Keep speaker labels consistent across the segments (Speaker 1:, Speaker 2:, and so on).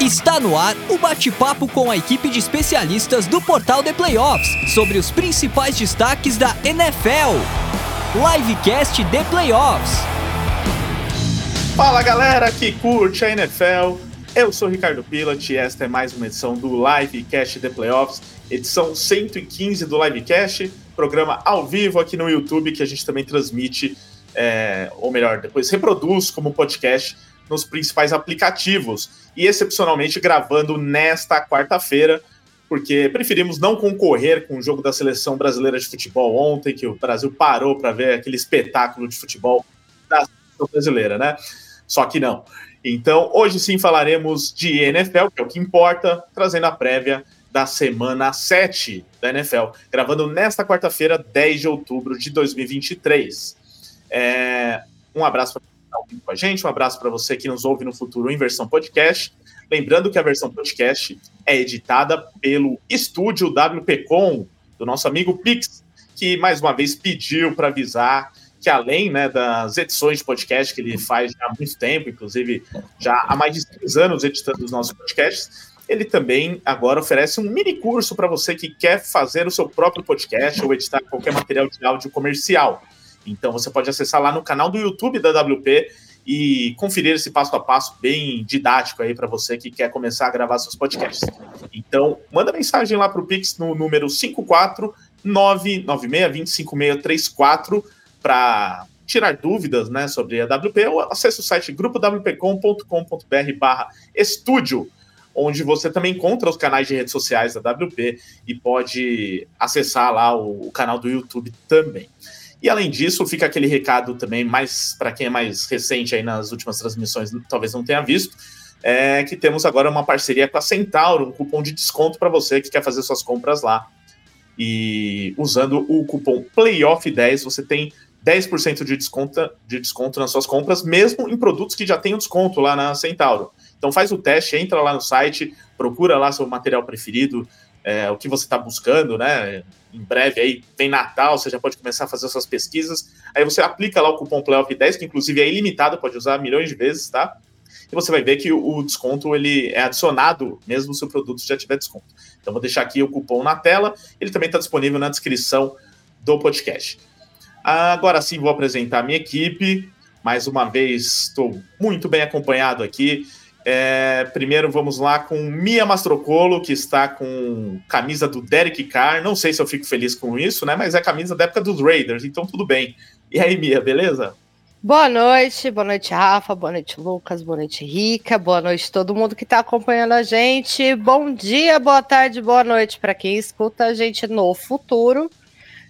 Speaker 1: Está no ar o bate-papo com a equipe de especialistas do portal The Playoffs sobre os principais destaques da NFL. Livecast The Playoffs.
Speaker 2: Fala galera que curte a NFL. Eu sou Ricardo Pilat e esta é mais uma edição do Livecast The Playoffs, edição 115 do Livecast, programa ao vivo aqui no YouTube que a gente também transmite, é, ou melhor, depois reproduz como podcast nos principais aplicativos e excepcionalmente gravando nesta quarta-feira, porque preferimos não concorrer com o jogo da seleção brasileira de futebol ontem, que o Brasil parou para ver aquele espetáculo de futebol da seleção brasileira, né? Só que não. Então, hoje sim falaremos de NFL, que é o que importa, trazendo a prévia da semana 7 da NFL, gravando nesta quarta-feira, 10 de outubro de 2023. É, um abraço para ouvindo com a gente. Um abraço para você que nos ouve no futuro em versão podcast. Lembrando que a versão podcast é editada pelo estúdio WPcom, do nosso amigo Pix, que mais uma vez pediu para avisar que além né, das edições de podcast que ele faz já há muito tempo, inclusive já há mais de três anos editando os nossos podcasts, ele também agora oferece um mini curso para você que quer fazer o seu próprio podcast ou editar qualquer material de áudio comercial. Então você pode acessar lá no canal do YouTube da WP e conferir esse passo a passo bem didático aí para você que quer começar a gravar seus podcasts. Então, manda mensagem lá para o Pix no número 54996205634 para tirar dúvidas né, sobre a WP ou acesse o site grupowpcom.com.br barra estúdio, onde você também encontra os canais de redes sociais da WP e pode acessar lá o canal do YouTube também. E além disso, fica aquele recado também, mais para quem é mais recente aí nas últimas transmissões, talvez não tenha visto, é que temos agora uma parceria com a Centauro, um cupom de desconto para você que quer fazer suas compras lá. E usando o cupom PLAYOFF10, você tem 10% de desconto, de desconto nas suas compras, mesmo em produtos que já tenham desconto lá na Centauro. Então faz o teste, entra lá no site, procura lá seu material preferido, é, o que você está buscando, né? Em breve aí tem Natal, você já pode começar a fazer suas pesquisas. Aí você aplica lá o cupom PLAYOFF10, que inclusive é ilimitado, pode usar milhões de vezes, tá? E você vai ver que o, desconto ele é adicionado mesmo se o produto já tiver desconto. Então vou deixar aqui o cupom na tela, ele também está disponível na descrição do podcast. Agora sim vou apresentar a minha equipe. Mais uma vez estou muito bem acompanhado aqui. É, primeiro vamos lá com Mia Mastrocolo, que está com camisa do Derek Carr. Não sei se eu fico feliz com isso, né? Mas é camisa da época dos Raiders, então tudo bem. E aí, Mia, beleza?
Speaker 3: Boa noite, boa noite, Rafa, boa noite, Lucas, boa noite, Rica, boa noite todo mundo que está acompanhando a gente. Bom dia, boa tarde, boa noite para quem escuta a gente no futuro.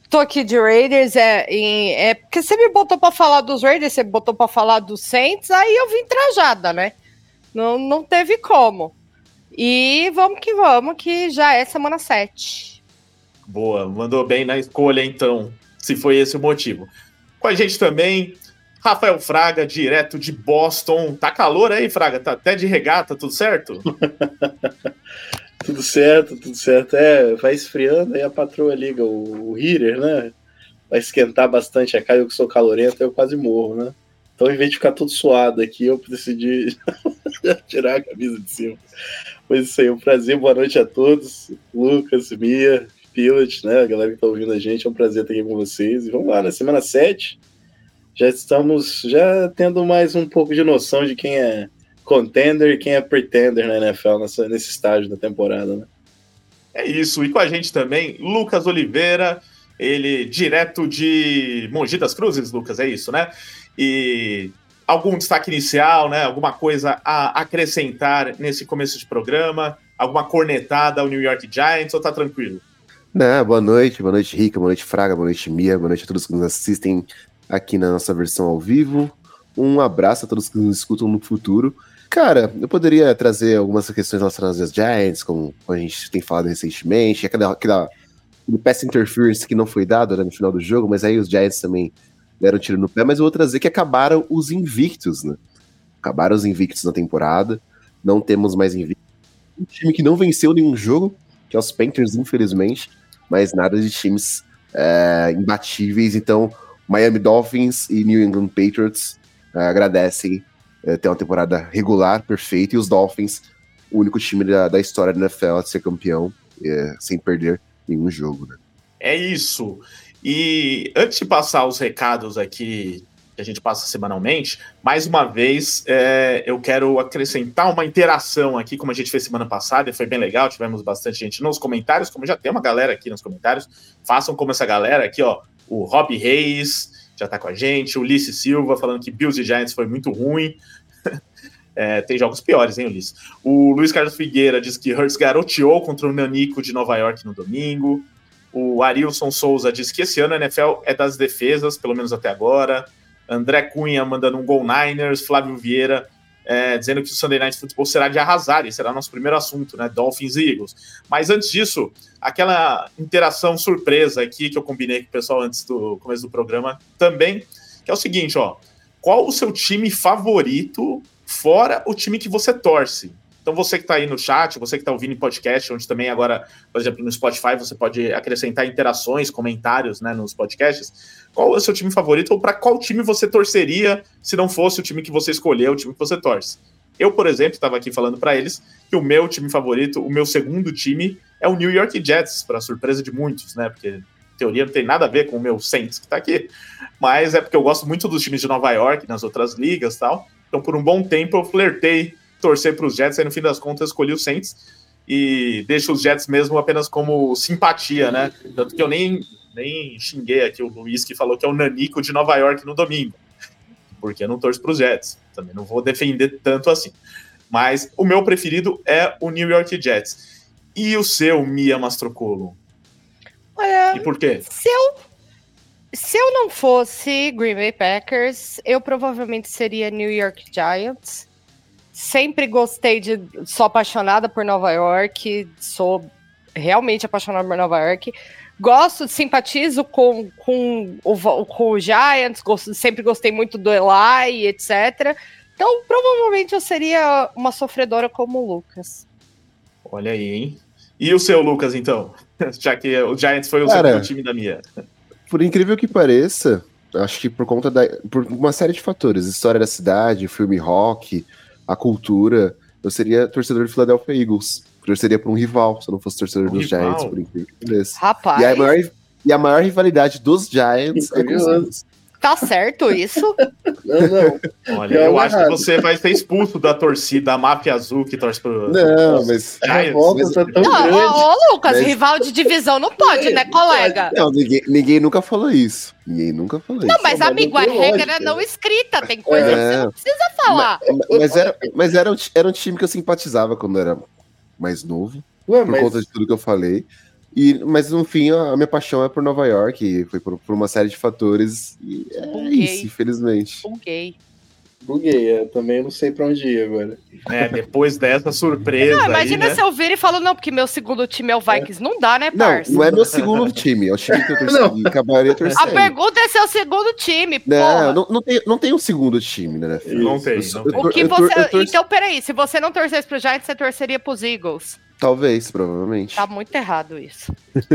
Speaker 3: Tô aqui de Raiders, é, em, é porque você me botou para falar dos Raiders, você botou para falar dos Saints, aí eu vim trajada, né? Não, não teve como. E vamos que vamos, que já é semana 7.
Speaker 2: Boa, mandou bem na escolha, então, se foi esse o motivo. Com a gente também, Rafael Fraga, direto de Boston. Tá calor aí, Fraga? Tá até de regata, tudo certo?
Speaker 4: tudo certo, tudo certo. É, vai esfriando, aí a patroa liga o, o heater, né? Vai esquentar bastante a cara, eu que sou calorento, eu quase morro, né? Então, em vez de ficar todo suado aqui, eu decidi tirar a camisa de cima. Pois isso aí, um prazer, boa noite a todos. Lucas, Mia, Pilot, né? A galera que tá ouvindo a gente, é um prazer estar aqui com vocês. E vamos lá, na semana 7, já estamos já tendo mais um pouco de noção de quem é contender e quem é pretender na NFL nessa, nesse estágio da temporada, né?
Speaker 2: É isso, e com a gente também, Lucas Oliveira, ele direto de Mogi das Cruzes, Lucas, é isso, né? E algum destaque inicial, né? Alguma coisa a acrescentar nesse começo de programa? Alguma cornetada ao New York Giants ou tá tranquilo?
Speaker 5: Não, boa noite, boa noite, Rica, boa noite, Fraga, boa noite, Mia, boa noite a todos que nos assistem aqui na nossa versão ao vivo. Um abraço a todos que nos escutam no futuro. Cara, eu poderia trazer algumas questões relacionadas aos Giants, como a gente tem falado recentemente, aquela, aquela pass interference que não foi dado né, no final do jogo, mas aí os Giants também deram um tiro no pé, mas eu vou trazer que acabaram os invictos, né? Acabaram os invictos na temporada, não temos mais invictos. Um time que não venceu nenhum jogo, que é os Panthers, infelizmente, mas nada de times é, imbatíveis, então Miami Dolphins e New England Patriots é, agradecem é, ter uma temporada regular, perfeita, e os Dolphins o único time da, da história da NFL a ser campeão é, sem perder nenhum jogo, né?
Speaker 2: É isso. E antes de passar os recados aqui que a gente passa semanalmente, mais uma vez é, eu quero acrescentar uma interação aqui, como a gente fez semana passada, e foi bem legal, tivemos bastante gente nos comentários, como já tem uma galera aqui nos comentários, façam como essa galera aqui, ó, o Rob Reis já tá com a gente, o Ulisses Silva falando que Bills e Giants foi muito ruim, é, tem jogos piores, hein, Ulisses? O Luiz Carlos Figueira diz que Hurts garoteou contra o Nanico de Nova York no domingo, o Arilson Souza diz que esse ano a NFL é das defesas, pelo menos até agora, André Cunha mandando um Gol Niners, Flávio Vieira é, dizendo que o Sunday Night Football será de arrasar, e será nosso primeiro assunto, né? Dolphins e Eagles. Mas antes disso, aquela interação surpresa aqui que eu combinei com o pessoal antes do começo do programa também, que é o seguinte, ó. Qual o seu time favorito fora o time que você torce? Então, você que está aí no chat, você que está ouvindo em podcast, onde também agora, por exemplo, no Spotify, você pode acrescentar interações, comentários né, nos podcasts. Qual é o seu time favorito ou para qual time você torceria se não fosse o time que você escolheu, o time que você torce? Eu, por exemplo, estava aqui falando para eles que o meu time favorito, o meu segundo time, é o New York Jets, para surpresa de muitos, né? Porque teoria não tem nada a ver com o meu Saints que está aqui, mas é porque eu gosto muito dos times de Nova York, nas outras ligas tal. Então, por um bom tempo, eu flertei torcer para os Jets, aí no fim das contas escolhi o Saints e deixo os Jets mesmo apenas como simpatia, né? Tanto que eu nem, nem xinguei aqui o Luiz que falou que é o Nanico de Nova York no domingo, porque eu não torço para os Jets, também não vou defender tanto assim. Mas o meu preferido é o New York Jets. E o seu, Mia Mastrocolo?
Speaker 3: Olha,
Speaker 2: e por quê?
Speaker 3: Se eu, se eu não fosse Green Bay Packers, eu provavelmente seria New York Giants sempre gostei de. Sou apaixonada por Nova York, sou realmente apaixonada por Nova York. Gosto, simpatizo com, com, o, com o Giants, gosto, sempre gostei muito do Eli, etc. Então, provavelmente eu seria uma sofredora como o Lucas.
Speaker 2: Olha aí, hein? E o seu, Lucas, então? Já que o Giants foi o
Speaker 5: Cara,
Speaker 2: segundo time da minha.
Speaker 5: Por incrível que pareça, acho que por conta da. Por uma série de fatores, história da cidade, filme rock, a cultura, eu seria torcedor de Philadelphia Eagles. Torceria para um rival, se eu não fosse torcedor
Speaker 2: Um
Speaker 5: dos
Speaker 2: rival?
Speaker 5: Giants, por incrível que pareça.
Speaker 3: Rapaz,
Speaker 5: E a, maior, e a maior rivalidade dos Giants é com os Eagles.
Speaker 3: Tá certo isso?
Speaker 4: Não, não.
Speaker 2: Olha, eu acho que você vai ser expulso da torcida, a máfia azul que torce pro.
Speaker 5: Não, mas.
Speaker 4: A revolta
Speaker 5: mas-
Speaker 4: tá tão
Speaker 3: Não,
Speaker 4: grande.
Speaker 3: ô, ô, Lucas,
Speaker 5: Mas-
Speaker 3: rival de divisão não pode, né, colega?
Speaker 5: Não, ninguém, ninguém nunca falou isso. Ninguém nunca falou
Speaker 3: Não,
Speaker 5: isso.
Speaker 3: mas
Speaker 4: Não, mas
Speaker 3: amigo,
Speaker 4: não
Speaker 3: a regra
Speaker 4: lógica.
Speaker 3: não escrita, tem coisa que você
Speaker 5: É.
Speaker 3: não precisa falar.
Speaker 5: Mas, era, mas era, um, ti- era um time que eu simpatizava quando era mais novo,
Speaker 4: Ué,
Speaker 5: por
Speaker 4: mas
Speaker 5: conta de tudo que eu falei. E, mas no fim, a, minha paixão é por Nova York, foi por, por uma série de fatores. E é isso, infelizmente.
Speaker 3: Um gay.
Speaker 4: Buguei. Eu também não sei pra onde ir agora.
Speaker 2: É, depois dessa surpresa.
Speaker 3: Não, imagina
Speaker 2: aí, né?
Speaker 3: se eu vir e falo, não, porque meu segundo time é o Vikings. Não dá, né,
Speaker 5: Não,
Speaker 3: parça?
Speaker 5: não é meu segundo time, é o time que eu torci,
Speaker 4: Não.
Speaker 5: acabaria
Speaker 3: A
Speaker 5: torcendo.
Speaker 3: pergunta é seu segundo time,
Speaker 5: Não,
Speaker 3: porra.
Speaker 5: não, não, tem, não tem um segundo time, né?
Speaker 2: Não tem,
Speaker 5: Eu-
Speaker 2: não tem.
Speaker 3: O que você. Então, peraí, se você não torcesse pro Giants, você torceria pros Eagles.
Speaker 5: Talvez, provavelmente.
Speaker 3: Tá muito errado isso.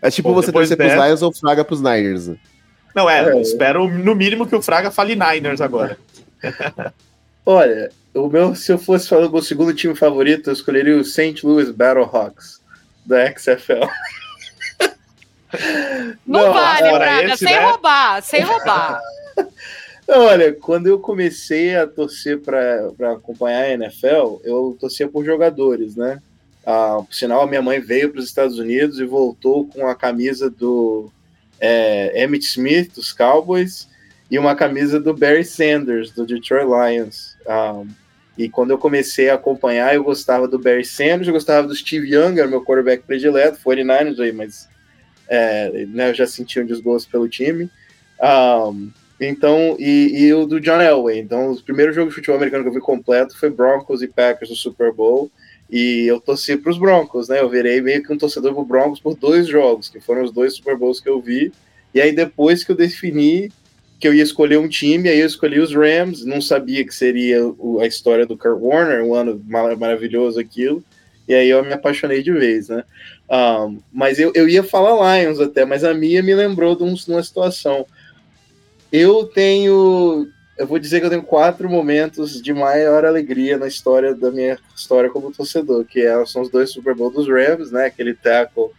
Speaker 5: É tipo
Speaker 2: Bom,
Speaker 5: você torcer pros
Speaker 2: dessa-
Speaker 5: Lions ou Fraga pros Niners. né?
Speaker 2: Não, é,
Speaker 4: É.
Speaker 2: eu espero no mínimo que o Fraga fale Niners agora.
Speaker 4: Olha, o meu, se eu fosse falar meu segundo time favorito, eu escolheria o St. Louis Battlehawks, da XFL.
Speaker 3: Não,
Speaker 4: Não,
Speaker 3: vale, Braga, sem
Speaker 2: né?
Speaker 3: roubar, sem roubar.
Speaker 4: Olha, quando eu comecei a torcer para acompanhar a NFL, eu torcia por jogadores, né? Ah, por sinal, a minha mãe veio para os Estados Unidos e voltou com a camisa do é, Emmitt Smith, dos Cowboys, e uma camisa do Barry Sanders, do Detroit Lions. Ah, e quando eu comecei a acompanhar, eu gostava do Barry Sanders, eu gostava do Steve Young, era meu quarterback predileto, 49ers aí, mas é, né, eu já senti um desgosto pelo time. Ah, então, e, e o do John Elway. Então, o primeiro jogo de futebol americano que eu vi completo foi Broncos e Packers no Super Bowl. E eu torci para os Broncos, né? Eu virei meio que um torcedor pro Broncos por dois jogos, que foram os dois Super Bowls que eu vi. E aí, depois que eu defini que eu ia escolher um time, aí eu escolhi os Rams. Não sabia que seria a história do Kurt Warner, um ano mar- maravilhoso aquilo. E aí eu me apaixonei de vez, né? Um, mas eu, eu ia falar Lions até, mas a minha me lembrou de, um- de uma situação. Eu tenho eu vou dizer que eu tenho quatro momentos de maior alegria na história da minha história como torcedor, que é, são os dois Super Bowl dos Rams, né? Aquele tackle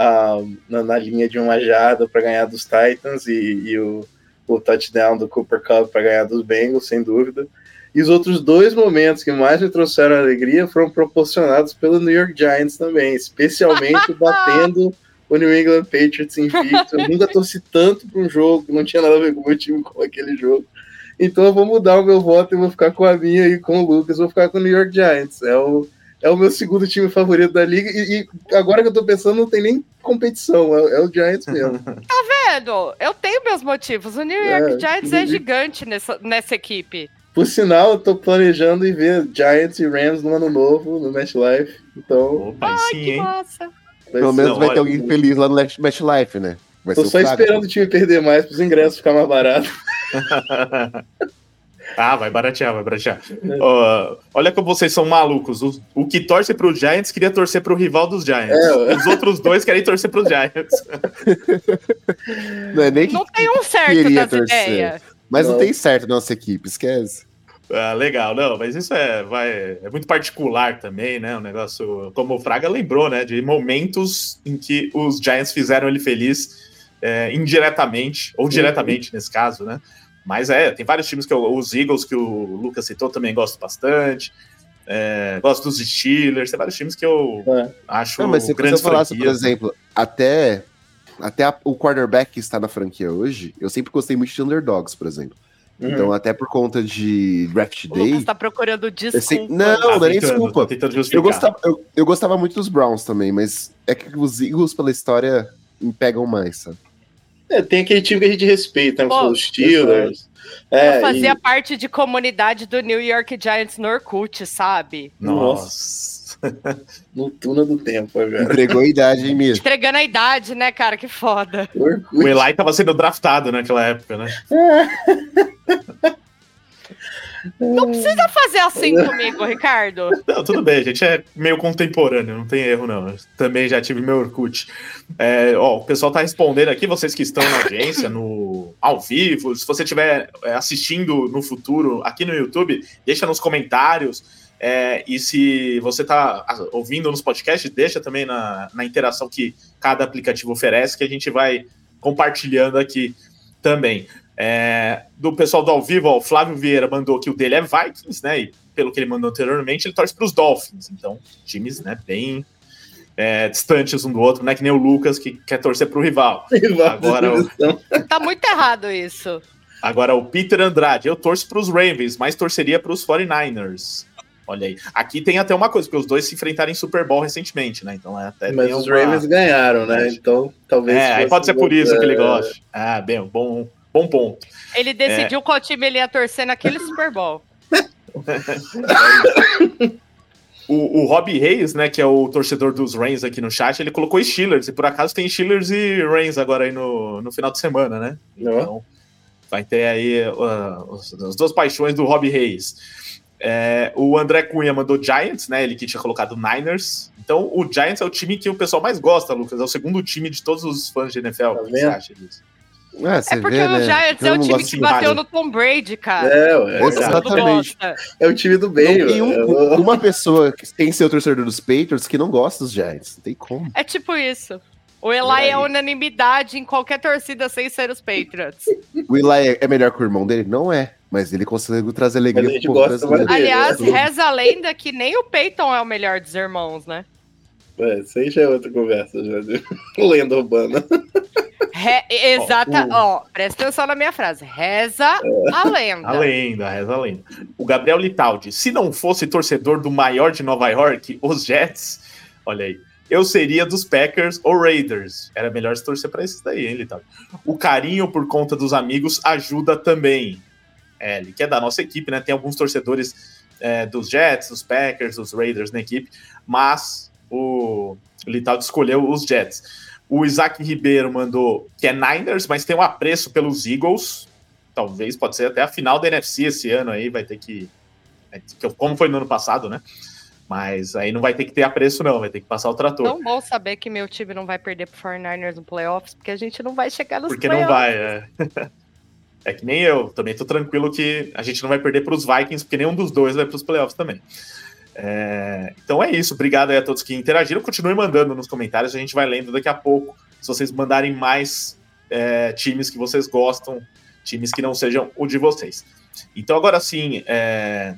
Speaker 4: um, na, na, linha de uma jarda para ganhar dos Titans e, e o, o, touchdown do Cooper Cup para ganhar dos Bengals, sem dúvida. E os outros dois momentos que mais me trouxeram alegria foram proporcionados pelo New York Giants também, especialmente batendo o New England Patriots invicto. Eu nunca torci tanto para um jogo, não tinha nada a ver com o meu time com aquele jogo. Então eu vou mudar o meu voto e vou ficar com a minha e com o Lucas, vou ficar com o New York Giants. É o, é o meu segundo time favorito da liga. E, e agora que eu tô pensando, não tem nem competição, é, é o Giants mesmo.
Speaker 3: tá vendo? Eu tenho meus motivos. O New York é, Giants é gigante nessa, nessa equipe.
Speaker 4: Por sinal, eu tô planejando ir ver Giants e Rams no ano novo, no MetLife. Então.
Speaker 3: Opa, Ai, sim, que hein? massa.
Speaker 5: Pelo menos não, vai olha... ter alguém feliz lá no MetLife, né?
Speaker 4: Vai Tô só esperando o time perder mais para os ingressos ficar mais barato.
Speaker 2: ah, vai baratear, vai baratear. Uh, olha como vocês são malucos. O, o que torce para os Giants queria torcer para o rival dos Giants. É, os outros dois querem torcer para os Giants.
Speaker 5: Não, é nem
Speaker 3: não tem um certo das ideias.
Speaker 5: Mas não. não tem certo nossa equipe, esquece.
Speaker 2: Ah, legal, não, mas isso é, vai, é muito particular também, né? Um negócio, como o Fraga lembrou, né? De momentos em que os Giants fizeram ele feliz é, indiretamente, ou diretamente nesse caso, né? Mas é, tem vários times que eu, os Eagles que o Lucas citou também gosto bastante. É, gosto dos Steelers, tem vários times que eu é. acho
Speaker 5: Não, mas se você falasse, por exemplo, até, até a, o quarterback que está na franquia hoje, eu sempre gostei muito de underdogs, por exemplo. Uhum. Então, até por conta de Draft Day. Você
Speaker 3: tá procurando desculpa.
Speaker 5: Sei, não, não é nem desculpa. Eu gostava, eu, eu, gostava muito dos Browns também, mas é que os Eagles, pela história, me pegam mais, sabe?
Speaker 4: É, tem aquele time que a gente respeita, né? Os Steelers.
Speaker 3: É, eu fazia e... parte de comunidade do New York Giants no Orkut, sabe?
Speaker 2: Nossa.
Speaker 4: no túnel do tempo, velho.
Speaker 5: Entregou a idade, hein, mesmo?
Speaker 3: Entregando a idade, né, cara? Que foda.
Speaker 2: Orkut. O Eli tava sendo draftado naquela época, né?
Speaker 3: Não precisa fazer assim comigo, Ricardo.
Speaker 2: Não, tudo bem, a gente é meio contemporâneo, não tem erro, não. Eu também já tive meu Orkut. É, ó, o pessoal tá respondendo aqui, vocês que estão na audiência, no ao vivo, se você estiver é, assistindo no futuro aqui no YouTube, deixa nos comentários. É, e se você está ouvindo nos podcasts, deixa também na, na interação que cada aplicativo oferece, que a gente vai compartilhando aqui também. É, do pessoal do ao vivo, ó, o Flávio Vieira mandou que o dele é Vikings, né? E pelo que ele mandou anteriormente, ele torce para os Dolphins. Então, times, né, bem é, distantes um do outro, não é que nem o Lucas que quer torcer para o rival. Agora, o...
Speaker 3: tá muito errado isso.
Speaker 2: Agora, o Peter Andrade, eu torço para os Ravens, mas torceria para os 49ers. Olha aí. Aqui tem até uma coisa, porque os dois se enfrentaram em Super Bowl recentemente, né? Então é até.
Speaker 4: Mas os Ravens ganharam, né? Então talvez.
Speaker 2: É, aí pode ser por isso que ele gosta. Ah, bem, bom, Bom ponto.
Speaker 3: Ele decidiu é. qual time ele ia torcer naquele Super Bowl.
Speaker 2: o, o Rob Reis, né, que é o torcedor dos Reigns aqui no chat, ele colocou Steelers, e por acaso tem Steelers e Reigns agora aí no, no final de semana, né? Então, vai ter aí uh, as duas paixões do Rob Reis. É, o André Cunha mandou Giants, né? Ele que tinha colocado Niners. Então, o Giants é o time que o pessoal mais gosta, Lucas. É o segundo time de todos os fãs de NFL. Tá o que você acha disso?
Speaker 5: É, é porque vê, o
Speaker 3: né? Giants é o time que bateu no Tom Brady, cara.
Speaker 4: É, é exatamente. É o time do bem.
Speaker 5: Não tem um, uma pessoa que tem seu torcedor dos Patriots que não gosta dos Giants. Não tem como.
Speaker 3: É tipo isso. O Eli é unanimidade em qualquer torcida sem ser os Patriots.
Speaker 5: O Eli é melhor que o irmão dele? Não é. Mas ele consegue trazer alegria pro povo
Speaker 3: brasileiro. Aliás, reza a lenda que nem o Peyton é o melhor dos irmãos, né?
Speaker 4: É, isso aí já é outra conversa, já. Lenda urbana.
Speaker 3: Re, exata, ó, o... presta atenção na minha frase. Reza é. a lenda.
Speaker 2: A lenda, reza a lenda. O Gabriel Litaldi, se não fosse torcedor do maior de Nova York, os Jets, olha aí, eu seria dos Packers ou Raiders. Era melhor se torcer para esses daí, hein, Litaldi? O carinho por conta dos amigos ajuda também. É, ele quer da nossa equipe, né? Tem alguns torcedores é, dos Jets, dos Packers, dos Raiders na equipe, mas o Litaldi escolheu os Jets. O Isaac Ribeiro mandou que é Niners, mas tem um apreço pelos Eagles. Talvez, pode ser até a final da NFC esse ano aí, vai ter que. É, como foi no ano passado, né? Mas aí não vai ter que ter apreço, não, vai ter que passar o trator.
Speaker 3: Tão bom saber que meu time não vai perder pro 49ers no playoffs, porque a gente não vai chegar nos
Speaker 2: porque
Speaker 3: playoffs.
Speaker 2: Porque não vai, é. É que nem eu, também tô tranquilo que a gente não vai perder para os Vikings, porque nenhum dos dois vai para os playoffs também. É, então é isso, obrigado a todos que interagiram. Continue mandando nos comentários, a gente vai lendo daqui a pouco. Se vocês mandarem mais é, times que vocês gostam, times que não sejam o de vocês. Então, agora sim, é,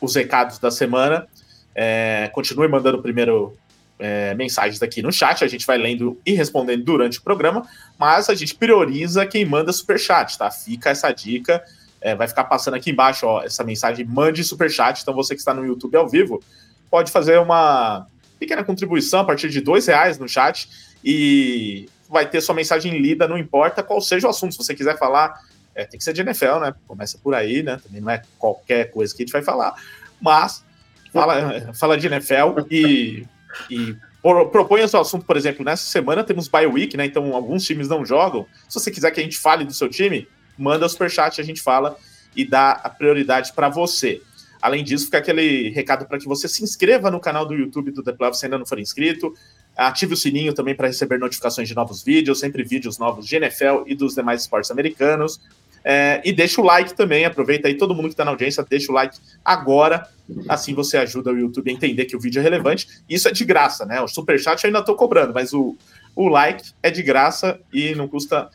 Speaker 2: os recados da semana. É, continue mandando primeiro é, mensagens aqui no chat, a gente vai lendo e respondendo durante o programa, mas a gente prioriza quem manda superchat, tá? Fica essa dica. É, vai ficar passando aqui embaixo ó, essa mensagem, mande superchat. Então, você que está no YouTube ao vivo, pode fazer uma pequena contribuição a partir de dois reais no chat e vai ter sua mensagem lida, não importa qual seja o assunto. Se você quiser falar, é, tem que ser de NFL, né? Começa por aí, né? Também não é qualquer coisa que a gente vai falar, mas fala, fala de NFL e, e propõe o seu assunto, por exemplo, nessa semana temos bye week, né? Então alguns times não jogam. Se você quiser que a gente fale do seu time, manda o superchat, a gente fala e dá a prioridade para você. Além disso, fica aquele recado para que você se inscreva no canal do YouTube do The Playoff se ainda não for inscrito. Ative o sininho também para receber notificações de novos vídeos, sempre vídeos novos de NFL e dos demais esportes americanos. É, e deixa o like também, aproveita aí, todo mundo que está na audiência, deixa o like agora, assim você ajuda o YouTube a entender que o vídeo é relevante. Isso é de graça, né? O superchat eu ainda estou cobrando, mas o, o like é de graça e não custa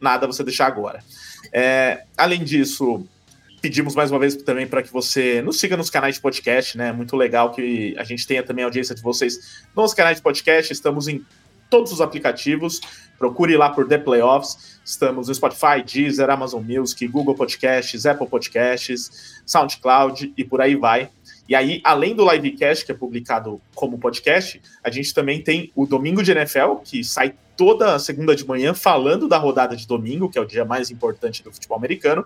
Speaker 2: nada você deixar agora. É, além disso, pedimos mais uma vez também para que você nos siga nos canais de podcast, né? Muito legal que a gente tenha também a audiência de vocês nos canais de podcast. Estamos em todos os aplicativos. Procure lá por The Playoffs. Estamos no Spotify, Deezer, Amazon Music, Google Podcasts, Apple Podcasts, SoundCloud e por aí vai. E aí, além do livecast, que é publicado como podcast, a gente também tem o Domingo de NFL, que sai toda segunda de manhã falando da rodada de domingo, que é o dia mais importante do futebol americano,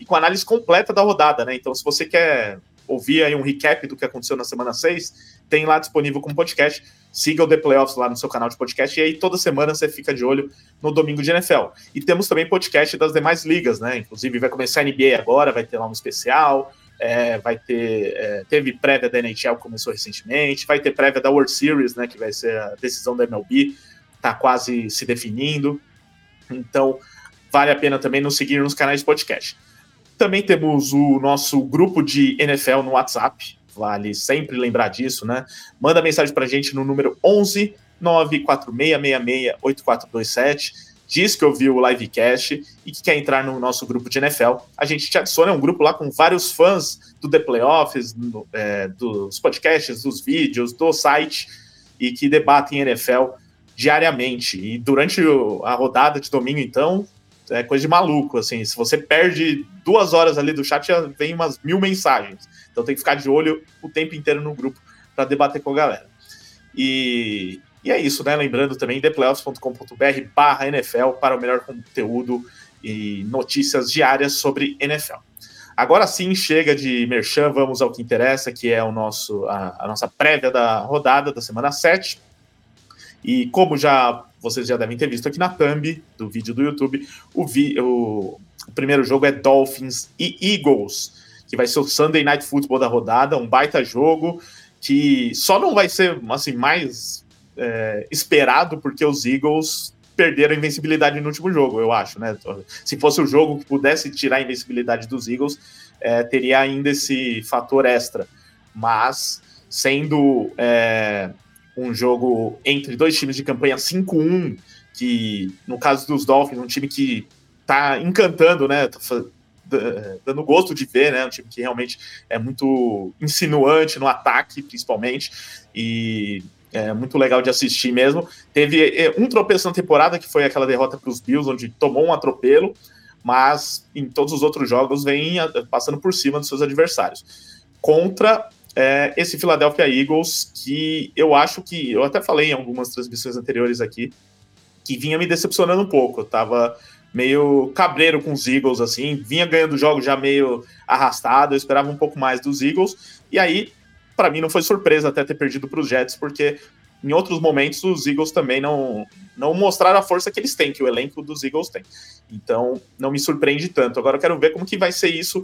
Speaker 2: e com análise completa da rodada, né? Então, se você quer ouvir aí um recap do que aconteceu na semana 6, tem lá disponível como podcast. Siga o The Playoffs lá no seu canal de podcast e aí toda semana você fica de olho no domingo de NFL. E temos também podcast das demais ligas, né? Inclusive vai começar a NBA agora, vai ter lá um especial. É, vai ter. É, teve prévia da NHL começou recentemente, vai ter prévia da World Series, né? Que vai ser a decisão da MLB, tá quase se definindo. Então, vale a pena também nos seguir nos canais de podcast. Também temos o nosso grupo de NFL no WhatsApp, vale sempre lembrar disso, né? Manda mensagem para a gente no número 11 946668427. Diz que ouviu o livecast e que quer entrar no nosso grupo de NFL. A gente te adiciona, um grupo lá com vários fãs do The Playoffs, no, é, dos podcasts, dos vídeos, do site e que debatem NFL diariamente. E durante a rodada de domingo, então, é coisa de maluco, assim. Se você perde duas horas ali do chat, já vem umas mil mensagens. Então tem que ficar de olho o tempo inteiro no grupo para debater com a galera. E, e é isso, né? Lembrando também, theplayoffs.com.br barra NFL para o melhor conteúdo e notícias diárias sobre NFL. Agora sim, chega de merchan, vamos ao que interessa, que é o nosso, a, a nossa prévia da rodada da semana 7. E como já vocês já devem ter visto aqui na thumb do vídeo do YouTube, o, vi, o, o primeiro jogo é Dolphins e Eagles, que vai ser o Sunday Night Football da rodada, um baita jogo que só não vai ser assim mais é, esperado porque os Eagles perderam a invencibilidade no último jogo, eu acho, né? Se fosse o jogo que pudesse tirar a invencibilidade dos Eagles, é, teria ainda esse fator extra. Mas sendo é, um jogo entre dois times de campanha 5-1, que no caso dos Dolphins, um time que tá encantando, né? Tá dando gosto de ver, né? Um time que realmente é muito insinuante no ataque, principalmente, e é muito legal de assistir mesmo. Teve é, um tropeço na temporada, que foi aquela derrota para os Bills, onde tomou um atropelo, mas em todos os outros jogos vem passando por cima dos seus adversários. Contra é, esse Philadelphia Eagles, que eu acho que, eu até falei em algumas transmissões anteriores aqui, que vinha me decepcionando um pouco. Eu tava meio cabreiro com os Eagles, assim, vinha ganhando jogos já meio arrastado, eu esperava um pouco mais dos Eagles, e aí, para mim, não foi surpresa até ter perdido para os Jets, porque em outros momentos os Eagles também não, não mostraram a força que eles têm, que o elenco dos Eagles tem. Então, não me surpreende tanto. Agora eu quero ver como que vai ser isso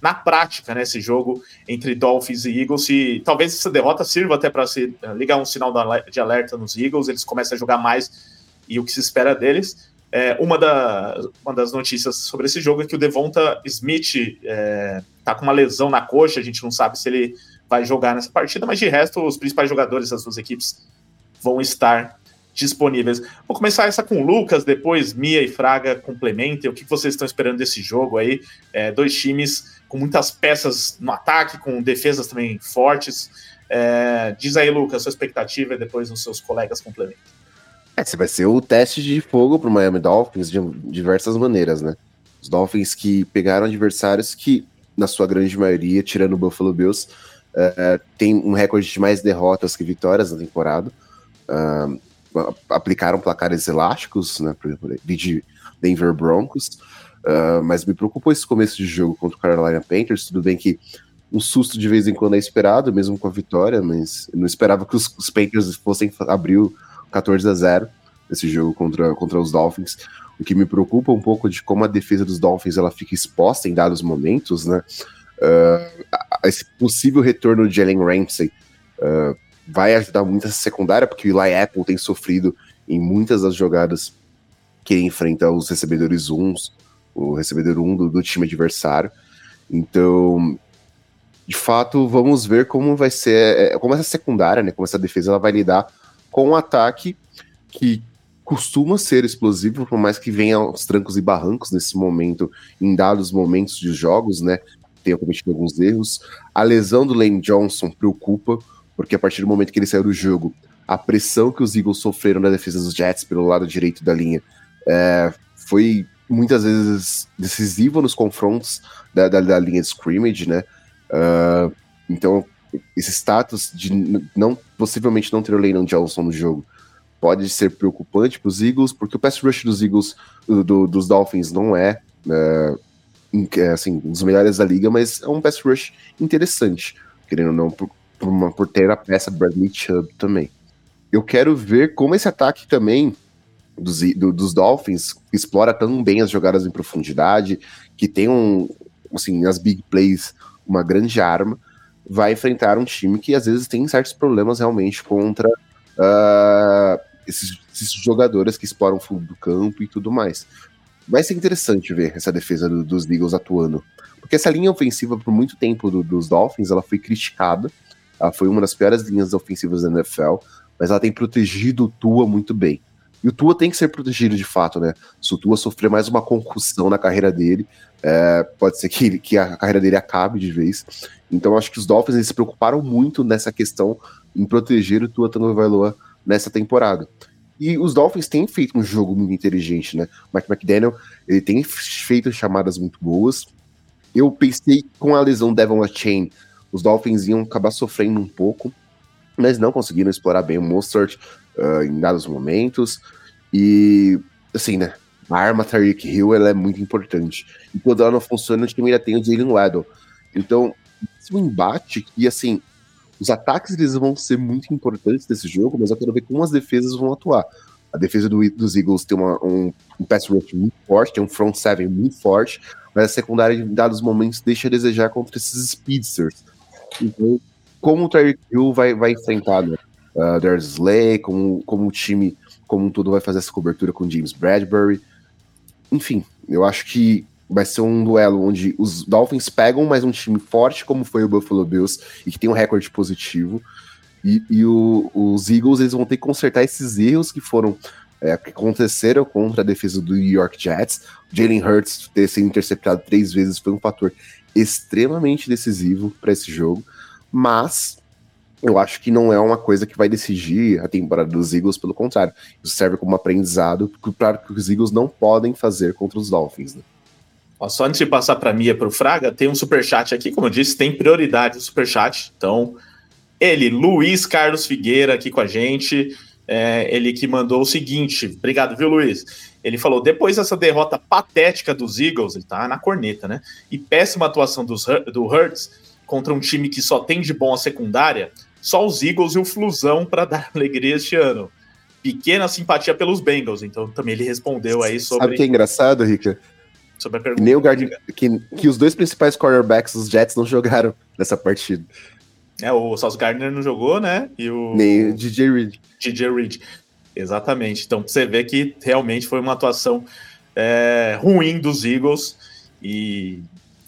Speaker 2: na prática, né, esse jogo entre Dolphins e Eagles. Se talvez essa derrota sirva até para ligar um sinal de alerta nos Eagles, eles começam a jogar mais e o que se espera deles. É, uma, da, uma das notícias sobre esse jogo é que o Devonta Smith é, tá com uma lesão na coxa, a gente não sabe se ele vai jogar nessa partida, mas de resto, os principais jogadores das duas equipes vão estar disponíveis. Vou começar essa com o Lucas, depois Mia e Fraga complementem. O que vocês estão esperando desse jogo aí? É, dois times com muitas peças no ataque, com defesas também fortes. É, diz aí, Lucas, sua expectativa e depois os seus colegas complementam.
Speaker 5: Esse vai ser o teste de fogo para o Miami Dolphins de diversas maneiras, né? Os Dolphins que pegaram adversários que, na sua grande maioria, tirando o Buffalo Bills, uh, tem um recorde de mais derrotas que vitórias na temporada. Uh, aplicaram placares elásticos, né? Por exemplo, de Denver Broncos. Uh, mas me preocupou esse começo de jogo contra o Carolina Panthers. Tudo bem que um susto de vez em quando é esperado, mesmo com a vitória, mas não esperava que os, os Panthers fossem abrir o 14 a 0 nesse jogo contra, contra os Dolphins. O que me preocupa um pouco de como a defesa dos Dolphins ela fica exposta em dados momentos, né? Uh, esse possível retorno de Jalen Ramsey uh, vai ajudar muito essa secundária, porque o Eli Apple tem sofrido em muitas das jogadas que enfrenta os recebedores uns, o recebedor 1 um do, do time adversário. Então, de fato, vamos ver como vai ser, é, como essa secundária, né, como essa defesa ela vai lidar com um ataque que costuma ser explosivo, por mais que venha aos trancos e barrancos nesse momento, em dados momentos de jogos, né, tenha cometido alguns erros. A lesão do Lane Johnson preocupa, porque a partir do momento que ele saiu do jogo, a pressão que os Eagles sofreram na defesa dos Jets pelo lado direito da linha é, foi muitas vezes decisiva nos confrontos da, da, da linha de scrimmage, né? Uh, então, esse status de não possivelmente não ter o Lane Johnson no jogo pode ser preocupante para os Eagles, porque o pass rush dos Eagles, do, dos Dolphins, não é, é, assim, um dos melhores da liga, mas é um pass rush interessante, querendo ou não, por, por, uma, por ter a peça Bradley Chubb também. Eu quero ver como esse ataque também dos, do, dos Dolphins explora tão bem as jogadas em profundidade, que tem um, assim, as big plays, uma grande arma, vai enfrentar um time que às vezes tem certos problemas realmente contra uh, esses, esses, jogadores que exploram o fundo do campo e tudo mais. Vai ser interessante ver essa defesa do, dos Eagles atuando, porque essa linha ofensiva por muito tempo do, dos Dolphins ela foi criticada, ela foi uma das piores linhas ofensivas da NFL, mas ela tem protegido o Tua muito bem. E o Tua tem que ser protegido de fato, né? Se o Tua sofrer mais uma concussão na carreira dele, é, pode ser que, que a carreira dele acabe de vez. Então acho que os Dolphins se preocuparam muito nessa questão em proteger o Tua Tagovailoa nessa temporada. E os Dolphins têm feito um jogo muito inteligente, né? Mike McDaniel, ele tem feito chamadas muito boas. Eu pensei que com a lesão Devon Chain, os Dolphins iam acabar sofrendo um pouco, mas não conseguiram explorar bem o Mostert uh, em dados momentos. E, assim, né? A arma Tariq Hill ela é muito importante. E quando ela não funciona, o time ainda tem o Jalen Waddle. Então, esse é um embate que, assim, os ataques eles vão ser muito importantes nesse jogo, mas eu quero ver como as defesas vão atuar. A defesa do, dos Eagles tem uma, um, um pass rush muito forte, tem um front seven muito forte, mas a secundária, em dados momentos, deixa a desejar contra esses speedsters. Então, como o Tyreek Hill vai, vai enfrentar né? uh, Darius Slay, como, como o time como um todo vai fazer essa cobertura com James Bradbury. Enfim, eu acho que vai ser um duelo onde os Dolphins pegam mais um time forte, como foi o Buffalo Bills, e que tem um recorde positivo. E, e o, os Eagles eles vão ter que consertar esses erros que foram é, que aconteceram contra a defesa do New York Jets. Jalen Hurts ter sido interceptado três vezes foi um fator extremamente decisivo para esse jogo, mas eu acho que não é uma coisa que vai decidir a temporada dos Eagles, pelo contrário, isso serve como aprendizado para que os Eagles não podem fazer contra os Dolphins. Né?
Speaker 2: Ó, só antes de passar para mim e para o Fraga, tem um superchat aqui, como eu disse, tem prioridade no superchat. Então, ele, Luiz Carlos Figueira, aqui com a gente, é, ele que mandou o seguinte: obrigado, viu, Luiz? Ele falou: depois dessa derrota patética dos Eagles, ele tá na corneta, né? E péssima atuação dos, do Hurts contra um time que só tem de bom a secundária, só os Eagles e o Flusão para dar alegria este ano. Pequena simpatia pelos Bengals, então também ele respondeu aí sobre.
Speaker 5: Sabe o que é engraçado, Rica?
Speaker 2: Sobre a pergunta.
Speaker 5: Nem o Gardner, que, que os dois principais quarterbacks dos Jets não jogaram nessa partida.
Speaker 2: É, o Sauce Gardner não jogou, né? E o.
Speaker 5: Nem o DJ Reed.
Speaker 2: DJ Reed. Exatamente. Então você vê que realmente foi uma atuação é, ruim dos Eagles e,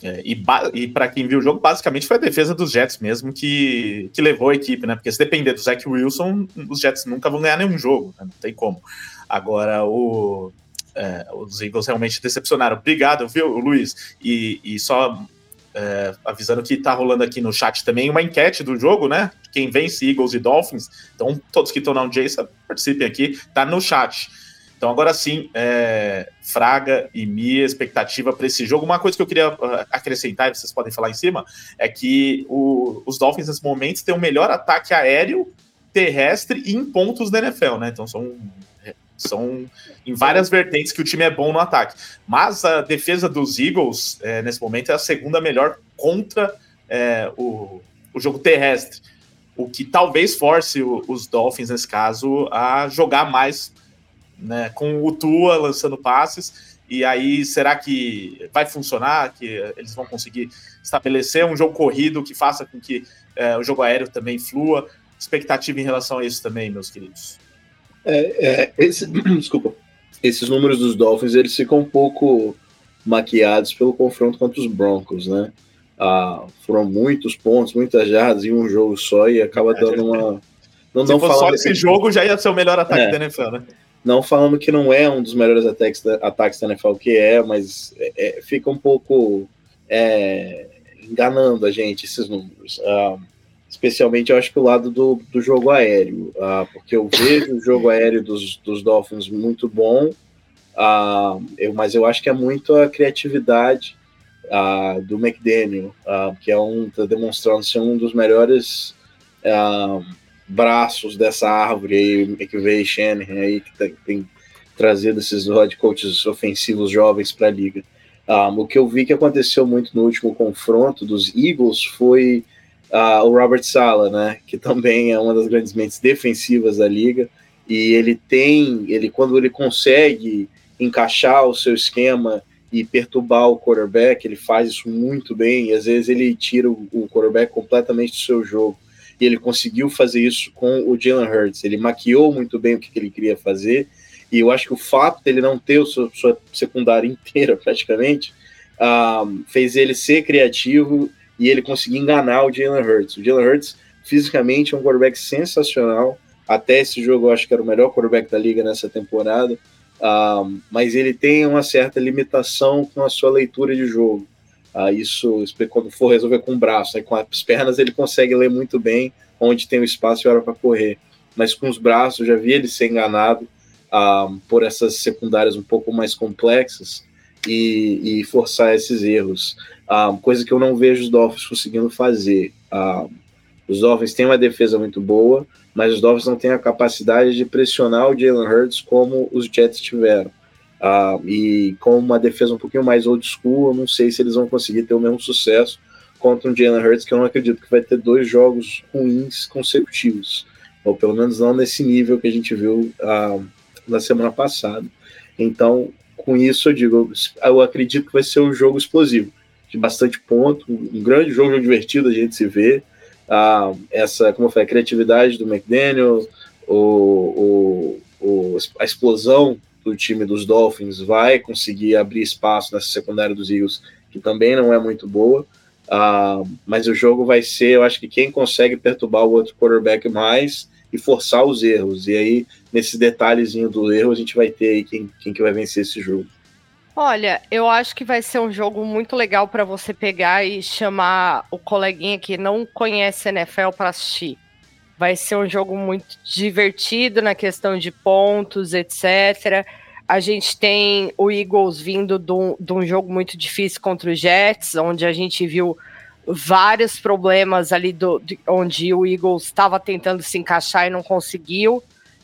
Speaker 2: é, e, e para quem viu o jogo, basicamente foi a defesa dos Jets mesmo que, que levou a equipe, né? Porque se depender do Zach Wilson, os Jets nunca vão ganhar nenhum jogo, né? não tem como. Agora, o, é, os Eagles realmente decepcionaram. Obrigado, viu, Luiz? E, e só é, avisando que tá rolando aqui no chat também uma enquete do jogo, né? Quem vence Eagles e Dolphins. Então, todos que estão na audiência, participem aqui, tá no chat. Então, agora sim, é, Fraga e Mia, expectativa para esse jogo. Uma coisa que eu queria uh, acrescentar, e vocês podem falar em cima, é que o, os Dolphins, nesse momento, têm o melhor ataque aéreo, terrestre e em pontos da NFL, né? Então, são são em várias vertentes que o time é bom no ataque. Mas a defesa dos Eagles, é, nesse momento, é a segunda melhor contra é, o, o jogo terrestre. O que talvez force o, os Dolphins, nesse caso, a jogar mais né, com o Tua lançando passes. E aí, será que vai funcionar? Que eles vão conseguir estabelecer um jogo corrido que faça com que é, o jogo aéreo também flua? Expectativa em relação a isso também, meus queridos.
Speaker 4: É, é, esse, desculpa. Esses números dos Dolphins eles ficam um pouco maquiados pelo confronto contra os Broncos, né? Ah, foram muitos pontos, muitas jardas em um jogo só e acaba é, dando uma.
Speaker 2: Não, Se não fosse só esse jogo, já ia ser o melhor ataque é, da NFL, né?
Speaker 4: Não falando que não é um dos melhores ataques da, ataques da NFL, que é, mas é, é fica um pouco é, enganando a gente esses números. Ah, especialmente eu acho que o lado do, do jogo aéreo, uh, porque eu vejo o jogo aéreo dos, dos Dolphins muito bom, uh, eu, mas eu acho que é muito a criatividade uh, do McDaniel, que é um está demonstrando ser um dos melhores braços dessa árvore aí, que veio Shanahan aí que tem, tem trazido esses head coaches ofensivos jovens para a liga. o que eu vi que aconteceu muito no último confronto dos Eagles foi uh, o Robert Sala, né, que também é uma das grandes mentes defensivas da liga, e ele tem, ele quando ele consegue encaixar o seu esquema e perturbar o quarterback, ele faz isso muito bem, e às vezes ele tira o, o quarterback completamente do seu jogo. E ele conseguiu fazer isso com o Jalen Hurts. Ele maquiou muito bem o que ele queria fazer, e eu acho que o fato dele não ter o seu, sua secundária inteira, praticamente, ah, fez ele ser criativo e ele conseguir enganar o Jalen Hurts. O Jalen Hurts, fisicamente, é um quarterback sensacional. Até esse jogo, eu acho que era o melhor quarterback da liga nessa temporada. Uh, mas ele tem uma certa limitação com a sua leitura de jogo. Uh, isso, quando for resolver com o braço, né, com as pernas, ele consegue ler muito bem onde tem o espaço e hora para correr. Mas com os braços, já vi ele ser enganado uh, por essas secundárias um pouco mais complexas e, e forçar esses erros. Uh, coisa que eu não vejo os Dolphins conseguindo fazer. Uh, os Dolphins têm uma defesa muito boa, mas os Dolphins não têm a capacidade de pressionar o Jalen Hurts como os Jets tiveram. Uh, e com uma defesa um pouquinho mais old school, eu não sei se eles vão conseguir ter o mesmo sucesso contra um Jalen Hurts, que eu não acredito que vai ter dois jogos ruins consecutivos. Ou pelo menos não nesse nível que a gente viu uh, na semana passada. Então, com isso eu digo, eu acredito que vai ser um jogo explosivo, de bastante ponto, um grande jogo, um divertido a gente se vê. Ah, essa, como falei, a criatividade do McDaniel, o, o, o, a explosão do time dos Dolphins vai conseguir abrir espaço nessa secundária dos Eagles, que também não é muito boa. Ah, mas o jogo vai ser, eu acho que quem consegue perturbar o outro quarterback mais e forçar os erros. E aí, nesse detalhezinho do erro, a gente vai ter aí quem, quem que vai vencer esse jogo.
Speaker 3: Olha, eu acho que vai ser um jogo muito legal para você pegar e chamar o coleguinha que não conhece NFL para assistir. Vai ser um jogo muito divertido na questão de pontos, etc. A gente tem o Eagles vindo de um, de um jogo muito difícil contra os Jets, onde a gente viu vários problemas ali do, de, onde o Eagles estava tentando se encaixar e não conseguiu.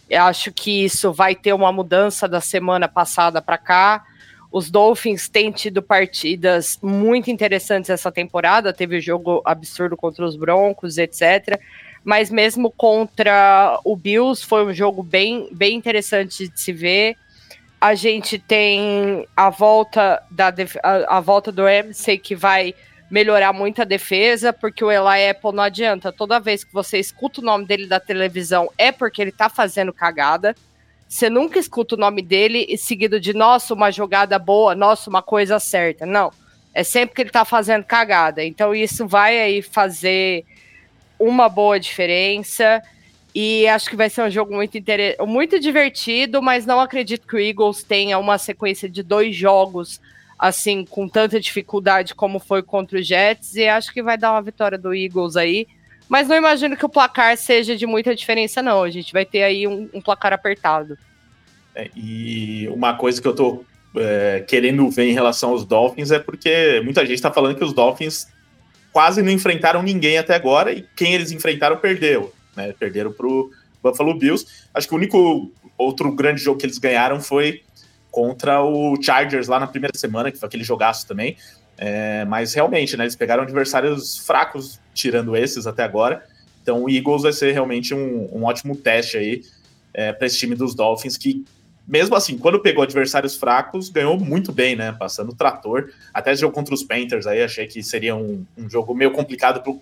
Speaker 3: Eu acho que isso vai ter uma mudança da semana passada para cá. Os Dolphins têm tido partidas muito interessantes essa temporada. Teve o jogo absurdo contra os Broncos, etc. Mas mesmo contra o Bills foi um jogo bem, bem interessante de se ver. A gente tem a volta da a, a volta do MC que vai melhorar muito a defesa, porque o Eli Apple não adianta. Toda vez que você escuta o nome dele da televisão, é porque ele tá fazendo cagada. você nunca escuta o nome dele seguido de nossa, uma jogada boa, nossa, uma coisa certa. Não. É sempre que ele tá fazendo cagada. Então isso vai aí fazer uma boa diferença. E acho que vai ser um jogo muito, inter... muito divertido, mas não acredito que o Eagles tenha uma sequência de dois jogos assim com tanta dificuldade como foi contra o Jets. E acho que vai dar uma vitória do Eagles aí. Mas não imagino que o placar seja de muita diferença, não. A gente vai ter aí um, um placar apertado.
Speaker 2: É, e uma coisa que eu tô é, querendo ver em relação aos Dolphins é porque muita gente está falando que os Dolphins quase não enfrentaram ninguém até agora e quem eles enfrentaram perdeu. Né? Perderam para o Buffalo Bills. Acho que o único outro grande jogo que eles ganharam foi contra o Chargers lá na primeira semana, que foi aquele jogaço também. É, mas realmente, né, eles pegaram adversários fracos, tirando esses até agora. Então o Eagles vai ser realmente um, um ótimo teste aí é, para esse time dos Dolphins, que mesmo assim, quando pegou adversários fracos, ganhou muito bem, né? Passando o trator. Até esse jogo contra os Panthers aí, achei que seria um, um jogo meio complicado pro,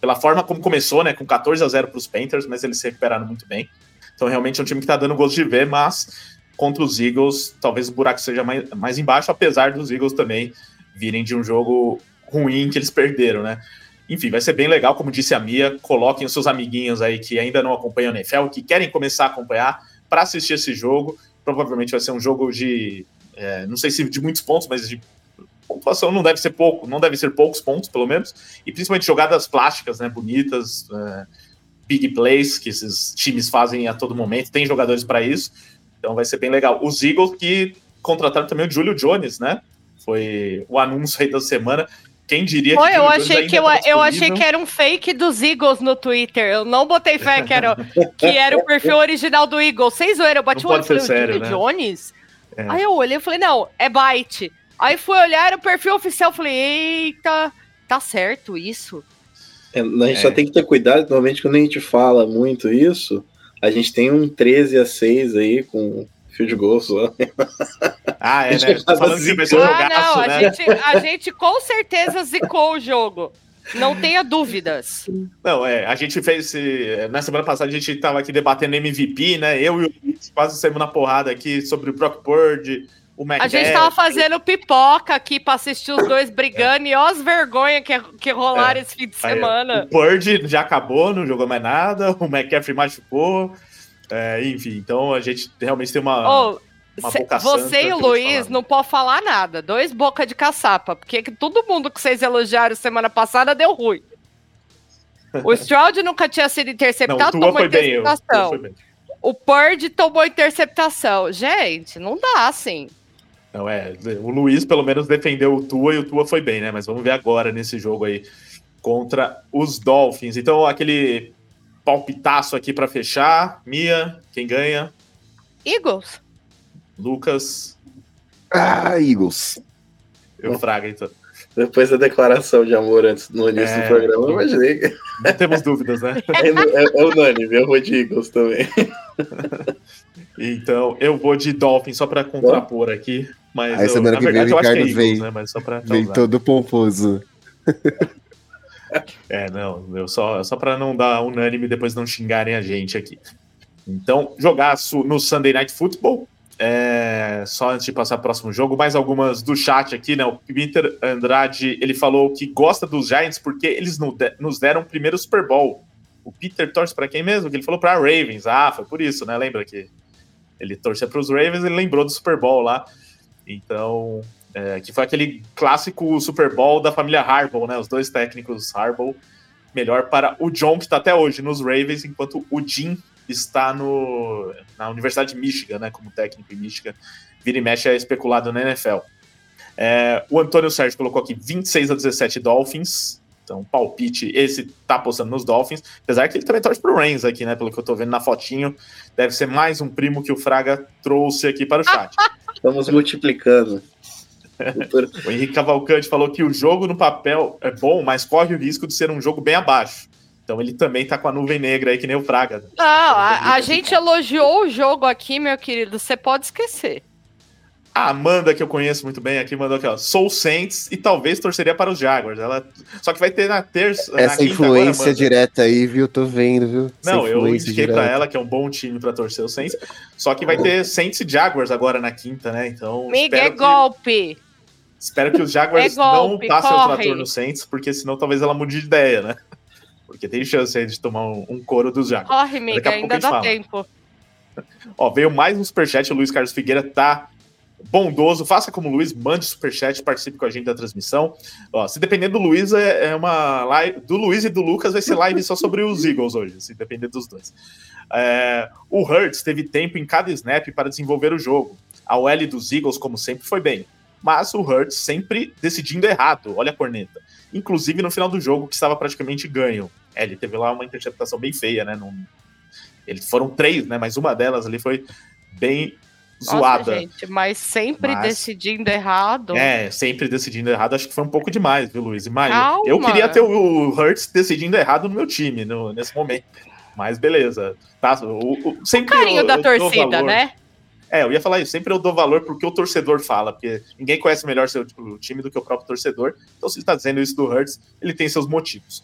Speaker 2: pela forma como começou, né? Com 14 a 0 para os Panthers, mas eles se recuperaram muito bem. Então, realmente é um time que está dando gosto de ver, mas contra os Eagles, talvez o buraco seja mais, mais embaixo, apesar dos Eagles também virem de um jogo ruim que eles perderam, né? Enfim, vai ser bem legal, como disse a Mia. Coloquem os seus amiguinhos aí que ainda não acompanham o NFL, que querem começar a acompanhar para assistir esse jogo. Provavelmente vai ser um jogo de, é, não sei se de muitos pontos, mas de pontuação não deve ser pouco, não deve ser poucos pontos, pelo menos. E principalmente jogadas plásticas, né? Bonitas, é, big plays que esses times fazem a todo momento. Tem jogadores para isso. Então vai ser bem legal. Os Eagles que contrataram também o Julio Jones, né? Foi o anúncio aí da semana. Quem diria
Speaker 3: Foi, que eu achei que eu, eu achei que era um fake dos Eagles no Twitter. Eu não botei fé que era, que era o perfil original do Eagles. Vocês viram? Eu bati o olho e falei, sério, Julio né? Jones? É. Aí eu olhei e falei, não, é Byte. Aí fui olhar o perfil oficial, falei, eita, tá certo isso.
Speaker 4: É, a gente é. só tem que ter cuidado, normalmente quando a gente fala muito isso, a gente tem um 13 a 6 aí com field goals lá.
Speaker 2: Ah, é, né? Falando assim, vai ser um
Speaker 3: ah, não, né? a, gente, a gente com certeza zicou o jogo. Não tenha dúvidas.
Speaker 2: Não, é, a gente fez. Na semana passada a gente estava aqui debatendo MVP, né? Eu e o Luiz quase saímos na porrada aqui sobre o Brock Purdy, o McNair.
Speaker 3: A gente estava fazendo pipoca aqui para assistir os dois brigando é. e ó as vergonhas que, que rolaram é. esse fim de semana.
Speaker 2: Aí, o Purdy já acabou, não jogou mais nada, o McCaffrey machucou. É, enfim, então a gente realmente tem uma.
Speaker 3: Oh, você e o Luiz não pode falar nada. Dois boca de caçapa, porque todo mundo que vocês elogiaram semana passada deu ruim. O Stroud nunca tinha sido interceptado, não, tomou interceptação. Bem, o Purdy tomou interceptação. Gente, não dá assim.
Speaker 2: Não é, o Luiz pelo menos defendeu o Tua e o Tua foi bem, né? Mas vamos ver agora nesse jogo aí contra os Dolphins. Então, aquele palpitaço aqui para fechar. Mia, quem ganha?
Speaker 3: Eagles.
Speaker 2: Lucas.
Speaker 5: Ah, Eagles.
Speaker 2: Eu fraga, então.
Speaker 4: Depois da declaração de amor antes no início é, do programa, eu imaginei.
Speaker 2: Não temos dúvidas, né?
Speaker 4: É, é, é unânime, eu vou de Eagles também.
Speaker 2: Então, eu vou de Dolphin só para contrapor aqui. Mas
Speaker 5: Aí
Speaker 2: eu,
Speaker 5: semana que vem o Ricardo é vem, né? vem todo pomposo.
Speaker 2: É, não, eu só, só para não dar unânime e depois não xingarem a gente aqui. Então, jogar no Sunday Night Football. É, só antes de passar para o próximo jogo, mais algumas do chat aqui, né? O Peter Andrade ele falou que gosta dos Giants porque eles nos deram o primeiro Super Bowl. O Peter torce para quem mesmo? Que ele falou para Ravens. Ah, foi por isso, né? Lembra que ele torcia para os Ravens, ele lembrou do Super Bowl lá. Então, é, que foi aquele clássico Super Bowl da família Harbaugh, né? Os dois técnicos Harbaugh, melhor para o John, que está até hoje nos Ravens, enquanto o Jim está no, na Universidade de Michigan, né? Como técnico em Michigan. Vira e mexe é especulado na NFL. É, o Antônio Sérgio colocou aqui 26 a 17 Dolphins. Então, palpite, esse tá apostando nos Dolphins. Apesar que ele também torce pro Reigns aqui, né? Pelo que eu tô vendo na fotinho. Deve ser mais um primo que o Fraga trouxe aqui para o chat.
Speaker 4: Estamos multiplicando.
Speaker 2: o Henrique Cavalcante falou que o jogo no papel é bom, mas corre o risco de ser um jogo bem abaixo. Então ele também tá com a nuvem negra aí, que nem o Fraga.
Speaker 3: Não, a, a gente elogiou o jogo aqui, meu querido. Você pode esquecer.
Speaker 2: A Amanda, que eu conheço muito bem aqui, mandou aqui, ó. Sou Saints e talvez torceria para os Jaguars. Ela... Só que vai ter na terça.
Speaker 5: Essa
Speaker 2: na
Speaker 5: influência
Speaker 2: agora,
Speaker 5: direta aí, viu? Tô vendo, viu?
Speaker 2: Não, eu indiquei
Speaker 5: direta.
Speaker 2: pra ela que é um bom time pra torcer o Saints. Só que vai ter Saints e Jaguars agora na quinta, né? Então.
Speaker 3: Miga, é
Speaker 2: que-
Speaker 3: golpe.
Speaker 2: Espero que os Jaguars
Speaker 3: É golpe,
Speaker 2: não passem o
Speaker 3: corre.
Speaker 2: trator no Saints, porque senão talvez ela mude de ideia, né? Porque tem chance aí de tomar um, um couro dos Jaguars.
Speaker 3: Corre,
Speaker 2: a
Speaker 3: ainda dá
Speaker 2: fala.
Speaker 3: tempo.
Speaker 2: Ó, veio mais um superchat, o Luiz Carlos Figueira tá bondoso. Faça como o Luiz, mande superchat, participe com a gente da transmissão. Ó, se depender do Luiz, é, é uma live. Do Luiz e do Lucas vai ser live só sobre os Eagles hoje, se depender dos dois. É, o Hurts teve tempo em cada snap para desenvolver o jogo. A OL dos Eagles, como sempre, foi bem. Mas o Hurts sempre decidindo errado. Olha a corneta. Inclusive no final do jogo, que estava praticamente ganho. É, ele teve lá uma interceptação bem feia, né? Eles foram três, né? Mas uma delas ali foi bem
Speaker 3: Nossa,
Speaker 2: zoada.
Speaker 3: gente, mas sempre
Speaker 2: Mas-
Speaker 3: decidindo errado.
Speaker 2: É, sempre decidindo errado, acho que foi um pouco demais, viu, Luiz? Maia,
Speaker 3: Calma.
Speaker 2: eu queria ter o Hurts decidindo errado no meu time no- nesse momento. Mas beleza. Tá, o, o- sempre
Speaker 3: Carinho
Speaker 2: eu-
Speaker 3: da
Speaker 2: eu
Speaker 3: torcida, né?
Speaker 2: É, eu ia falar isso. Sempre eu dou valor porque o torcedor fala, porque ninguém conhece melhor seu o time do que o próprio torcedor. Então, se está dizendo isso do Hurts, ele tem seus motivos.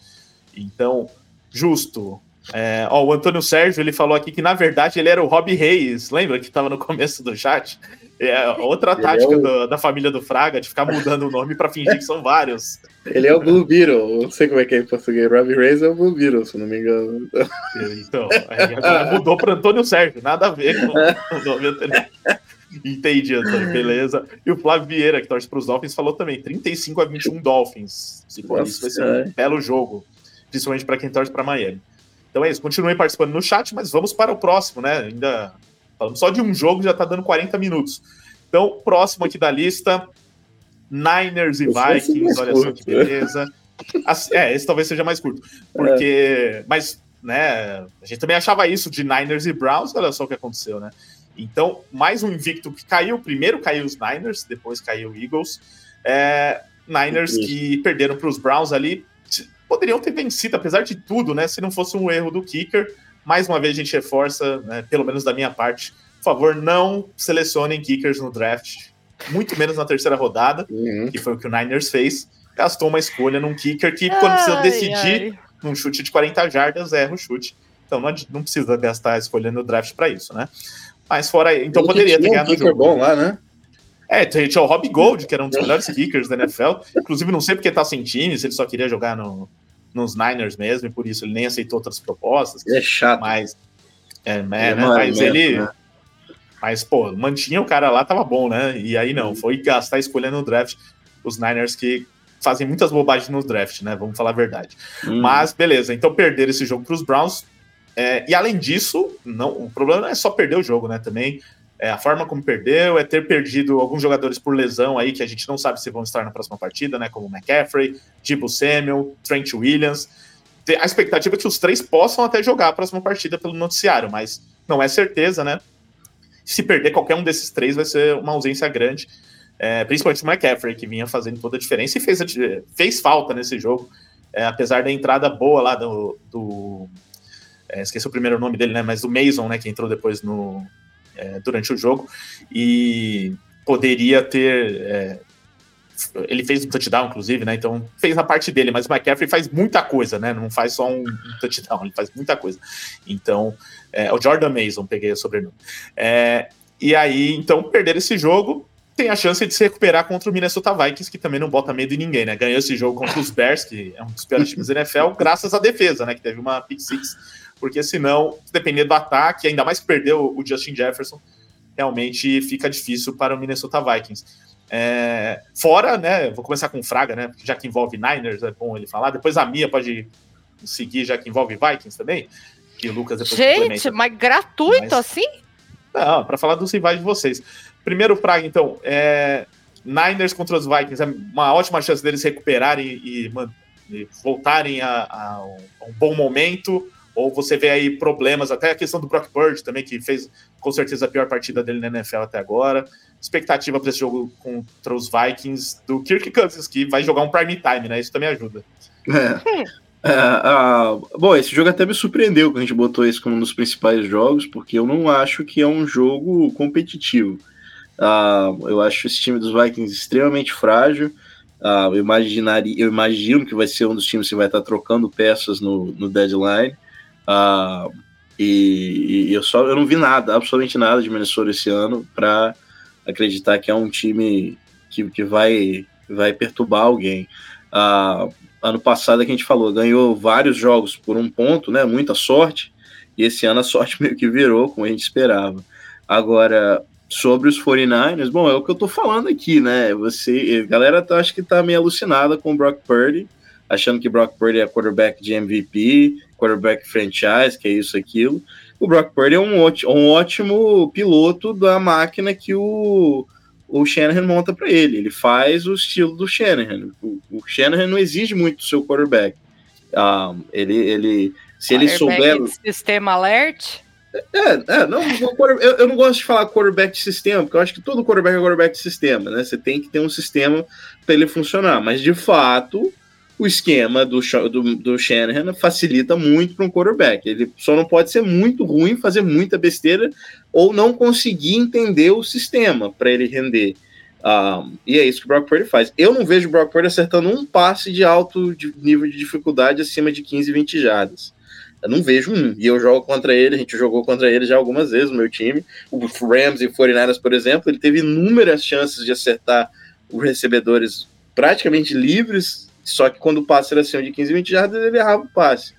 Speaker 2: Então, justo. É, ó, o Antônio Sérgio ele falou aqui que na verdade ele era o Rob Reis, lembra que estava no começo do chat? É outra
Speaker 4: Ele
Speaker 2: tática
Speaker 4: é o-
Speaker 2: do- da família do Fraga de ficar mudando o nome para fingir que são vários.
Speaker 4: Ele é o Blue Beetle, não sei como é que é em português. Robbie Reyes é o Blue Beetle, se não me engano.
Speaker 2: Então, agora mudou para Antônio Sérgio, nada a ver com o nome anterior. Entendi, Antônio, beleza. E o Flávio Vieira, que torce para os Dolphins, falou também: 35 a 21 Dolphins. Se for
Speaker 4: Nossa
Speaker 2: isso, vai ser um belo jogo, principalmente para quem torce para Miami. Então é isso, continue participando no chat, mas vamos para o próximo, né? Ainda falamos só de um jogo, já tá dando 40 minutos. Então, próximo aqui da lista: Niners e Vikings, olha só
Speaker 4: curto,
Speaker 2: que beleza. Assim, É, esse talvez seja mais curto. Porque. Mas, né, a gente também achava isso de Niners e Browns, olha só o que aconteceu, né? Então, mais um invicto que caiu. Primeiro caiu os Niners, depois caiu o Eagles. É, Niners que perderam para os Browns ali. Poderiam ter vencido, apesar de tudo, né? Se não fosse um erro do kicker. Mais uma vez a gente reforça, né, pelo menos da minha parte. Por favor, não selecionem kickers no draft. Muito menos na terceira rodada
Speaker 4: Uhum.
Speaker 2: que foi o que o Niners fez, gastou uma escolha num kicker que, quando precisa
Speaker 3: Ai,
Speaker 2: decidir
Speaker 3: ai.
Speaker 2: num chute de 40 jardas, erra o chute. Então não, não precisa gastar a escolha no draft para isso, né? Mas fora aí, então
Speaker 4: Ele
Speaker 2: poderia ter
Speaker 4: um
Speaker 2: ganhado o
Speaker 4: kicker
Speaker 2: jogo.
Speaker 4: bom lá, né?
Speaker 2: É, tinha o Rob Gold, que era um dos melhores kickers da NFL. Inclusive, não sei porque tá sem time, se ele só queria jogar no, nos Niners mesmo, e por isso ele nem aceitou outras propostas.
Speaker 4: Ele é chato.
Speaker 2: Mas. É, né,
Speaker 4: é
Speaker 2: né, mas ele.
Speaker 4: né?
Speaker 2: Mas, pô, mantinha o cara lá, tava bom, né? E aí não, foi gastar escolha no draft. Os Niners que fazem muitas bobagens no draft, né? Vamos falar a verdade.
Speaker 4: Hum.
Speaker 2: Mas, beleza, então perder esse jogo para os Browns. É, e além disso, não, o problema não é só perder o jogo, né? Também é, a forma como perdeu é ter perdido alguns jogadores por lesão aí, que a gente não sabe se vão estar na próxima partida, né? Como McCaffrey, Debo Samuel, Trent Williams. A expectativa é que os três possam até jogar a próxima partida pelo noticiário, mas não é certeza, né? Se perder qualquer um desses três, vai ser uma ausência grande. É, principalmente o McCaffrey, que vinha fazendo toda a diferença e fez, fez falta nesse jogo. É, apesar da entrada boa lá do. do é, esqueci o primeiro nome dele, né? Mas do Mason, né? Que entrou depois no, é, durante o jogo. E poderia ter. é, ele fez um touchdown, inclusive, né? Então fez a parte dele, mas o McCaffrey faz muita coisa, né? Não faz só um, um touchdown, ele faz muita coisa. Então, é, o Jordan Mason, peguei o sobrenome. É, e aí, então, perder esse jogo tem a chance de se recuperar contra o Minnesota Vikings, que também não bota medo em ninguém, né? Ganhou esse jogo contra os Bears, que é um dos piores times da NFL, graças à defesa, né? Que teve uma pick six, porque senão, dependendo do ataque, ainda mais que perdeu o Justin Jefferson, realmente fica difícil para o Minnesota Vikings. É, fora, né? Vou começar com o Fraga, né? Já que envolve Niners, é bom ele falar. Depois a Mia pode seguir, já que envolve Vikings também. Que o Lucas depois
Speaker 3: Gente, mas gratuito
Speaker 2: Mas-
Speaker 3: assim?
Speaker 2: Não, para falar dos rivais de vocês. Primeiro, Praga, então, é, Niners contra os Vikings é uma ótima chance deles recuperarem e, man- e voltarem a, a um- a um bom momento. Ou você vê aí problemas, até a questão do Brock Purdy também, que fez com certeza a pior partida dele na NFL até agora. Expectativa para esse jogo contra os Vikings do Kirk Cousins, que vai jogar um prime time, né? Isso também ajuda.
Speaker 4: É. É, ah, bom, esse jogo até me surpreendeu quando a gente botou esse como um dos principais jogos, porque eu não acho que é um jogo competitivo. Uh, eu acho esse time dos Vikings extremamente frágil. Uh, eu, imaginaria, eu imagino que vai ser um dos times que vai estar trocando peças no, no deadline. Uh, e, e, eu só eu não vi nada, absolutamente nada de Minnesota esse ano para acreditar que é um time que, que vai, vai perturbar alguém. Uh, ano passado é que a gente falou, ganhou vários jogos por um ponto, né? Muita sorte. E esse ano a sorte meio que virou, como a gente esperava. Agora, sobre os 49ers, bom, é o que eu tô falando aqui, né? Você, a galera tá, acho que tá meio alucinada com o Brock Purdy, achando que Brock Purdy é quarterback de MVP, quarterback franchise, que é isso, aquilo. O Brock Purdy é um, ótimo, um ótimo piloto da máquina que o, o Shanahan monta para ele. Ele faz o estilo do Shanahan. O, o Shanahan não exige muito do seu quarterback. Um, ah, ele, ele, se ele souber.
Speaker 3: Sistema alert?
Speaker 4: É, é não, eu, eu, não gosto de falar quarterback de sistema, porque eu acho que todo quarterback é quarterback de sistema, né? Você tem que ter um sistema para ele funcionar. Mas de fato, o esquema do, do, do Shanahan facilita muito para um quarterback. Ele só não pode ser muito ruim, fazer muita besteira ou não conseguir entender o sistema para ele render. Um, e é isso que o Brock Purdy faz. Eu não vejo o Brock Purdy acertando um passe de alto de nível de dificuldade acima de 15, 20 jardas. Eu não vejo um. E eu jogo contra ele, a gente jogou contra ele já algumas vezes, o meu time. O Rams e 49ers, por exemplo, ele teve inúmeras chances de acertar os recebedores praticamente livres só que quando o passe era acima de 15, 20 jardas, ele errava o passe.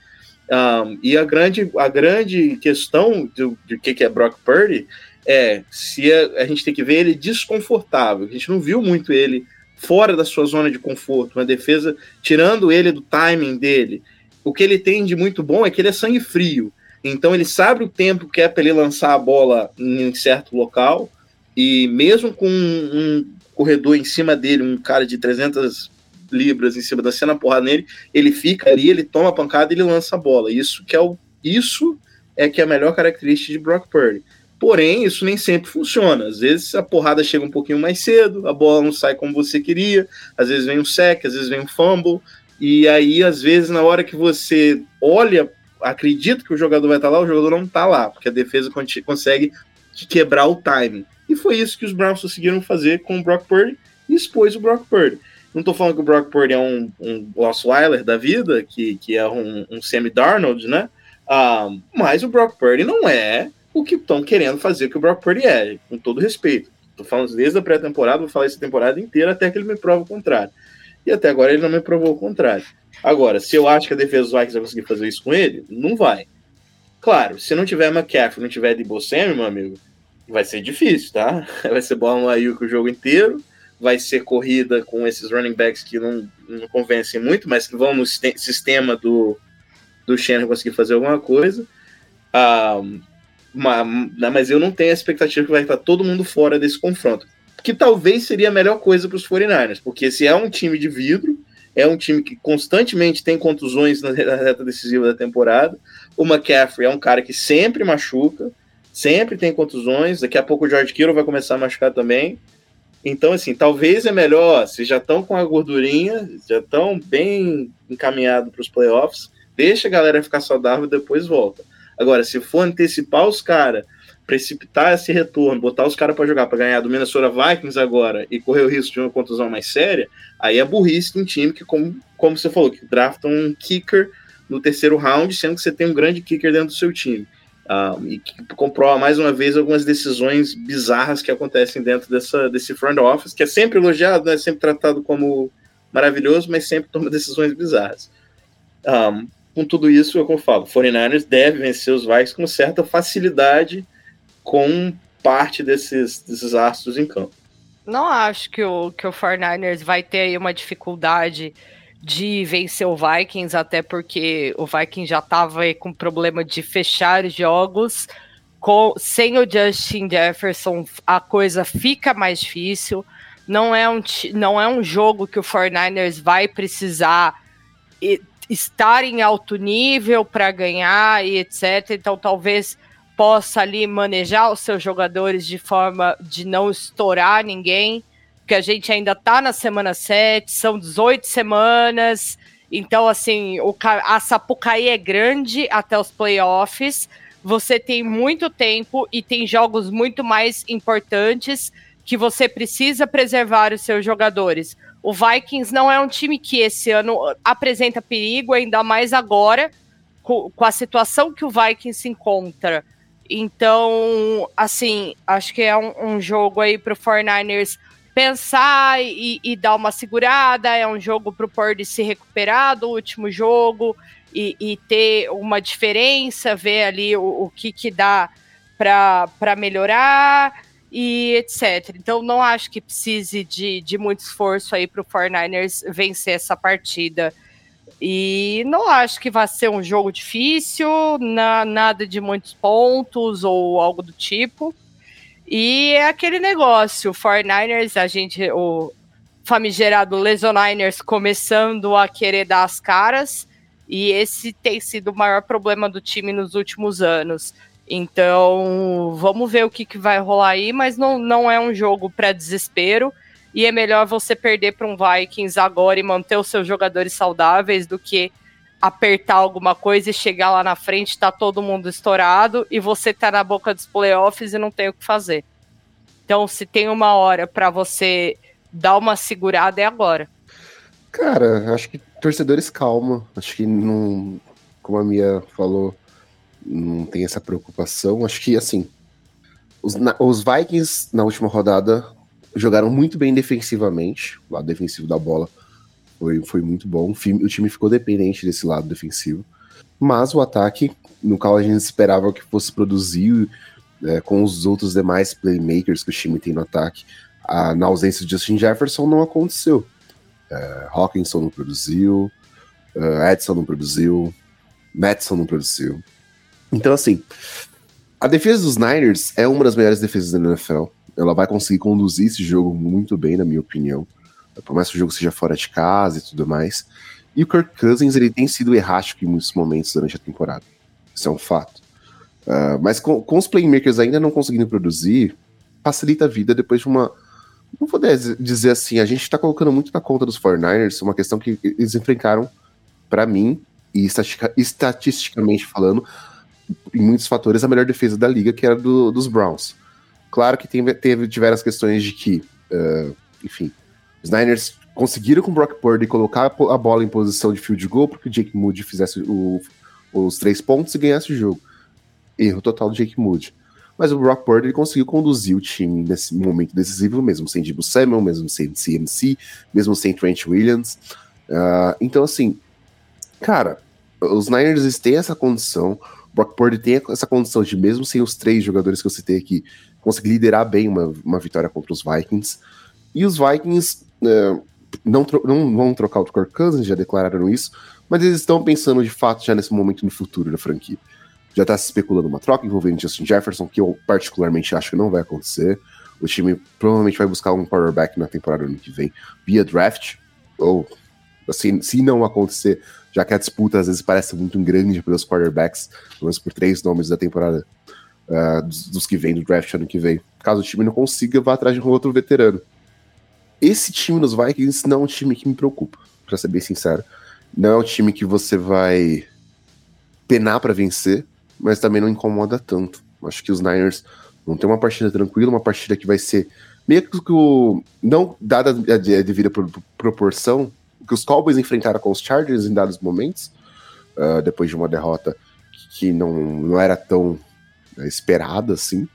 Speaker 4: Um, e a grande, a grande questão do, do que, que é Brock Purdy é se a, a, gente tem que ver ele desconfortável. A gente não viu muito ele fora da sua zona de conforto, uma defesa tirando ele do timing dele. O que ele tem de muito bom é que ele é sangue frio. Então ele sabe o tempo que é para ele lançar a bola em certo local. E mesmo com um, um corredor em cima dele, um cara de 300 libras em cima da cena porrada nele, ele fica ali, ele toma a pancada e ele lança a bola. Isso que é o isso é que é a melhor característica de Brock Purdy. Porém, isso nem sempre funciona. Às vezes a porrada chega um pouquinho mais cedo, a bola não sai como você queria, às vezes vem um sec, às vezes vem um fumble, e aí às vezes na hora que você olha, acredita que o jogador vai estar lá, o jogador não está lá, porque a defesa consegue quebrar o timing. E foi isso que os Browns conseguiram fazer com o Brock Purdy e expôs o Brock Purdy. Não tô falando que o Brock Purdy é um, um Osweiler da vida, que, que é um, um Sammy Darnold, né? Um, mas o Brock Purdy não é o que estão querendo fazer que o Brock Purdy é, com todo respeito. Tô falando desde a pré-temporada, vou falar essa temporada inteira até que ele me prova o contrário. E até agora ele não me provou o contrário. Agora, se eu acho que a defesa dos Vikings vai conseguir fazer isso com ele, não vai. Claro, se não tiver McCaffrey, não tiver Debo Samuel, meu amigo, vai ser difícil, tá? Vai ser bola no Ayuk o jogo inteiro vai ser corrida com esses running backs que não, não convencem muito, mas que vão no sistema do, do Shannon conseguir fazer alguma coisa. Ah, mas eu não tenho a expectativa que vai estar todo mundo fora desse confronto. Que talvez seria a melhor coisa para os 49ers, porque se é um time de vidro, é um time que constantemente tem contusões na reta decisiva da temporada. O McCaffrey é um cara que sempre machuca, sempre tem contusões. Daqui a pouco o George Kittle vai começar a machucar também. Então, assim, talvez é melhor, se já estão com a gordurinha, já estão bem encaminhados para os playoffs, deixa a galera ficar saudável e depois volta. Agora, se for antecipar os caras, precipitar esse retorno, botar os caras para jogar, para ganhar do Minnesota Vikings agora e correr o risco de uma contusão mais séria, aí é burrice de um time que, como, como você falou, que drafta um kicker no terceiro round, sendo que você tem um grande kicker dentro do seu time. Uh, e que comprova mais uma vez algumas decisões bizarras que acontecem dentro dessa, desse front office, que é sempre elogiado, né, sempre tratado como maravilhoso, mas sempre toma decisões bizarras. Um, com tudo isso, é como eu falo, 49ers deve vencer os Vikings com certa facilidade com parte desses, desses astros em campo.
Speaker 3: Não acho que o, que o 49ers vai ter aí uma dificuldade de vencer o Vikings, até porque o Vikings já estava com problema de fechar jogos. Com, sem o Justin Jefferson, a coisa fica mais difícil. Não é um, não é um jogo que o 49ers vai precisar estar em alto nível para ganhar e etc. Então, talvez possa ali manejar os seus jogadores de forma de não estourar ninguém porque a gente ainda tá na semana 7, são 18 semanas. Então, assim, o, a Sapucaí é grande até os playoffs. Você tem muito tempo e tem jogos muito mais importantes que você precisa preservar os seus jogadores. O Vikings não é um time que esse ano apresenta perigo, ainda mais agora, com, com a situação que o Vikings se encontra. Então, assim, acho que é um, um jogo aí para o 49ers pensar e, e, dar uma segurada. É um jogo para o Pord se recuperar do último jogo e, e, ter uma diferença, ver ali o, o que, que dá para melhorar e etc. Então, não acho que precise de, de muito esforço aí para o 49ers vencer essa partida. E não acho que vai ser um jogo difícil, na, nada de muitos pontos ou algo do tipo. E é aquele negócio, o 49ers, a gente, o famigerado Lesoniners começando a querer dar as caras, e esse tem sido o maior problema do time nos últimos anos. Então, vamos ver o que, que vai rolar aí, mas não, não é um jogo para desespero e é melhor você perder para um Vikings agora e manter os seus jogadores saudáveis do que apertar alguma coisa e chegar lá na frente, tá todo mundo estourado e você tá na boca dos playoffs e não tem o que fazer. Então, se tem uma hora para você dar uma segurada, é agora.
Speaker 5: Cara, acho que torcedores calma. Acho que não, como a Mia falou, não tem essa preocupação. Acho que assim, os, na, os Vikings na última rodada jogaram muito bem defensivamente. O defensivo da bola foi, foi muito bom. O time ficou dependente desse lado defensivo. Mas o ataque, no qual a gente esperava que fosse produzir é, com os outros demais playmakers que o time tem no ataque, a, na ausência de Justin Jefferson, não aconteceu. É, Hawkinson não produziu, uh, Edson não produziu, Madison não produziu. Então, assim, a defesa dos Niners é uma das melhores defesas da NFL ela vai conseguir conduzir esse jogo muito bem, na minha opinião. Por mais que o jogo seja fora de casa e tudo mais. E o Kirk Cousins, ele tem sido errático em muitos momentos durante a temporada. Isso é um fato. Uh, mas com, com, os playmakers ainda não conseguindo produzir, facilita a vida depois de uma. Não vou dizer assim, a gente está colocando muito na conta dos 49ers, uma questão que eles enfrentaram, para mim, e estatisticamente falando, em muitos fatores, a melhor defesa da liga, que era do, dos Browns. Claro que teve, tiveram as questões de que, uh, enfim, os Niners conseguiram com o Brock Purdy colocar a bola em posição de field goal para que o Jake Moody fizesse o, os três pontos e ganhasse o jogo. Erro total do Jake Moody. Mas o Brock Purdy conseguiu conduzir o time nesse momento decisivo, mesmo sem Debo Samuel, mesmo sem CMC, mesmo sem Trent Williams. Uh, então, assim, cara, os Niners têm essa condição, o Brock Purdy tem essa condição de, mesmo sem os três jogadores que eu citei aqui, conseguir liderar bem uma, uma vitória contra os Vikings. E os Vikings é, não, não vão trocar o Kirk Cousins, já declararam isso, mas eles estão pensando de fato já nesse momento no futuro da franquia. Já está se especulando uma troca envolvendo Justin Jefferson, que eu particularmente acho que não vai acontecer. O time provavelmente vai buscar um quarterback na temporada ano que vem via draft, ou assim, se não acontecer, já que a disputa às vezes parece muito grande pelos quarterbacks, pelo menos por três nomes da temporada uh, dos, dos, que vem do draft ano que vem. Caso o time não consiga, vá atrás de um outro veterano. Esse time dos Vikings não é um time que me preocupa, para ser bem sincero. Não é um time que você vai penar para vencer, mas também não incomoda tanto. Acho que os Niners vão ter uma partida tranquila, uma partida que vai ser meio que o. Não dada a devida proporção, que os Cowboys enfrentaram com os Chargers em dados momentos, uh, depois de uma derrota que não, não era tão é esperada, assim.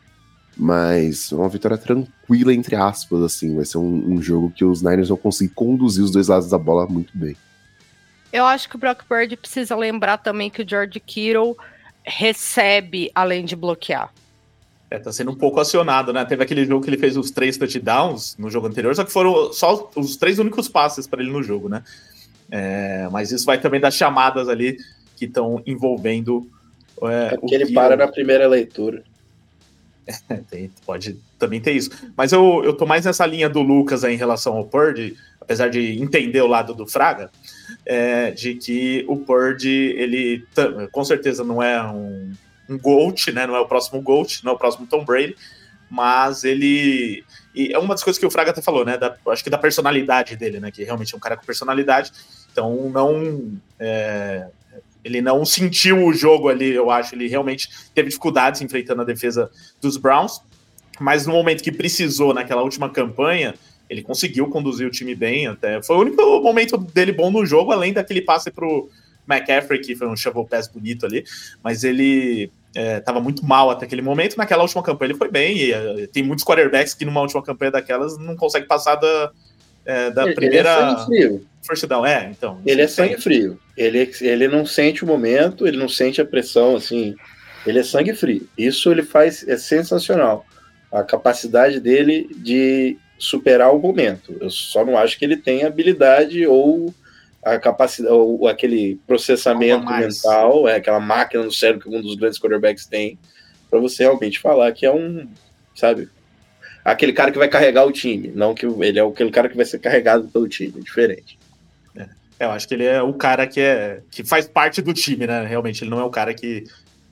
Speaker 5: Mas uma vitória tranquila, entre aspas, assim. Vai ser um, um, jogo que os Niners vão conseguir conduzir os dois lados da bola muito bem.
Speaker 3: Eu acho que o Brock Purdy precisa lembrar também que o George Kittle recebe além de bloquear.
Speaker 2: É, tá sendo um pouco acionado, né? Teve aquele jogo que ele fez os três touchdowns no jogo anterior, só que foram só os três únicos passes para ele no jogo, né? É, mas isso vai também das chamadas ali que estão envolvendo
Speaker 4: é, é porque ele para na primeira leitura.
Speaker 2: tem, pode também ter isso. Mas eu, eu tô mais nessa linha do Lucas em relação ao Purdy, apesar de entender o lado do Fraga, é, de que o Purdy, ele com certeza não é um, um GOAT, né? Não é o próximo GOAT, não é o próximo Tom Brady, mas ele. E é uma das coisas que o Fraga até falou, né? Da, acho que da personalidade dele, né? Que realmente é um cara com personalidade. Então não. É, ele não sentiu o jogo ali, eu acho. Ele realmente teve dificuldades enfrentando a defesa dos Browns. mas no momento que precisou, naquela última campanha, ele conseguiu conduzir o time bem até. Foi o único momento dele bom no jogo, além daquele passe pro McCaffrey, que foi um shovel pass bonito ali, mas ele estava é, muito mal até aquele momento. Naquela última campanha ele foi bem, e uh, tem muitos quarterbacks que numa última campanha daquelas não consegue passar da, é, da
Speaker 4: Ele-
Speaker 2: primeira
Speaker 4: Ele é sangue frio.
Speaker 2: first down. É, então.
Speaker 4: Ele é
Speaker 2: isso tem.
Speaker 4: sangue frio. Ele, ele não sente o momento, ele não sente a pressão, assim. Ele é sangue frio. Isso ele faz, é sensacional. A capacidade dele de superar o momento. Eu só não acho que ele tem habilidade ou a capacidade, ou aquele processamento mental, é aquela máquina no cérebro que um dos grandes quarterbacks tem, para você realmente falar que é um, sabe, aquele cara que vai carregar o time, não que ele é aquele cara que vai ser carregado pelo time, é diferente.
Speaker 2: É, eu acho que ele é o cara que, é, que faz parte do time, né? Realmente, ele não é o cara que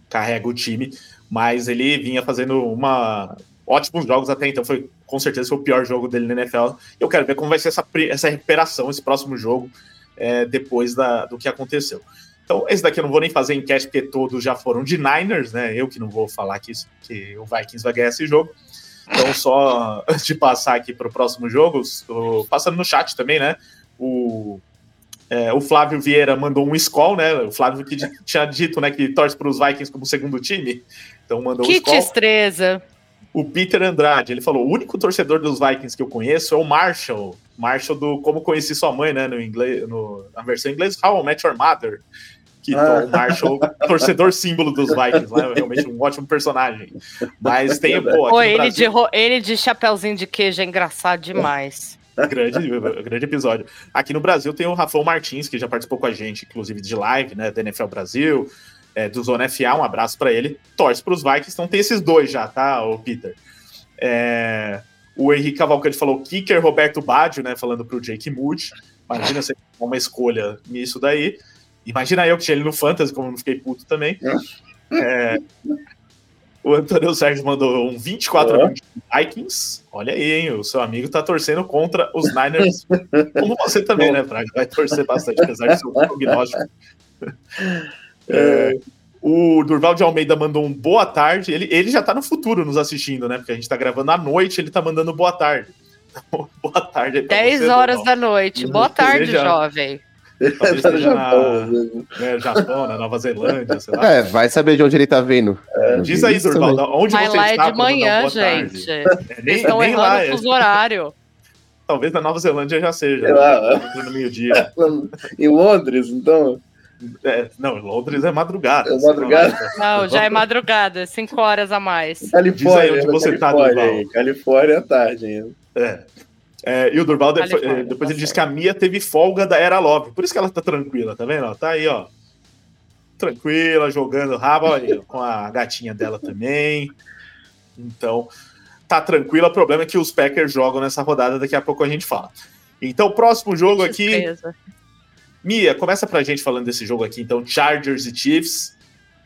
Speaker 2: carrega o time, mas ele vinha fazendo uma ótimos jogos até então. Foi com certeza foi o pior jogo dele na NFL. Eu quero ver como vai ser essa, essa recuperação, esse próximo jogo, é, depois da, do que aconteceu. Então, esse daqui eu não vou nem fazer enquete, porque todos já foram de Niners, né? Eu que não vou falar que, que o Vikings vai ganhar esse jogo. Então, só antes de passar aqui para o próximo jogo, passando no chat também, né? O, é, o Flávio Vieira mandou um score, né? O Flávio que tinha dito né, que torce para os Vikings como segundo time. Então mandou um
Speaker 3: Que destreza.
Speaker 2: O Peter Andrade, ele falou: o único torcedor dos Vikings que eu conheço é o Marshall. Marshall do Como Conheci Sua Mãe, né? No inglês, no, na versão em inglês, How I Met Your Mother. Que
Speaker 4: Ah.
Speaker 2: o Marshall, torcedor símbolo dos Vikings, né? Realmente um ótimo personagem. Mas tem, pô, aqui
Speaker 3: Pô, ele,
Speaker 2: Brasil-
Speaker 3: de, ele de chapeuzinho de queijo é engraçado demais.
Speaker 2: grande, grande episódio. Aqui no Brasil tem o Rafão Martins, que já participou com a gente, inclusive de live, né, da NFL Brasil, é, do Zona FA, um abraço pra ele. Torce pros Vikings, então tem esses dois já, tá, o Peter? É, o Henrique Cavalcante falou kicker Roberto Baggio, né, falando pro Jake Moody. Imagina você tomar uma escolha nisso daí. Imagina eu que tinha ele no Fantasy, como eu não fiquei puto também. É, o Antônio Sérgio mandou um 24 a 20 Vikings. Olha aí, hein? O seu amigo tá torcendo contra os Niners. Como você também, né, Fraga? Vai torcer bastante, apesar do seu prognóstico. É, o Durval de Almeida mandou um boa tarde. Ele, ele já tá no futuro nos assistindo, né? Porque a gente tá gravando à noite, ele tá mandando boa tarde. Então, boa tarde aí pra
Speaker 3: 10
Speaker 2: você,
Speaker 3: horas
Speaker 2: Durval.
Speaker 3: da noite. Boa tarde,
Speaker 2: Seja-
Speaker 3: jovem.
Speaker 2: Talvez
Speaker 4: Tá Japão,
Speaker 2: na,
Speaker 4: mesmo.
Speaker 2: né, Japão, na Nova Zelândia, sei lá.
Speaker 5: É, vai saber de onde ele tá vendo.
Speaker 2: Diz aí, Durval, onde
Speaker 3: Mas
Speaker 2: você
Speaker 3: lá é
Speaker 2: está
Speaker 3: de
Speaker 2: pra mandar
Speaker 3: manhã,
Speaker 2: tarde?
Speaker 3: gente.
Speaker 2: É,
Speaker 3: Eles
Speaker 2: nem,
Speaker 3: estão
Speaker 2: nem
Speaker 3: errando
Speaker 2: lá,
Speaker 3: o
Speaker 2: é-
Speaker 3: fuso horário.
Speaker 2: talvez na Nova Zelândia já seja.
Speaker 4: Sei lá,
Speaker 2: No meio-dia.
Speaker 4: em Londres, então.
Speaker 2: É, não, em Londres é madrugada.
Speaker 4: É madrugada?
Speaker 3: Não, já é madrugada, 5 horas a mais.
Speaker 4: Califórnia,
Speaker 2: onde
Speaker 4: né,
Speaker 2: você tá,
Speaker 4: Califórnia,
Speaker 2: Durval.
Speaker 4: aí. Califórnia é tarde ainda.
Speaker 2: É. É, e o Durval, depois,
Speaker 3: Califórnia,
Speaker 2: eh, depois
Speaker 3: tá
Speaker 2: ele disse que a Mia teve folga da Era Love. Por isso que ela tá tranquila, tá vendo? Ela tá aí, ó. Tranquila, jogando rabo aí, com a gatinha dela também. Então, tá tranquila. O problema é que os Packers jogam nessa rodada, daqui a pouco a gente fala. Então, o próximo jogo aqui. Mia, começa pra gente falando desse jogo aqui, então, Chargers e Chiefs.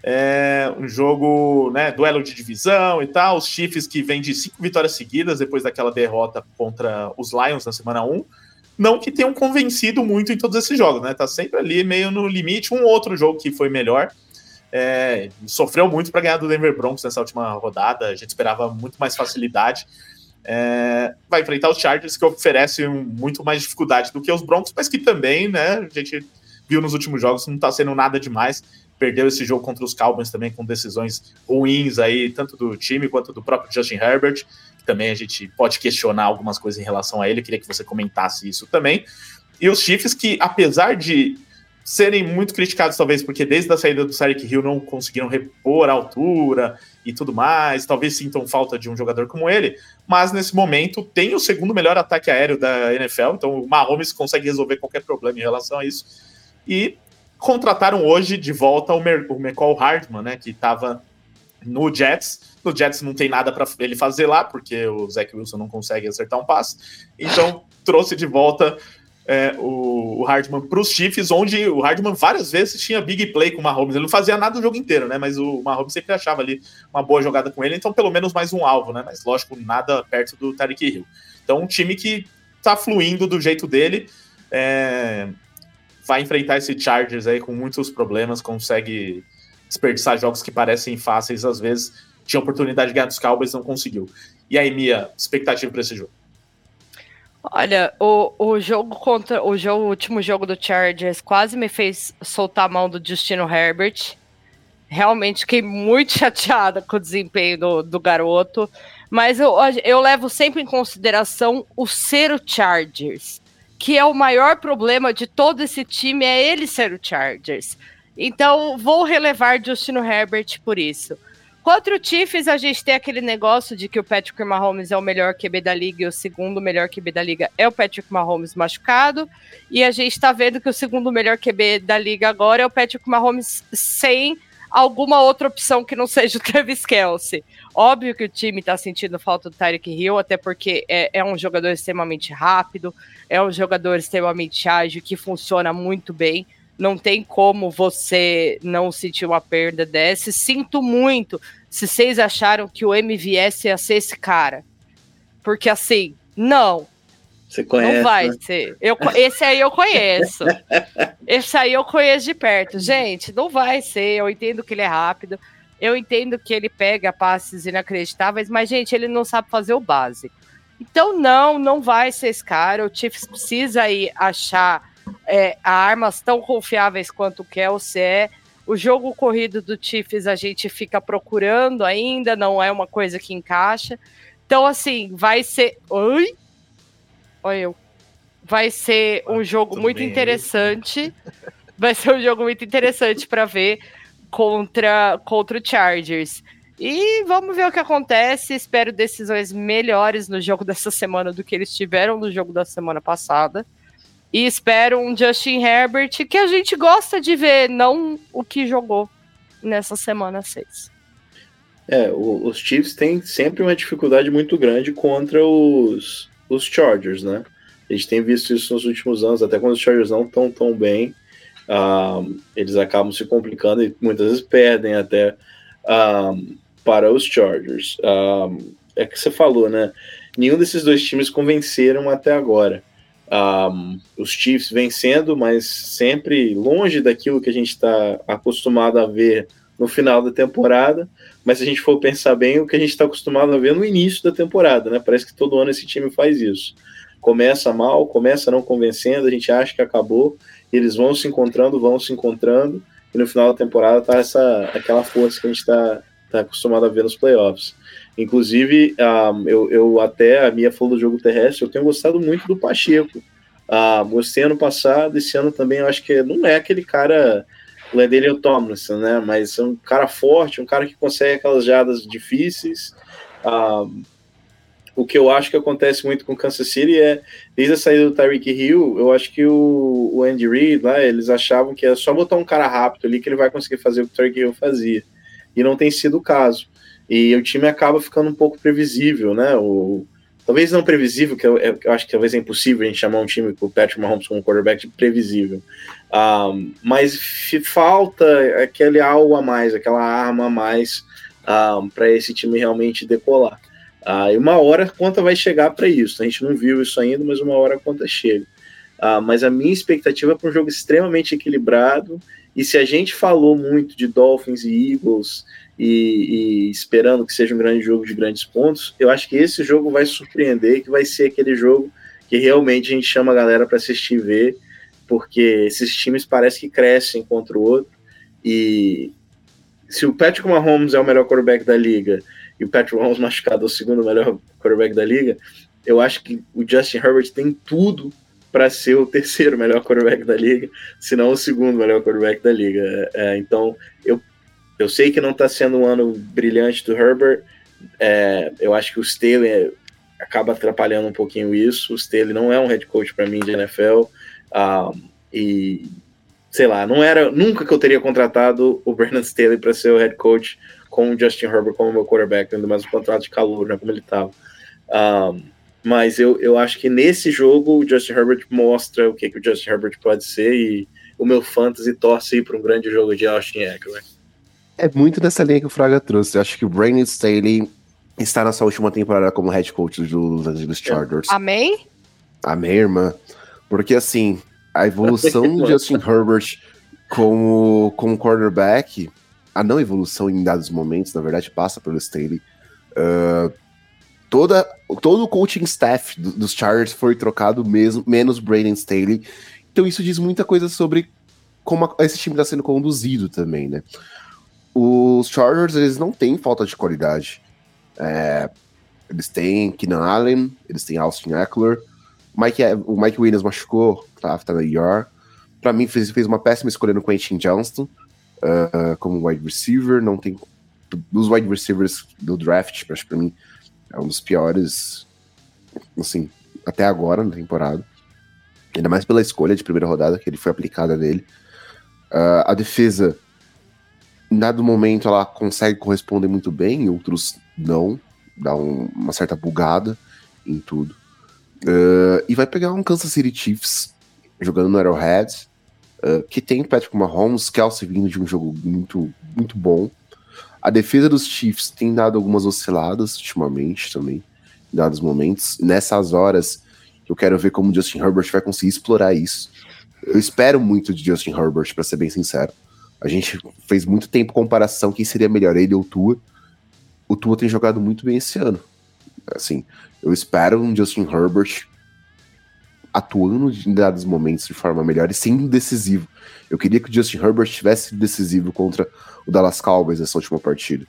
Speaker 2: É um jogo, né, duelo de divisão e tal. Os Chiefs que vêm de cinco vitórias seguidas depois daquela derrota contra os Lions na semana 1. Não que tenham convencido muito em todos esses jogos, né? Tá sempre ali meio no limite. Um outro jogo que foi melhor. É, sofreu muito para ganhar do Denver Broncos nessa última rodada. A gente esperava muito mais facilidade. É, vai enfrentar os Chargers, que oferecem muito mais dificuldade do que os Broncos, mas que também, né, a gente viu nos últimos jogos, não tá sendo nada demais. Perdeu esse jogo contra os Cowboys também com decisões ruins aí, tanto do time quanto do próprio Justin Herbert, que também a gente pode questionar algumas coisas em relação a ele. Queria que você comentasse isso também. E os Chiefs, que apesar de serem muito criticados, talvez, porque desde a saída do Tyreek Hill não conseguiram repor a altura e tudo mais, talvez sintam falta de um jogador como ele, mas nesse momento tem o segundo melhor ataque aéreo da NFL, então o Mahomes consegue resolver qualquer problema em relação a isso. E contrataram hoje de volta o, Mer o McCall Hardman, né, que estava no Jets. No Jets não tem nada para ele fazer lá, porque o Zach Wilson não consegue acertar um passe. Então trouxe de volta é, o, o Hardman para os Chiefs, onde o Hardman várias vezes tinha big play com o Mahomes. Ele não fazia nada o jogo inteiro, né? Mas o Mahomes sempre achava ali uma boa jogada com ele, então pelo menos mais um alvo, né? Mas lógico, nada perto do Tarek Hill. Então, um time que tá fluindo do jeito dele. É, vai enfrentar esse Chargers aí com muitos problemas, consegue desperdiçar jogos que parecem fáceis às vezes. tinha oportunidade de ganhar dos Cowboys, não conseguiu. E aí, Mia, expectativa para esse jogo?
Speaker 3: Olha, o, o jogo contra o, jogo, o último jogo do Chargers quase me fez soltar a mão do Justino Herbert. Realmente fiquei muito chateada com o desempenho do, do garoto. Mas eu, eu levo sempre em consideração o ser o Chargers, que é o maior problema de todo esse time, é ele ser o Chargers. Então, vou relevar Justino Herbert por isso. Contra o Chiefs, a gente tem aquele negócio de que o Patrick Mahomes é o melhor QB da liga e o segundo melhor QB da liga é o Patrick Mahomes machucado. E a gente tá vendo que o segundo melhor QB da liga agora é o Patrick Mahomes sem alguma outra opção que não seja o Travis Kelsey. Óbvio que o time tá sentindo falta do Tyreek Hill, até porque é, é um jogador extremamente rápido, é um jogador extremamente ágil, que funciona muito bem não tem como você não sentir uma perda dessa. Sinto muito se vocês acharam que o MVS ia ser esse cara. Porque assim, não.
Speaker 4: Você conhece?
Speaker 3: Não vai né? ser. Eu, esse aí eu conheço. esse aí eu conheço de perto. Gente, não vai ser. Eu entendo que ele é rápido. Eu entendo que ele pega passes inacreditáveis, mas, gente, ele não sabe fazer o básico. Então, não, não vai ser esse cara. O Chiefs precisa aí achar é, armas tão confiáveis quanto o Kelsey é. O jogo corrido do Chiefs a gente fica procurando ainda, não é uma coisa que encaixa. Então, assim, vai ser. Oi? Olha eu. Vai ser um jogo muito bem. interessante. Vai ser um jogo muito interessante para ver contra, contra o Chargers. E vamos ver o que acontece. Espero decisões melhores no jogo dessa semana do que eles tiveram no jogo da semana passada. E espero um Justin Herbert que a gente gosta de ver, não o que jogou nessa semana 6.
Speaker 4: É, o, os Chiefs têm sempre uma dificuldade muito grande contra os, os Chargers, né? A gente tem visto isso nos últimos anos, até quando os Chargers não estão tão bem, um, eles acabam se complicando e muitas vezes perdem até um, para os Chargers. Um, é que você falou, né? Nenhum desses dois times convenceram até agora. Um, os Chiefs vencendo, mas sempre longe daquilo que a gente está acostumado a ver no final da temporada. Mas se a gente for pensar bem, o que a gente está acostumado a ver no início da temporada, né? Parece que todo ano esse time faz isso. Começa mal, começa não convencendo, a gente acha que acabou, e eles vão se encontrando, vão se encontrando, e no final da temporada tá essa aquela força que a gente está tá acostumado a ver nos playoffs. Inclusive, um, eu, eu, até, a minha falou do jogo terrestre, eu tenho gostado muito do Pacheco. Uh, gostei ano passado, esse ano também eu acho que não é aquele cara, o Landelian Tomlinson, né? Mas é um cara forte, um cara que consegue aquelas jadas difíceis. Um, o que eu acho que acontece muito com o Kansas City é, desde a saída do Tyreek Hill, eu acho que o, o Andy Reid lá, eles achavam que é só botar um cara rápido ali que ele vai conseguir fazer o que o Tyreek Hill fazia. E não tem sido o caso. E o time acaba ficando um pouco previsível, né? O, talvez não previsível, que eu, eu, acho que talvez é impossível a gente chamar um time com o Patrick Mahomes como quarterback de previsível. Um, mas falta aquele algo a mais, aquela arma a mais um, para esse time realmente decolar. Uh, e uma hora a conta vai chegar para isso. A gente não viu isso ainda, mas uma hora a conta chega. Uh, mas a minha expectativa é para um jogo extremamente equilibrado. E se a gente falou muito de Dolphins e Eagles e, e, esperando que seja um grande jogo de grandes pontos, eu acho que esse jogo vai surpreender, que vai ser aquele jogo que realmente a gente chama a galera para assistir e ver, porque esses times parecem que crescem contra o outro. E se o Patrick Mahomes é o melhor quarterback da liga e o Patrick Mahomes machucado é o segundo melhor quarterback da liga, eu acho que o Justin Herbert tem tudo para ser o terceiro melhor quarterback da liga, se não o segundo melhor quarterback da liga. É, então, eu eu sei que não está sendo um ano brilhante do Herbert. É, eu acho que o Staley acaba atrapalhando um pouquinho isso. O Staley não é um head coach para mim de NFL. Um, e sei lá, não era nunca que eu teria contratado o Brandon Staley para ser o head coach com o Justin Herbert como meu quarterback, ainda mais um contrato de calor, né, como ele estava. Um, mas eu, eu acho que nesse jogo o Justin Herbert mostra o que, que o Justin Herbert pode ser e o meu fantasy torce para um grande jogo de Austin Eckler.
Speaker 5: É muito nessa linha que o Fraga trouxe. Eu acho que o Brandon Staley está na sua última temporada como head coach dos Los Angeles Chargers.
Speaker 3: Amém?
Speaker 5: Amém, irmã. Porque assim, a evolução do Justin Herbert como, como quarterback a não evolução em dados momentos, na verdade, passa pelo Staley. Uh, toda, todo o coaching staff do, dos Chargers foi trocado mesmo, menos Brandon Staley. Então isso diz muita coisa sobre como a, esse time está sendo conduzido também, né? Os Chargers, eles não têm falta de qualidade. É, eles têm Keenan Allen, eles têm Austin Eckler, Mike, o Mike Williams machucou, tá, tá na IR. Pra mim, fez, fez uma péssima escolha no Quentin Johnston uh, como wide receiver. Não tem. Dos wide receivers do draft, acho que pra mim é um dos piores, assim, até agora na temporada. Ainda mais pela escolha de primeira rodada que ele foi aplicada nele. Uh, a defesa, em dado momento, ela consegue corresponder muito bem, outros não. Dá um, uma certa bugada em tudo. Uh, e vai pegar um Kansas City Chiefs jogando no Arrowhead, uh, que tem Patrick Mahomes, Kelsey vindo de um jogo muito, muito bom. A defesa dos Chiefs tem dado algumas osciladas ultimamente também, em dados momentos. Nessas horas, eu quero ver como o Justin Herbert vai conseguir explorar isso. Eu espero muito de Justin Herbert, para ser bem sincero. A gente fez muito tempo comparação quem seria melhor, ele ou o Tua. O Tua tem jogado muito bem esse ano. Assim, eu espero um Justin Herbert atuando em dados momentos de forma melhor e sendo decisivo. Eu queria que o Justin Herbert tivesse decisivo contra o Dallas Cowboys nessa última partida.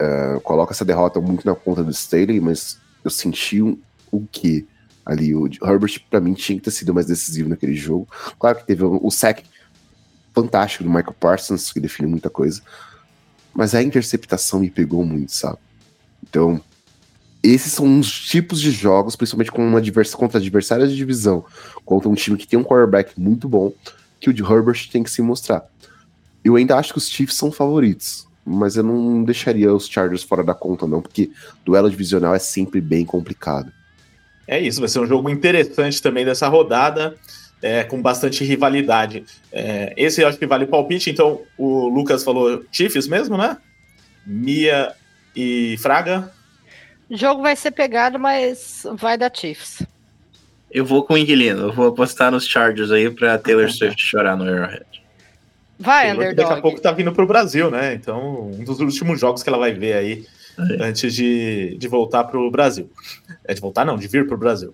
Speaker 5: Uh, coloca essa derrota muito na conta do Staley, mas eu senti um, o que ali. O Herbert, para mim, tinha que ter sido mais decisivo naquele jogo. Claro que teve o, o sack fantástico do Michael Parsons, que define muita coisa, mas a interceptação me pegou muito, sabe? Então, esses são uns tipos de jogos, principalmente com uma divers, contra adversários de divisão, contra um time que tem um quarterback muito bom, que o de Herbert tem que se mostrar. Eu ainda acho que os Chiefs são favoritos, mas eu não deixaria os Chargers fora da conta, não, porque duelo divisional é sempre bem complicado.
Speaker 2: É isso, vai ser um jogo interessante também dessa rodada, é, com bastante rivalidade. É, esse eu acho que vale o palpite, então o Lucas falou Chiefs mesmo, né? Mia e Fraga.
Speaker 3: O jogo vai ser pegado, mas vai dar Chiefs.
Speaker 4: Eu vou com o Inquilino. Eu vou apostar nos Chargers aí pra Taylor Swift chorar no Arrowhead.
Speaker 3: Vai, Underdog.
Speaker 2: Daqui a pouco tá vindo pro Brasil, né? Então, um dos últimos jogos que ela vai ver aí é. antes de, de voltar pro Brasil. É de voltar, não, de vir pro Brasil.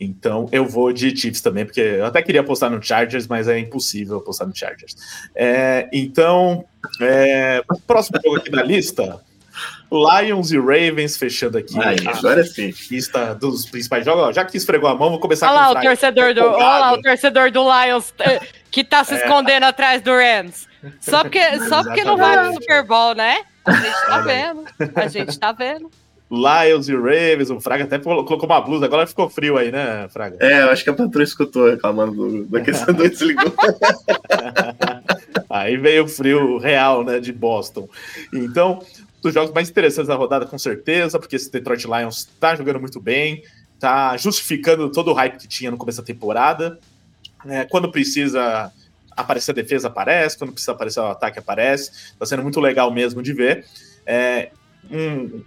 Speaker 2: Então, eu vou de Chiefs também, porque eu até queria apostar no Chargers, mas é impossível apostar no Chargers. É, então, é, o próximo jogo aqui da lista Lions e Ravens fechando aqui
Speaker 4: Ai, agora sim.
Speaker 2: lista dos principais jogos. Já que esfregou a mão, vou começar
Speaker 3: olha com lá, o torcedor do, Olha lá o torcedor do Lions eh, que tá se é. escondendo atrás do Rams. Só porque, só porque não vai pro Super Bowl, né? A gente tá vendo. A gente tá vendo.
Speaker 2: Lions e Ravens, o Fraga até colocou uma blusa, agora ficou frio aí, né, Fraga?
Speaker 4: É, eu acho que a patroa escutou reclamando do, da questão do desligou.
Speaker 2: aí veio o frio real, né, de Boston. Então, dos jogos mais interessantes da rodada, com certeza, porque esse Detroit Lions tá jogando muito bem, tá justificando todo o hype que tinha no começo da temporada. É, quando precisa aparecer a defesa, aparece, quando precisa aparecer o ataque, aparece. Tá sendo muito legal mesmo de ver. É, um,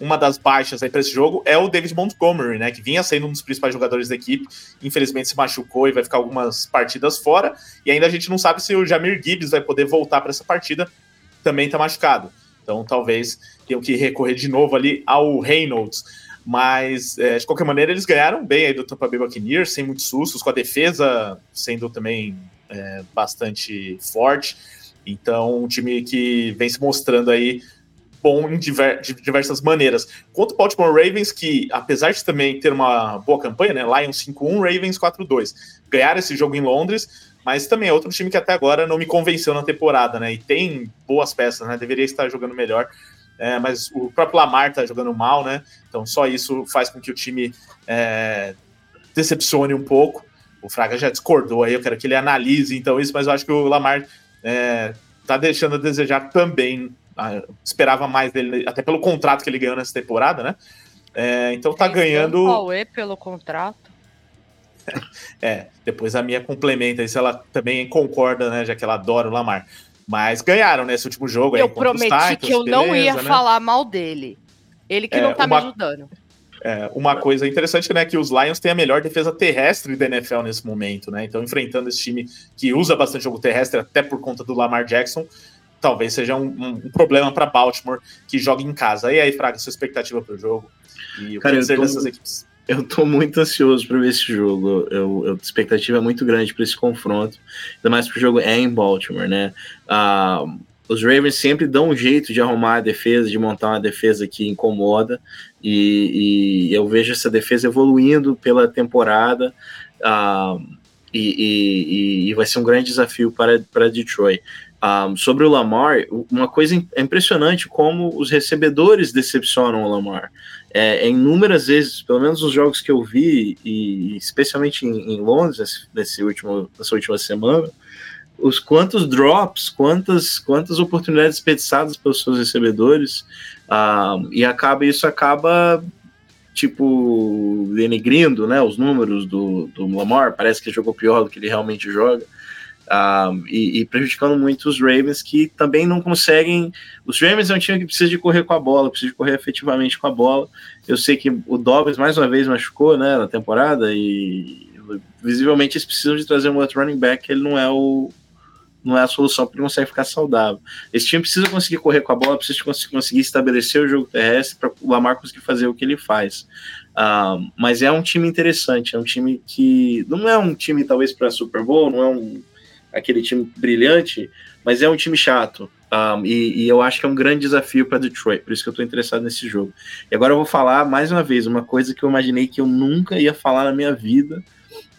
Speaker 2: uma das baixas aí para esse jogo é o David Montgomery, né, que vinha sendo um dos principais jogadores da equipe, infelizmente se machucou e vai ficar algumas partidas fora, e ainda a gente não sabe se o Jamir Gibbs vai poder voltar para essa partida, também está machucado. Então talvez tenham que recorrer de novo ali ao Reynolds. Mas, é, de qualquer maneira, eles ganharam bem aí do Tampa Bay Buccaneers, sem muitos sustos, com a defesa sendo também é, bastante forte. Então, um time que vem se mostrando aí bom diver, de diversas maneiras. Quanto o Baltimore Ravens, que apesar de também ter uma boa campanha, né? Lions 5-1, Ravens 4-2. Ganharam esse jogo em Londres, mas também é outro time que até agora não me convenceu na temporada, né? E tem boas peças, né? Deveria estar jogando melhor. É, mas o próprio Lamar tá jogando mal, né? Então só isso faz com que o time é, decepcione um pouco. O Fraga já discordou aí, eu quero que ele analise então isso, mas eu acho que o Lamar é, tá deixando a desejar também. Ah, esperava mais dele, até pelo contrato que ele ganhou nessa temporada, né? É, então tá ganhando.
Speaker 3: Qual é pelo contrato?
Speaker 2: É, depois a minha complementa se ela também concorda, né? Já que ela adora o Lamar. Mas ganharam nesse último jogo.
Speaker 3: Eu prometi Titans, que eu beleza, não ia né? falar mal dele. Ele que é, não tá uma, me ajudando.
Speaker 2: É, uma coisa interessante, né, que os Lions têm a melhor defesa terrestre da NFL nesse momento, né? Então, enfrentando esse time que usa bastante jogo terrestre, até por conta do Lamar Jackson, talvez seja um, um, um problema para Baltimore que joga em casa. E aí, Fraga, sua expectativa para o jogo
Speaker 4: e o Cara, que tô, dessas equipes? Eu tô muito ansioso para ver esse jogo. Eu, eu, a expectativa é muito grande para esse confronto, ainda mais porque o jogo é em Baltimore, né? Uh, os Ravens sempre dão um jeito de arrumar a defesa, de montar uma defesa que incomoda, e, e eu vejo essa defesa evoluindo pela temporada. Uh, e, e, e, vai ser um grande desafio para, para Detroit. Um, sobre o Lamar, uma coisa impressionante como os recebedores decepcionam o Lamar. É, é, inúmeras vezes, pelo menos nos jogos que eu vi, e especialmente em, em Londres, nesse último, nessa última semana, os quantos drops, quantas, quantas oportunidades desperdiçadas pelos seus recebedores, um, e acaba isso acaba tipo, denegrindo né, os números do, do Lamar, parece que jogou pior do que ele realmente joga, e, e, prejudicando muito os Ravens, que também não conseguem. Os Ravens é um time que precisa de correr com a bola, precisa de correr efetivamente com a bola. Eu sei que o Dobbs mais uma vez machucou né, na temporada, e visivelmente eles precisam de trazer um outro running back, ele não é o, não é a solução porque não consegue ficar saudável. Esse time precisa conseguir correr com a bola, precisa conseguir estabelecer o jogo terrestre para o Lamar conseguir fazer o que ele faz. Uh, mas é um time interessante, é um time que não é um time talvez para Super Bowl, não é um, aquele time brilhante, mas é um time chato. Um, e, e, eu acho que é um grande desafio para Detroit, por isso que eu estou interessado nesse jogo. E agora eu vou falar mais uma vez uma coisa que eu imaginei que eu nunca ia falar na minha vida,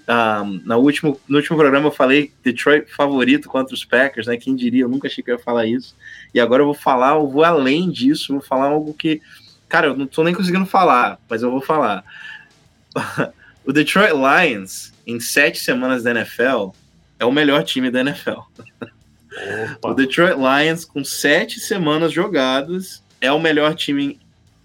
Speaker 4: um, no, último, no último programa eu falei Detroit favorito contra os Packers, né? Quem diria? Eu nunca achei que ia falar isso. E agora eu vou falar, eu vou além disso, vou falar algo que, cara, eu não tô nem conseguindo falar, mas eu vou falar. o Detroit Lions, em sete semanas da NFL, é o melhor time da NFL. o Detroit Lions, com sete semanas jogadas, é o melhor time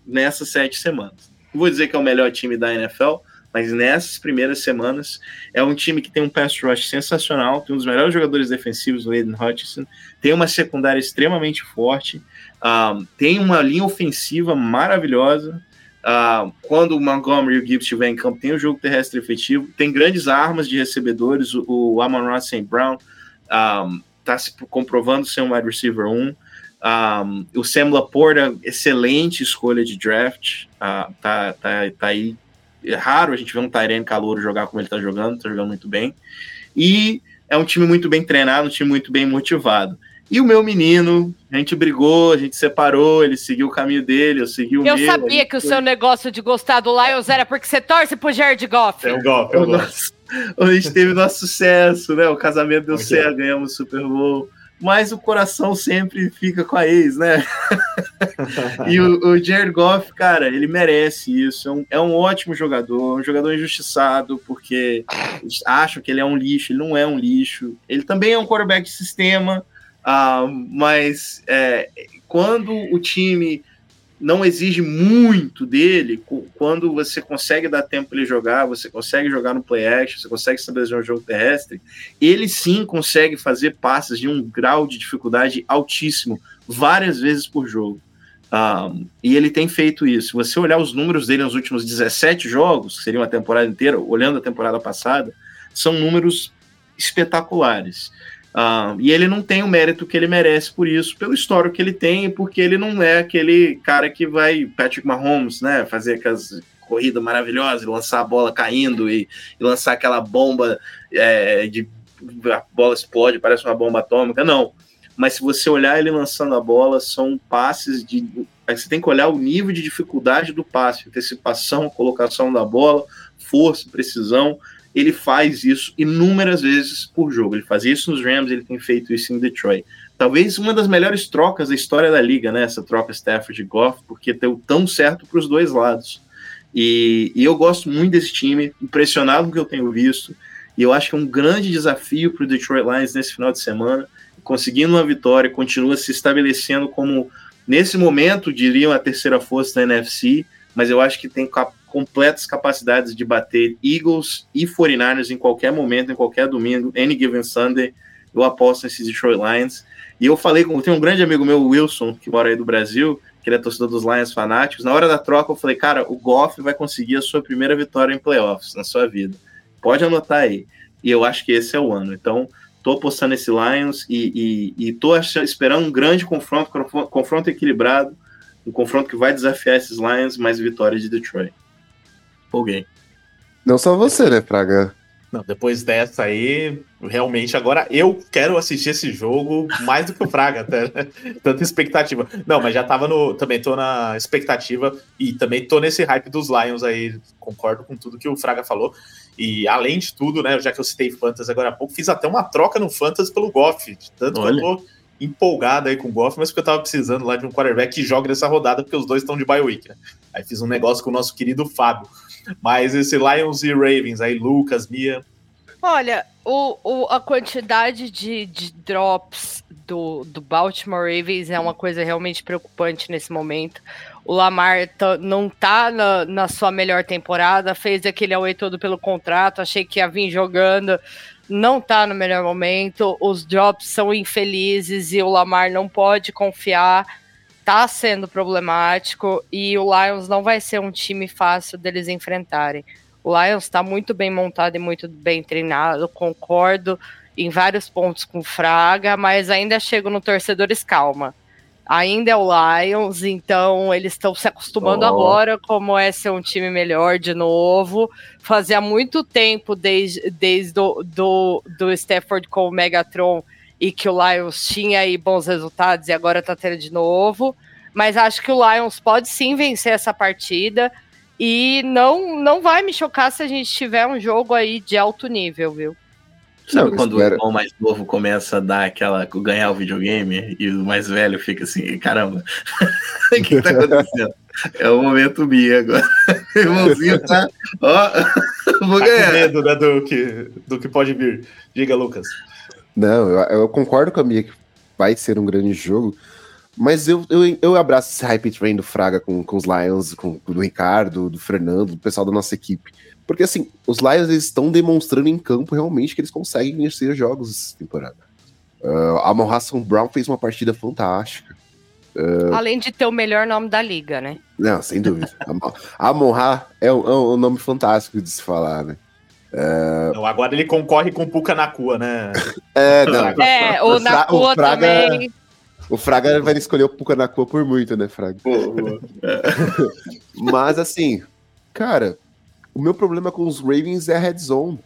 Speaker 4: nessas sete semanas. Não vou dizer que é o melhor time da NFL, mas nessas primeiras semanas é um time que tem um pass rush sensacional, tem um dos melhores jogadores defensivos, o Aiden Hutchinson, tem uma secundária extremamente forte, um, tem uma linha ofensiva maravilhosa. Uh, quando o Montgomery e o Gibbs estiver em campo, tem um jogo terrestre efetivo, tem grandes armas de recebedores. O, o Amon St. Brown está um, se comprovando ser um wide receiver 1. Um, o Sam Laporta, excelente escolha de draft, uh, tá, tá, tá aí é raro a gente ver um Tyrene Calouro jogar como ele está jogando, está jogando muito bem. E é um time muito bem treinado, um time muito bem motivado. E o meu menino, a gente brigou, a gente separou, ele seguiu o caminho dele, eu segui o
Speaker 3: eu
Speaker 4: meu.
Speaker 3: Eu sabia que foi... o seu negócio de gostar do Lions era porque você torce pro Jared Goff.
Speaker 2: É o Goff, é o Goff.
Speaker 4: A gente teve nosso sucesso, né? O casamento deu okay. certo, ganhamos o Super Bowl mas o coração sempre fica com a ex, né? e o, o Jared Goff, cara, ele merece isso. É um, é um ótimo jogador, um jogador injustiçado, porque acham que ele é um lixo, ele não é um lixo. Ele também é um quarterback de sistema, uh, mas é, quando o time não exige muito dele quando você consegue dar tempo para ele jogar, você consegue jogar no play action, você consegue estabelecer um jogo terrestre, ele sim consegue fazer passes de um grau de dificuldade altíssimo várias vezes por jogo. Um, e ele tem feito isso. Se você olhar os números dele nos últimos 17 jogos, que seria uma temporada inteira, olhando a temporada passada, são números espetaculares. Uh, e ele não tem o mérito que ele merece por isso, pelo histórico que ele tem, porque ele não é aquele cara que vai, Patrick Mahomes, né, fazer aquelas corridas maravilhosas, lançar a bola caindo e, e lançar aquela bomba é, de a bola explode, parece uma bomba atômica, não. Mas se você olhar ele lançando a bola, são passes de. Você tem que olhar o nível de dificuldade do passe, antecipação, colocação da bola, força, precisão ele faz isso inúmeras vezes por jogo. Ele faz isso nos Rams, ele tem feito isso em Detroit. Talvez uma das melhores trocas da história da liga, né? Essa troca Stafford e Goff, porque deu tão certo para os dois lados. E, e, eu gosto muito desse time, impressionado com o que eu tenho visto. E eu acho que é um grande desafio para o Detroit Lions nesse final de semana. Conseguindo uma vitória, continua se estabelecendo como, nesse momento, diriam a terceira força da NFC, mas eu acho que tem completas capacidades de bater Eagles e 49ers em qualquer momento, em qualquer domingo, any given Sunday. Eu aposto nesses Detroit Lions. E eu falei com tem um grande amigo meu, Wilson, que mora aí do Brasil, que ele é torcedor dos Lions fanáticos. Na hora da troca, eu falei, cara, o Goff vai conseguir a sua primeira vitória em playoffs na sua vida. Pode anotar aí. E eu acho que esse é o ano. Então, Tô apostando nesse Lions e, e, e tô achando, esperando um grande confronto, confronto equilibrado, um confronto que vai desafiar esses Lions, mais vitória de Detroit. Folguei.
Speaker 5: Não só você, né, Praga?
Speaker 2: Não, depois dessa aí, realmente agora eu quero assistir esse jogo mais do que o Fraga, até, né? tanta expectativa. Não, mas já tava no. Também tô na expectativa e também tô nesse hype dos Lions aí. Concordo com tudo que o Fraga falou. E além de tudo, né, já que eu citei Fantasy agora há pouco, fiz até uma troca no Fantasy pelo Goff. Tanto Olha. que eu tô empolgado aí com o Goff, mas porque eu tava precisando lá de um quarterback que jogue nessa rodada, porque os dois estão de bye week, né? Aí fiz um negócio com o nosso querido Fábio. Mas esse Lions e Ravens, aí Lucas, Mia.
Speaker 3: Olha, o, o, a quantidade de, de drops do, do Baltimore Ravens é uma coisa realmente preocupante nesse momento. O Lamar tá, não tá na, na, sua melhor temporada, fez aquele away todo pelo contrato, achei que ia vir jogando, não tá no melhor momento, os drops são infelizes e o Lamar não pode confiar tá sendo problemático e o Lions não vai ser um time fácil deles enfrentarem. O Lions está muito bem montado e muito bem treinado, concordo em vários pontos com Fraga, mas ainda chego no torcedores calma. Ainda é o Lions, então eles estão se acostumando oh. agora como é ser um time melhor de novo. Fazia muito tempo desde, desde do, do, do Stafford com o Megatron e que o Lions tinha aí bons resultados e agora tá tendo de novo. Mas acho que o Lions pode sim vencer essa partida. E não, não vai me chocar se a gente tiver um jogo aí de alto nível, viu?
Speaker 4: Sabe não, quando espera. o irmão mais novo começa a dar aquela. ganhar o videogame e o mais velho fica assim, caramba, o que tá acontecendo? É o momento Bia agora. O irmãozinho tá. Ó,
Speaker 2: vou tá ganhar. Com medo né, do, que, do que pode vir. Diga, Lucas.
Speaker 5: Não, eu, eu concordo com a Mia que vai ser um grande jogo, mas eu, eu, eu abraço esse hype train do Fraga com, com os Lions, com, do Ricardo, do Fernando, do pessoal da nossa equipe. Porque assim, os Lions eles estão demonstrando em campo realmente que eles conseguem vencer jogos essa temporada. Uh, a Hassan Brown fez uma partida fantástica.
Speaker 3: Uh, Além de ter o melhor nome da liga, né?
Speaker 5: Não, sem dúvida. a Monra é, um, é um nome fantástico de se falar, né?
Speaker 2: É... Não, agora ele concorre com o Puka Nakua, né?
Speaker 5: É, não.
Speaker 3: É, o, o Nakua Fraga, também.
Speaker 5: O Fraga vai escolher o Puka Nakua por muito, né, Fraga? Mas assim, cara, o meu problema com os Ravens é a red zone.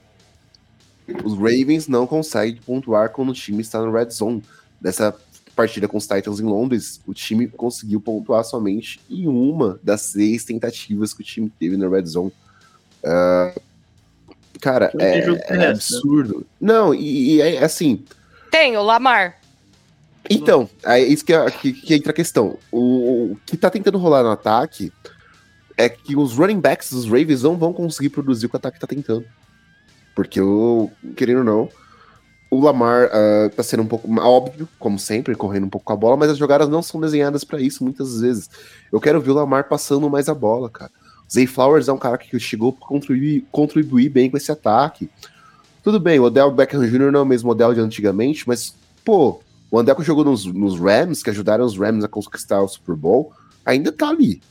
Speaker 5: Os Ravens não conseguem pontuar quando o time está no red zone. Nessa partida com os Titans em Londres, o time conseguiu pontuar somente em uma das seis tentativas que o time teve na red zone. Uh, Cara, é, é né? absurdo. Não, e, e, é assim.
Speaker 3: Tem, o Lamar.
Speaker 5: Então, é isso que, é, que, que entra a questão. O, o, que tá tentando rolar no ataque é que os running backs dos Ravens não vão conseguir produzir o que o ataque tá tentando. Porque, o, querendo ou não, o Lamar uh, tá sendo um pouco óbvio, como sempre, correndo um pouco com a bola, mas as jogadas não são desenhadas para isso muitas vezes. Eu quero ver o Lamar passando mais a bola, cara. Zay Flowers é um cara que chegou para contribuir, contribuir bem com esse ataque. Tudo bem, o Odell Beckham Jr. não é o mesmo modelo de antigamente, mas, pô, o Andel que jogou nos, nos, Rams, que ajudaram os Rams a conquistar o Super Bowl, ainda tá ali,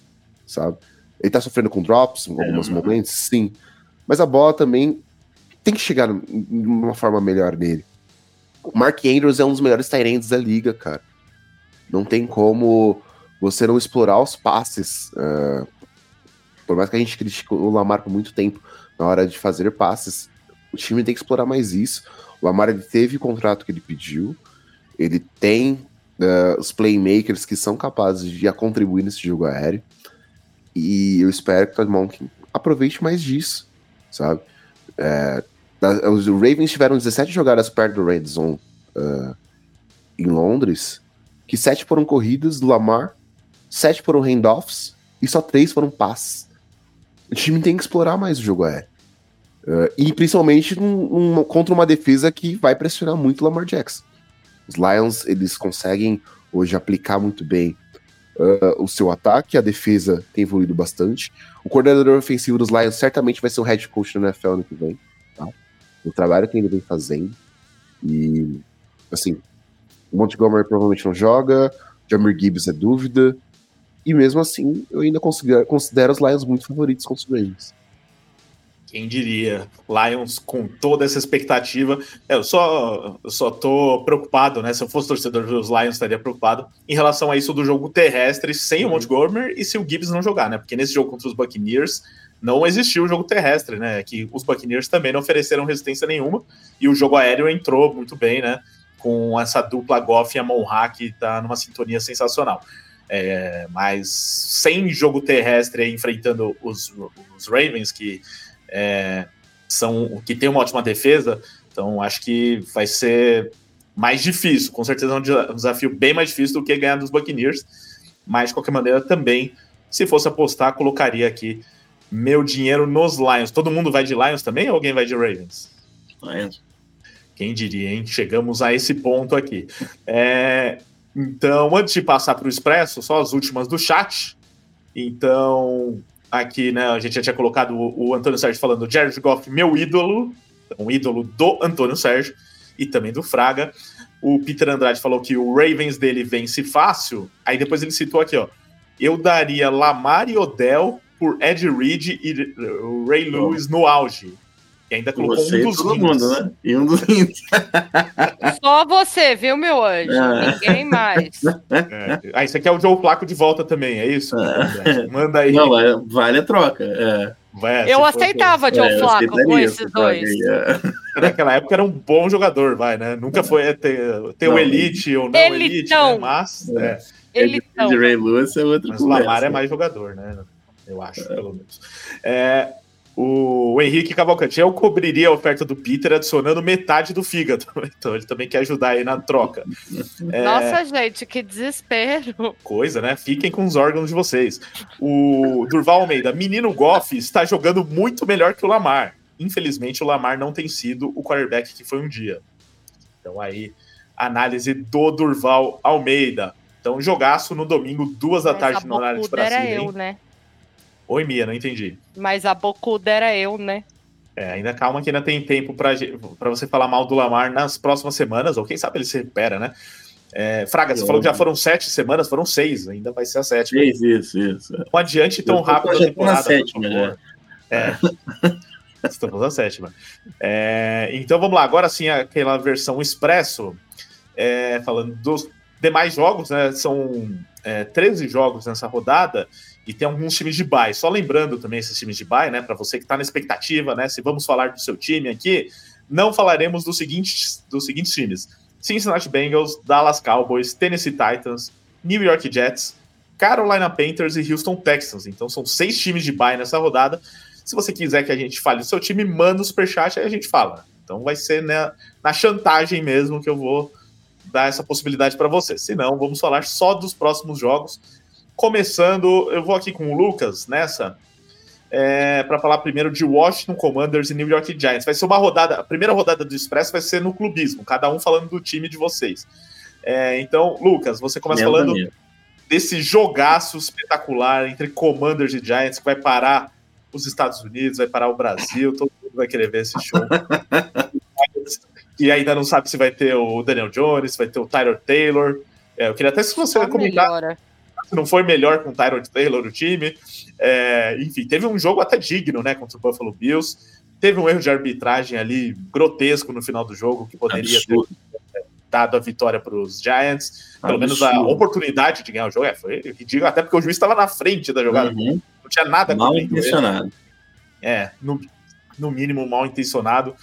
Speaker 5: sabe? Ele tá sofrendo com drops em alguns é, momentos, sim. Mas a bola também tem que chegar de uma forma melhor nele. O Mark Andrews é um dos melhores Tyrands da liga, cara. Não tem como você não explorar os passes. Uh, por mais que a gente critique o Lamar por muito tempo na hora de fazer passes, o time tem que explorar mais isso. O Lamar ele teve o contrato que ele pediu, ele tem uh, os playmakers que são capazes de contribuir nesse jogo aéreo. E eu espero que o Todd Monken aproveite mais disso, sabe? É, os Ravens tiveram 17 jogadas perto do Red Zone uh, em Londres, que 7 foram corridas do Lamar, 7 foram handoffs e só 3 foram passes. O time tem que explorar mais o jogo aéreo. Uh, e principalmente um, um, contra uma defesa que vai pressionar muito o Lamar Jackson. Os Lions, eles conseguem hoje aplicar muito bem uh, o seu ataque, a defesa tem evoluído bastante. O coordenador ofensivo dos Lions certamente vai ser o head coach da NFL ano que vem, tá? O trabalho que ele vem fazendo. E, assim, o Montgomery provavelmente não joga, Jamir Gibbs é dúvida, e mesmo assim, eu ainda considero, considero os Lions muito favoritos contra os Ravens.
Speaker 2: Quem diria? Lions com toda essa expectativa. É, eu só, eu só tô preocupado, né? Se eu fosse torcedor dos Lions, estaria preocupado em relação a isso do jogo terrestre sem o uhum. Montgomery e se o Gibbs não jogar, né? Porque nesse jogo contra os Buccaneers não existiu o jogo terrestre, né? Que os Buccaneers também não ofereceram resistência nenhuma e o jogo aéreo entrou muito bem, né? Com essa dupla Goff e a Monra que tá numa sintonia sensacional. É, mas sem jogo terrestre enfrentando os, os Ravens, que é, são que tem uma ótima defesa, então acho que vai ser mais difícil, com certeza é um desafio bem mais difícil do que ganhar dos Buccaneers, mas de qualquer maneira também, se fosse apostar, colocaria aqui meu dinheiro nos Lions. Todo mundo vai de Lions também ou alguém vai de Ravens?
Speaker 4: Lions.
Speaker 2: Quem diria, hein? Chegamos a esse ponto aqui. É, então, antes de passar para o Expresso, só as últimas do chat. Então, aqui, né, a gente já tinha colocado o, o Antônio Sérgio falando Jared Goff, meu ídolo, um ídolo do Antônio Sérgio e também do Fraga. O Peter Andrade falou que o Ravens dele vence fácil. Aí depois ele citou aqui, ó. Eu daria Lamar e Odell por Ed Reed e Ray Lewis no auge. E ainda colocou
Speaker 4: você
Speaker 2: um dos
Speaker 4: todo mundo, né? E um dos lindos.
Speaker 3: Só você, viu, meu anjo? É. Ninguém mais.
Speaker 2: É. Ah, isso aqui é o Joe Placo de volta também, é isso? É. Manda aí.
Speaker 4: Não, é, vale a troca. É.
Speaker 3: Vai, eu aceitava for... Joe é, Flaco com esses dois.
Speaker 2: Naquela época era um bom jogador, vai, né? Nunca foi ter, ter não, o Elite ou não. Elite, né? mas... É.
Speaker 3: Elitão.
Speaker 4: De Ray Lewis é outro
Speaker 2: Mas o Lamar é mais jogador, né? Eu acho, pelo menos. É, o Henrique Cavalcante, eu cobriria a oferta do Peter adicionando metade do fígado. Então ele também quer ajudar aí na troca.
Speaker 3: É... Nossa, gente, que desespero.
Speaker 2: Coisa, né? Fiquem com os órgãos de vocês. O Durval Almeida, menino Goff está jogando muito melhor que o Lamar. Infelizmente, o Lamar não tem sido o quarterback que foi um dia. Então aí, análise do Durval Almeida. Então, jogaço no domingo, duas da tarde no horário de Brasília.
Speaker 3: Era eu, né?
Speaker 2: Oi, Mia, não entendi.
Speaker 3: Mas a bocuda era eu, né?
Speaker 2: É, ainda calma que ainda tem tempo para você falar mal do Lamar nas próximas semanas, ou quem sabe ele se recupera, né? É, Fraga, você falou que já foram sete semanas, foram seis, ainda vai ser a sétima.
Speaker 4: Seis, isso, isso.
Speaker 2: Não adiante tão rápido a
Speaker 4: temporada. Na sétima,
Speaker 2: né? É. Estamos na sétima. É, então vamos lá, agora sim aquela versão expresso, é, falando dos demais jogos, né? São é, 13 jogos nessa rodada e tem alguns times de bye. Só lembrando também esses times de bye, né, para você que está na expectativa, né, se vamos falar do seu time aqui, não falaremos dos seguintes, dos seguintes times: Cincinnati Bengals, Dallas Cowboys, Tennessee Titans, New York Jets, Carolina Panthers e Houston Texans. Então são seis times de bye nessa rodada. Se você quiser que a gente fale do seu time, manda o superchat e a gente fala. Então vai ser né, na chantagem mesmo que eu vou dar essa possibilidade para você. Se não, vamos falar só dos próximos jogos Começando, eu vou aqui com o Lucas nessa, é, para falar primeiro de Washington Commanders e New York Giants. Vai ser uma rodada, a primeira rodada do Expresso vai ser no clubismo, cada um falando do time de vocês. É, então, Lucas, você começa Meu falando amigo. desse jogaço espetacular entre Commanders e Giants que vai parar os Estados Unidos, vai parar o Brasil, todo mundo vai querer ver esse show. e ainda não sabe se vai ter o Daniel Jones, se vai ter o Tyler Taylor. É, eu queria até se você comentar. Melhora não foi melhor com o Tyrod Taylor o time. É, enfim, teve um jogo até digno, né, contra o Buffalo Bills. Teve um erro de arbitragem ali grotesco no final do jogo que poderia Absurdo. ter dado a vitória para os Giants. Pelo Absurdo. menos a oportunidade de ganhar o jogo. É, foi ridículo, até porque o juiz estava na frente da jogada. Uhum. Não tinha nada
Speaker 4: Mal intencionado.
Speaker 2: É, no, no mínimo mal intencionado.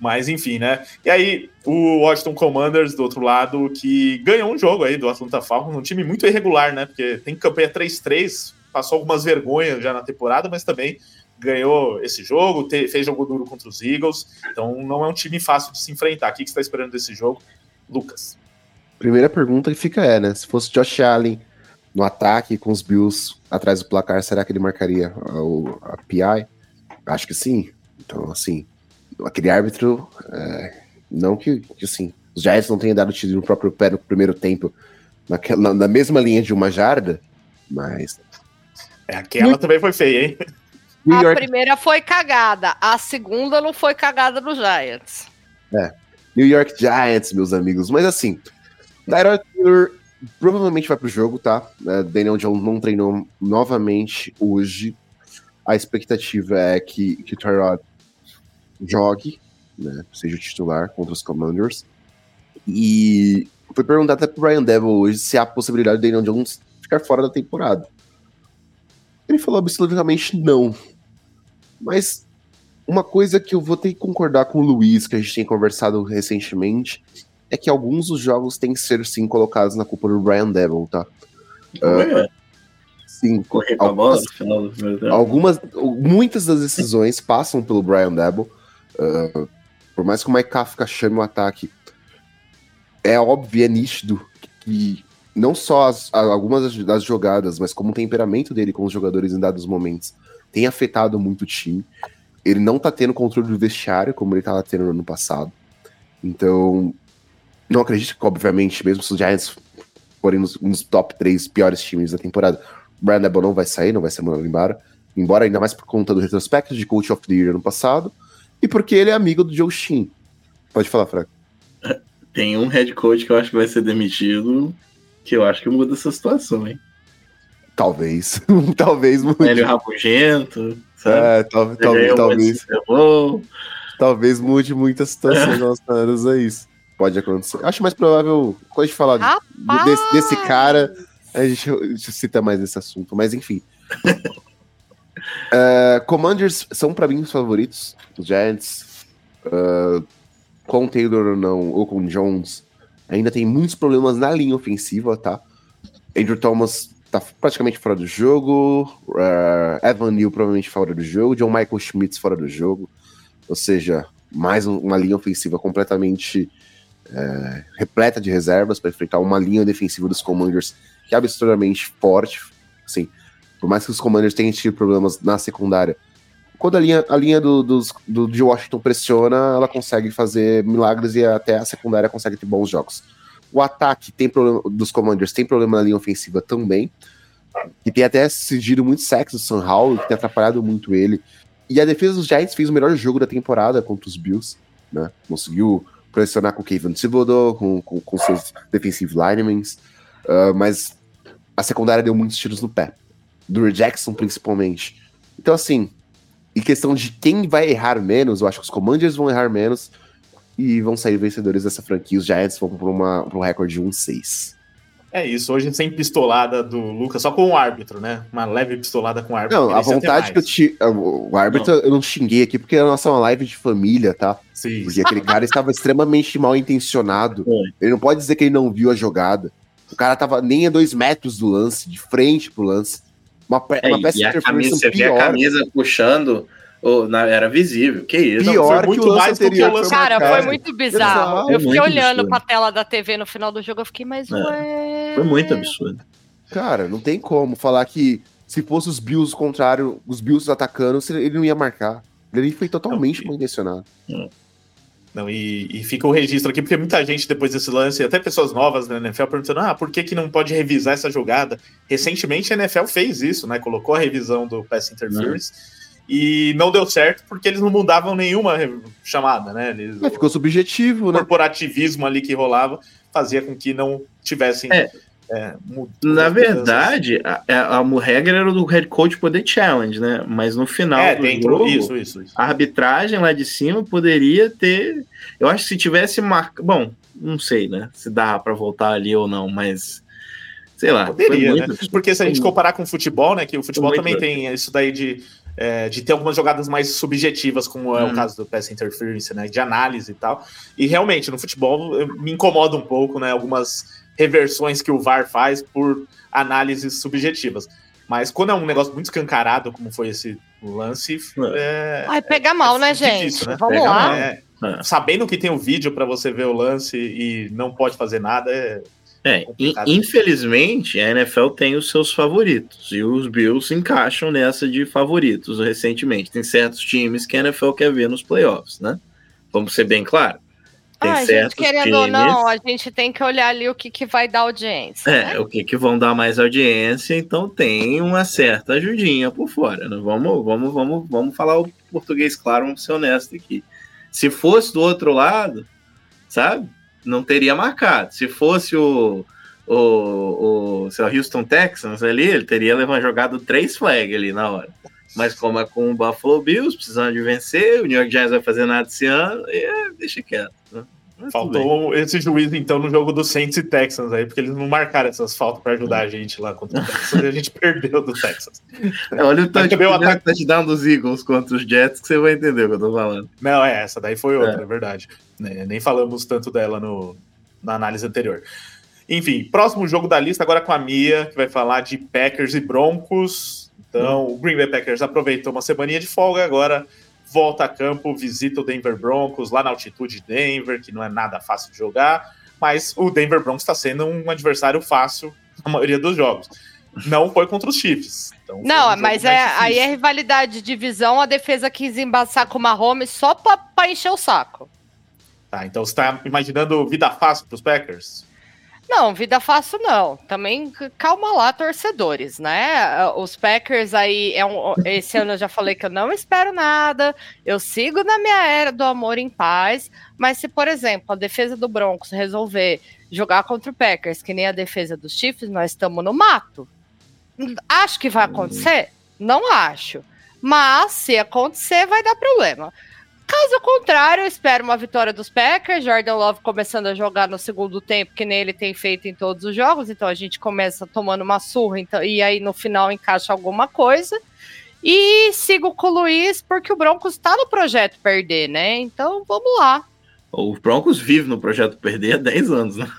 Speaker 2: Mas enfim, né? E aí, o Washington Commanders, do outro lado, que ganhou um jogo aí do Atlanta Falcons, um time muito irregular, né? Porque tem campanha 3-3, passou algumas vergonhas já na temporada, mas também ganhou esse jogo, te, fez jogo duro contra os Eagles. Então não é um time fácil de se enfrentar. O que, você está esperando desse jogo, Lucas?
Speaker 5: Primeira pergunta que fica é, né? Se fosse Josh Allen no ataque com os Bills atrás do placar, será que ele marcaria a, a PI? Acho que sim. Então, assim, aquele árbitro, é, não que, que, assim, os Giants não tenham dado tiro no próprio pé no primeiro tempo, naquela, na mesma linha de uma jarda, mas.
Speaker 2: É, aquela New... também foi feia, hein?
Speaker 3: New a York... primeira foi cagada, a segunda não foi cagada do Giants.
Speaker 5: É. New York Giants, meus amigos. Mas assim, Tyrod Taylor provavelmente vai pro jogo, tá? É, Daniel Jones não treinou novamente hoje. a expectativa é que, que o Tyrod jogue, né, seja o titular contra os Commanders. E foi perguntado até pro Brian Devil hoje se há a possibilidade de Daniel Jones ficar fora da temporada. Ele falou absolutamente não. Mas uma coisa que eu vou ter que concordar com o Luiz, que a gente tem conversado recentemente, é que alguns dos jogos têm que ser sim colocados na culpa do Brian Devil, tá?
Speaker 4: Uh,
Speaker 5: sim.
Speaker 4: Correr com algumas, a bola no final do primeiro tempo.
Speaker 5: Algumas, muitas das decisões passam pelo Brian Devil. Uh, por mais que o Mike Kafka chame o ataque, é óbvio, é nítido que não só as, algumas das jogadas, mas como o temperamento dele com os jogadores em dados momentos tem afetado muito o time. Ele não tá tendo controle do vestiário como ele tava tendo no ano passado. Então, não acredito que, obviamente, mesmo se os Giants forem nos, nos top 3 piores times da temporada, Debo não vai sair, não vai ser mandado embora. Embora ainda mais por conta do retrospecto de Coach of the Year ano passado e porque ele é amigo do Joe Shin. Pode falar, Fraco.
Speaker 4: Tem um head coach que eu acho que vai ser demitido, que eu acho que muda essa situação, hein?
Speaker 5: Talvez. talvez
Speaker 4: mude. Hélio Rabugento,
Speaker 5: sabe? É, tal, talvez. Talvez, talvez mude muitas situações relacionadas a isso. Pode acontecer. Acho mais provável, quando a gente falar desse, desse, cara, a gente, a gente, cita mais esse assunto. Mas enfim. uh, Commanders são para mim os favoritos. Os Giants. Uh, com Taylor ou não, ou com Jones, ainda tem muitos problemas na linha ofensiva, tá? Andrew Thomas tá praticamente fora do jogo, uh, Evan Neal provavelmente fora do jogo, John Michael Schmitz fora do jogo, ou seja, mais um, uma linha ofensiva completamente repleta de reservas para enfrentar uma linha defensiva dos Commanders que é absurdamente forte, assim, por mais que os Commanders tenham tido problemas na secundária, quando a linha, a linha do, dos, do, de Washington pressiona, ela consegue fazer milagres e até a secundária consegue ter bons jogos. O ataque tem problema dos Commanders tem problema na linha ofensiva também, que tem até cedido muito sexo do Sam Howell, que tem atrapalhado muito ele. E a defesa dos Giants fez o melhor jogo da temporada contra os Bills, né? Conseguiu pressionar com o Kevin Thibodeau, com, com, com seus defensive linemen, uh, mas a secundária deu muitos tiros no pé. Do Jackson, principalmente. Então, assim, em questão de quem vai errar menos, eu acho que os Commanders vão errar menos e vão sair vencedores dessa franquia. Os Giants vão para um recorde de 1-6.
Speaker 2: É isso, hoje sem pistolada do Lucas, só com o árbitro, né? Uma leve pistolada com o árbitro.
Speaker 5: Não, a vontade que eu te. O árbitro não. eu não xinguei aqui porque a nossa é uma live de família, tá?
Speaker 2: Sim.
Speaker 5: Porque aquele cara estava extremamente mal intencionado. É. Ele não pode dizer que ele não viu a jogada. O cara tava nem a dois metros do lance, de frente pro lance. Uma,
Speaker 4: é, uma peça e a camisa, Você vê a camisa puxando, oh, na, era visível. Que isso?
Speaker 5: Pior não, que o lance anterior.
Speaker 3: Foi cara, foi muito bizarro. Exato. Eu fiquei olhando absurdo. pra tela da TV no final do jogo, eu fiquei, mas é. ué...
Speaker 4: Foi muito absurdo.
Speaker 5: Cara, não tem como falar que se fosse os Bills contrário, os Bills atacando, ele não ia marcar. Ele foi totalmente mal intencionado. Hum.
Speaker 2: Não, e, e, fica o registro aqui, porque muita gente depois desse lance, até pessoas novas na NFL perguntando: ah, por que, que não pode revisar essa jogada? Recentemente a NFL fez isso, né? Colocou a revisão do Pass Interference. Uhum. E não deu certo porque eles não mudavam nenhuma chamada, né? Eles,
Speaker 5: é, ficou subjetivo,
Speaker 2: o né? corporativismo ali que rolava fazia com que não tivessem é.
Speaker 4: É, Na verdade, a, a, a, regra era do head coach poder challenge, né? Mas no final
Speaker 2: é, do jogo, isso, isso, isso.
Speaker 4: a arbitragem lá de cima poderia ter. Eu acho que se tivesse marcado. Bom, não sei, né? Se dá para voltar ali ou não, mas. Sei lá.
Speaker 2: Poderia, muito... né? Porque se a gente comparar com o futebol, né? Que o futebol também tem isso daí de, é, de ter algumas jogadas mais subjetivas, como é o hum. caso do pass interference, né? De análise e tal. E realmente, no futebol me incomoda um pouco, né? Algumas reversões que o VAR faz por análises subjetivas. Mas quando é um negócio muito escancarado, como foi esse lance.
Speaker 3: É, Ai, pega mal, é né, gente? né? Vamos pega lá.
Speaker 2: É, é. Sabendo que tem o um vídeo para você ver o lance e não pode fazer nada, é.
Speaker 4: É, infelizmente a NFL tem os seus favoritos e os Bills encaixam nessa de favoritos recentemente. Tem certos times que a NFL quer ver nos playoffs, né? Vamos ser bem claro. Tem ah,
Speaker 3: gente, querendo times... ou não, a gente tem que olhar ali o que, que vai dar audiência.
Speaker 4: É,
Speaker 3: né?
Speaker 4: o que, que vão dar mais audiência, então tem uma certa ajudinha por fora. Né? Vamos, vamos, vamos, vamos falar o português claro, vamos ser honesto aqui. Se fosse do outro lado, sabe? Não teria marcado. Se fosse o, o, o, lá, Houston Texans ali, ele teria levado, jogado três flags ali na hora. Mas como é com o Buffalo Bills, precisando de vencer, o New York Giants vai fazer nada esse ano, e é, deixa quieto. Né?
Speaker 2: Faltou esse juiz, então, no jogo do Saints e Texans aí, porque eles não marcaram essas faltas para ajudar a gente lá contra o Texans e a gente perdeu do Texas.
Speaker 4: É, olha o touchdown, ataque... touchdown dos Eagles contra os Jets que você vai entender o que eu tô falando.
Speaker 2: Não, é, essa daí foi outra, é, é verdade. É, nem falamos tanto dela no, na análise anterior. Enfim, próximo jogo da lista agora com a Mia, que vai falar de Packers e Broncos. Então, o Green Bay Packers aproveitou uma semaninha de folga, agora volta a campo, visita o Denver Broncos lá na altitude de Denver, que não é nada fácil de jogar, mas o Denver Broncos está sendo um adversário fácil na maioria dos jogos. Não foi contra os Chiefs.
Speaker 3: Então não, um mas é, aí é rivalidade de divisão, a defesa quis embaçar com o Mahomes só para encher o saco.
Speaker 2: Tá, então você está imaginando vida fácil para os Packers?
Speaker 3: Não, vida fácil não. Também calma lá, torcedores, né? Os Packers aí, é um, esse ano eu já falei que eu não espero nada, eu sigo na minha era do amor em paz, mas se, por exemplo, a defesa do Broncos resolver jogar contra o Packers, que nem a defesa dos Chiefs, nós estamos no mato. Acho que vai acontecer? Não acho. Mas, se acontecer, vai dar problema. Caso contrário, eu espero uma vitória dos Packers, Jordan Love começando a jogar no segundo tempo, que nem ele tem feito em todos os jogos, então a gente começa tomando uma surra, então, e aí no final encaixa alguma coisa. E sigo com o Luiz, porque o Broncos está no projeto perder, né? Então vamos lá.
Speaker 4: O Broncos vive no projeto perder há 10 anos, né?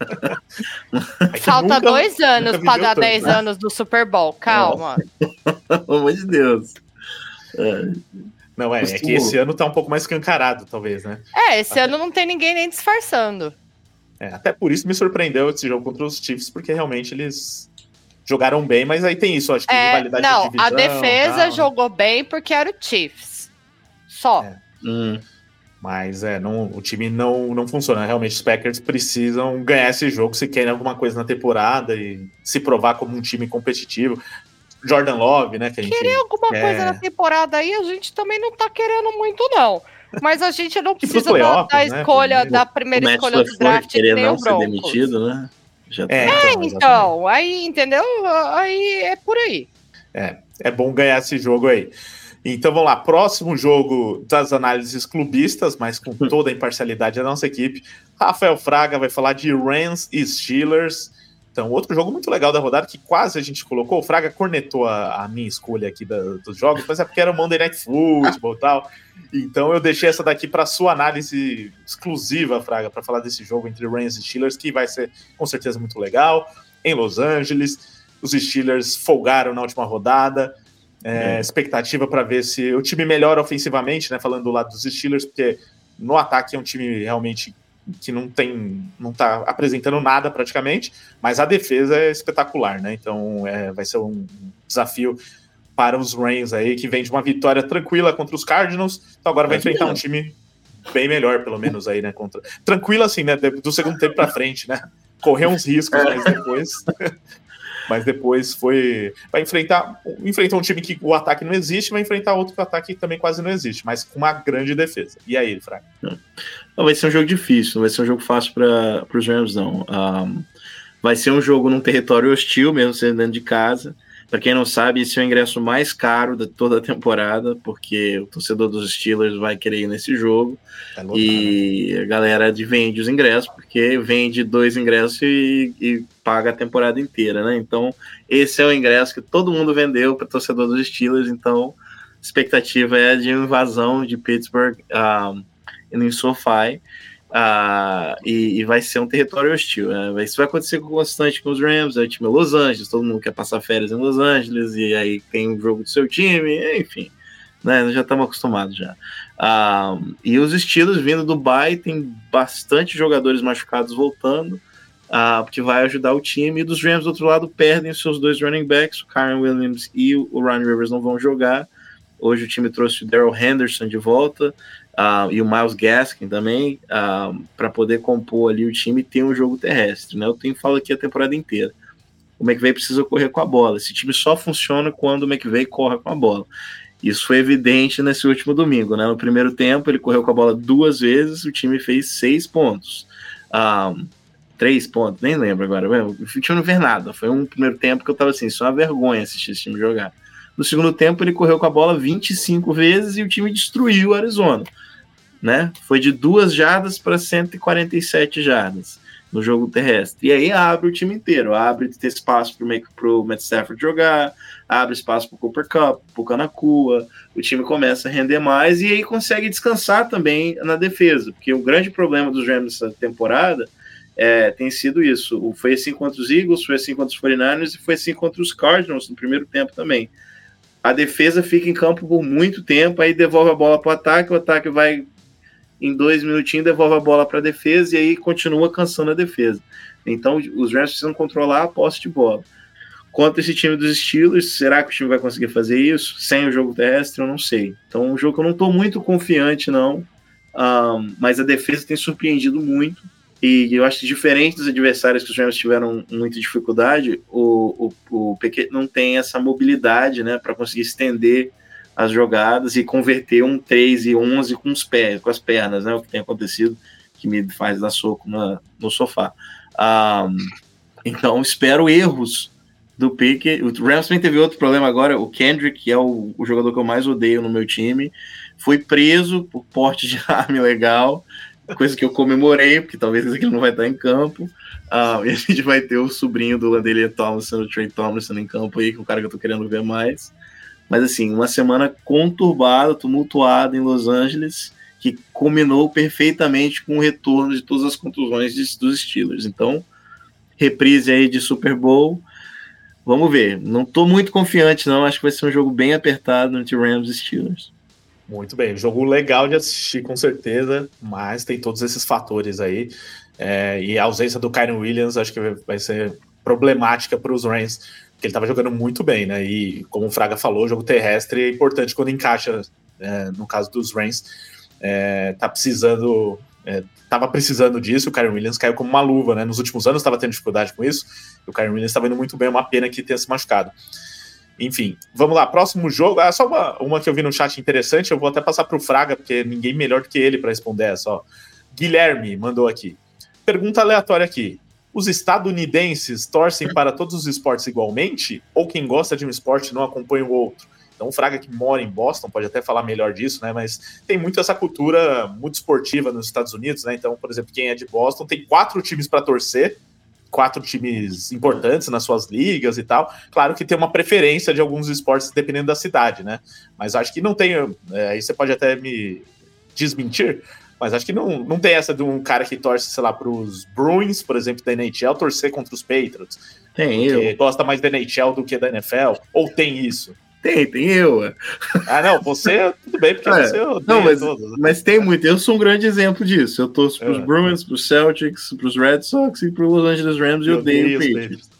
Speaker 3: Falta nunca, dois anos para dar 10 né? anos do Super Bowl, calma.
Speaker 4: Pelo amor de Deus.
Speaker 2: É. Não, é, é que esse ano tá um pouco mais escancarado, talvez, né?
Speaker 3: É, esse até... ano não tem ninguém nem disfarçando.
Speaker 2: É, até por isso me surpreendeu esse jogo contra os Chiefs, porque realmente eles jogaram bem, mas aí tem isso, acho que
Speaker 3: é, rivalidade não, de divisão, a defesa tal. jogou bem porque era o Chiefs. Só.
Speaker 2: É. Hum. Mas é, não, o time não, não funciona. Realmente, os Packers precisam ganhar esse jogo se querem alguma coisa na temporada e se provar como um time competitivo. Jordan Love, né? Que a gente
Speaker 3: Querer alguma quer... coisa na temporada aí, a gente também não tá querendo muito, não. Mas a gente não precisa da, da, né, escolha, da primeira escolha do draft
Speaker 4: que nem não o Broncos. demitido, né?
Speaker 3: Já tá. É, então, então aí, entendeu? Aí é por aí.
Speaker 2: É, é bom ganhar esse jogo aí. Então vamos lá, próximo jogo das análises clubistas, mas com toda a imparcialidade da nossa equipe. Rafael Fraga vai falar de Rams e Steelers. Então, outro jogo muito legal da rodada que quase a gente colocou. O Fraga cornetou a, a minha escolha aqui da, dos jogos, mas é porque era o Monday Night Football e tal. Então, eu deixei essa daqui para sua análise exclusiva, Fraga, para falar desse jogo entre Rams e Steelers, que vai ser com certeza muito legal. Em Los Angeles, os Steelers folgaram na última rodada. É, é. Expectativa para ver se o time melhora ofensivamente, né? Falando do lado dos Steelers, porque no ataque é um time realmente que não tem, não está apresentando nada praticamente, mas a defesa é espetacular, né? Então é, vai ser um desafio para os Rams aí, que vem de uma vitória tranquila contra os Cardinals, então agora vai é enfrentar um time bem melhor, pelo menos aí, né? Contra... Tranquilo assim, né? Do segundo tempo para frente, né? Correu uns riscos, mas depois mas depois foi. Vai enfrentar, enfrentar um time que o ataque não existe, vai enfrentar outro que o ataque também quase não existe, mas com uma grande defesa. E aí, Fraga?
Speaker 4: Não, vai ser um jogo difícil, não vai ser um jogo fácil para os Rams, não. Um, vai ser um jogo num território hostil, mesmo sendo dentro de casa. Para quem não sabe, esse é o ingresso mais caro de toda a temporada, porque o torcedor dos Steelers vai querer ir nesse jogo. É e a galera vende os ingressos, porque vende dois ingressos e, e, paga a temporada inteira, né? Então, esse é o ingresso que todo mundo vendeu para torcedor dos Steelers. Então, a expectativa é de invasão de Pittsburgh um, no SoFi. Ah, e, e, vai ser um território hostil. Né? Isso vai acontecer constante com os Rams, é o time Los Angeles, todo mundo quer passar férias em Los Angeles, e aí tem um jogo do seu time, enfim. Né? Já estamos acostumados já. Ah, e os estilos vindo do Dubai, tem bastante jogadores machucados voltando, ah, que vai ajudar o time. E dos Rams, do outro lado, perdem os seus dois running backs, o Karen Williams e o Ryan Rivers não vão jogar. Hoje o time trouxe o Daryl Henderson de volta uh, e o Miles Gaskin também, uh, ah, para poder compor ali o time e ter um jogo terrestre. Né? Eu tenho falo aqui a temporada inteira. O McVay precisa correr com a bola. Esse time só funciona quando o McVay corre com a bola. Isso foi evidente nesse último domingo. Né? No primeiro tempo, ele correu com a bola duas vezes, o time fez seis pontos. Um, ah, três pontos, nem lembro agora. O time não fez nada. Foi um primeiro tempo que eu tava assim, só uma vergonha assistir esse time jogar. No segundo tempo, ele correu com a bola 25 vezes e o time destruiu o Arizona. Né? Foi de duas jardas para 147 jardas no jogo terrestre. E aí abre o time inteiro, abre espaço para o Matt Stafford jogar, abre espaço para o Cooper Cup, para o Kanakua, o time começa a render mais e aí consegue descansar também na defesa, porque o grande problema dos Rams nessa temporada é, tem sido isso. Foi assim contra os Eagles, foi assim contra os 49ers e foi assim contra os Cardinals no primeiro tempo também. A defesa fica em campo por muito tempo, aí devolve a bola para o ataque, o ataque vai em dois minutinhos devolve a bola para a defesa e aí continua cansando a defesa. Então os Rams precisam controlar a posse de bola. Contra esse time dos Steelers, será que o time vai conseguir fazer isso? Sem o jogo terrestre, eu não sei. Então, um jogo que eu não estou muito confiante, não. Um, mas a defesa tem surpreendido muito. E eu acho que diferente dos adversários que os Rams tiveram muita dificuldade, o, o, o Piquet não tem essa mobilidade né, para conseguir estender as jogadas e converter um 3 e 11 com os pés, com as pernas, né? O que tem acontecido, que me faz dar soco na, no sofá. Um, então, espero erros do Pique. O Rams também teve outro problema agora. O Kendrick, que é o, o, jogador que eu mais odeio no meu time, foi preso por porte de arma legal, coisa que eu comemorei, porque talvez ele não vai estar em campo. Uh, e a gente vai ter o sobrinho do Landelier Thompson, o Trey Thompson, em campo aí, que é o cara que eu tô querendo ver mais. Mas assim, uma semana conturbada, tumultuada em Los Angeles, que culminou perfeitamente com o retorno de todas as contusões dos Steelers. Então, reprise aí de Super Bowl. Vamos ver. Não estou muito confiante, não. Acho que vai ser um jogo bem apertado entre Rams e Steelers.
Speaker 2: Muito bem, jogo legal de assistir, com certeza, mas tem todos esses fatores aí. É, e a ausência do Kyron Williams acho que vai ser problemática para os Rams que ele estava jogando muito bem, né? E como o Fraga falou, o jogo terrestre é importante quando encaixa, é, no caso dos Rams, é, tá precisando, é, tava precisando disso, o Kyron Williams caiu como uma luva, né? Nos últimos anos estava tendo dificuldade com isso, o Kyron Williams estava indo muito bem, uma pena que tenha se machucado. Enfim, vamos lá, próximo jogo. Ah, só uma, uma que eu vi no chat interessante, eu vou até passar para o Fraga, porque ninguém melhor do que ele para responder essa. Ó. Guilherme mandou aqui. Pergunta aleatória aqui os estadunidenses torcem para todos os esportes igualmente? Ou quem gosta de um esporte não acompanha o outro? Então, o Fraga que mora em Boston pode até falar melhor disso, né? Mas tem muito essa cultura muito esportiva nos Estados Unidos, né? Então, por exemplo, quem é de Boston tem quatro times para torcer, quatro times importantes nas suas ligas e tal. Claro que tem uma preferência de alguns esportes dependendo da cidade, né? Mas acho que não tem. É, aí você pode até me desmentir, mas acho que não, não tem essa de um cara que torce, sei lá, para os Bruins, por exemplo, da NHL, torcer contra os Patriots.
Speaker 4: Tem eu.
Speaker 2: gosta mais da NHL do que da NFL. Ou tem isso?
Speaker 4: Tem, tem eu.
Speaker 2: Ah, não, você, tudo bem, porque é, você
Speaker 4: Não, mas, todos. Né? mas tem muito. Eu sou um grande exemplo disso. Eu torço para os é. Bruins, para os Celtics, para os Red Sox e para os Los Angeles Rams e eu odeio o Patriots.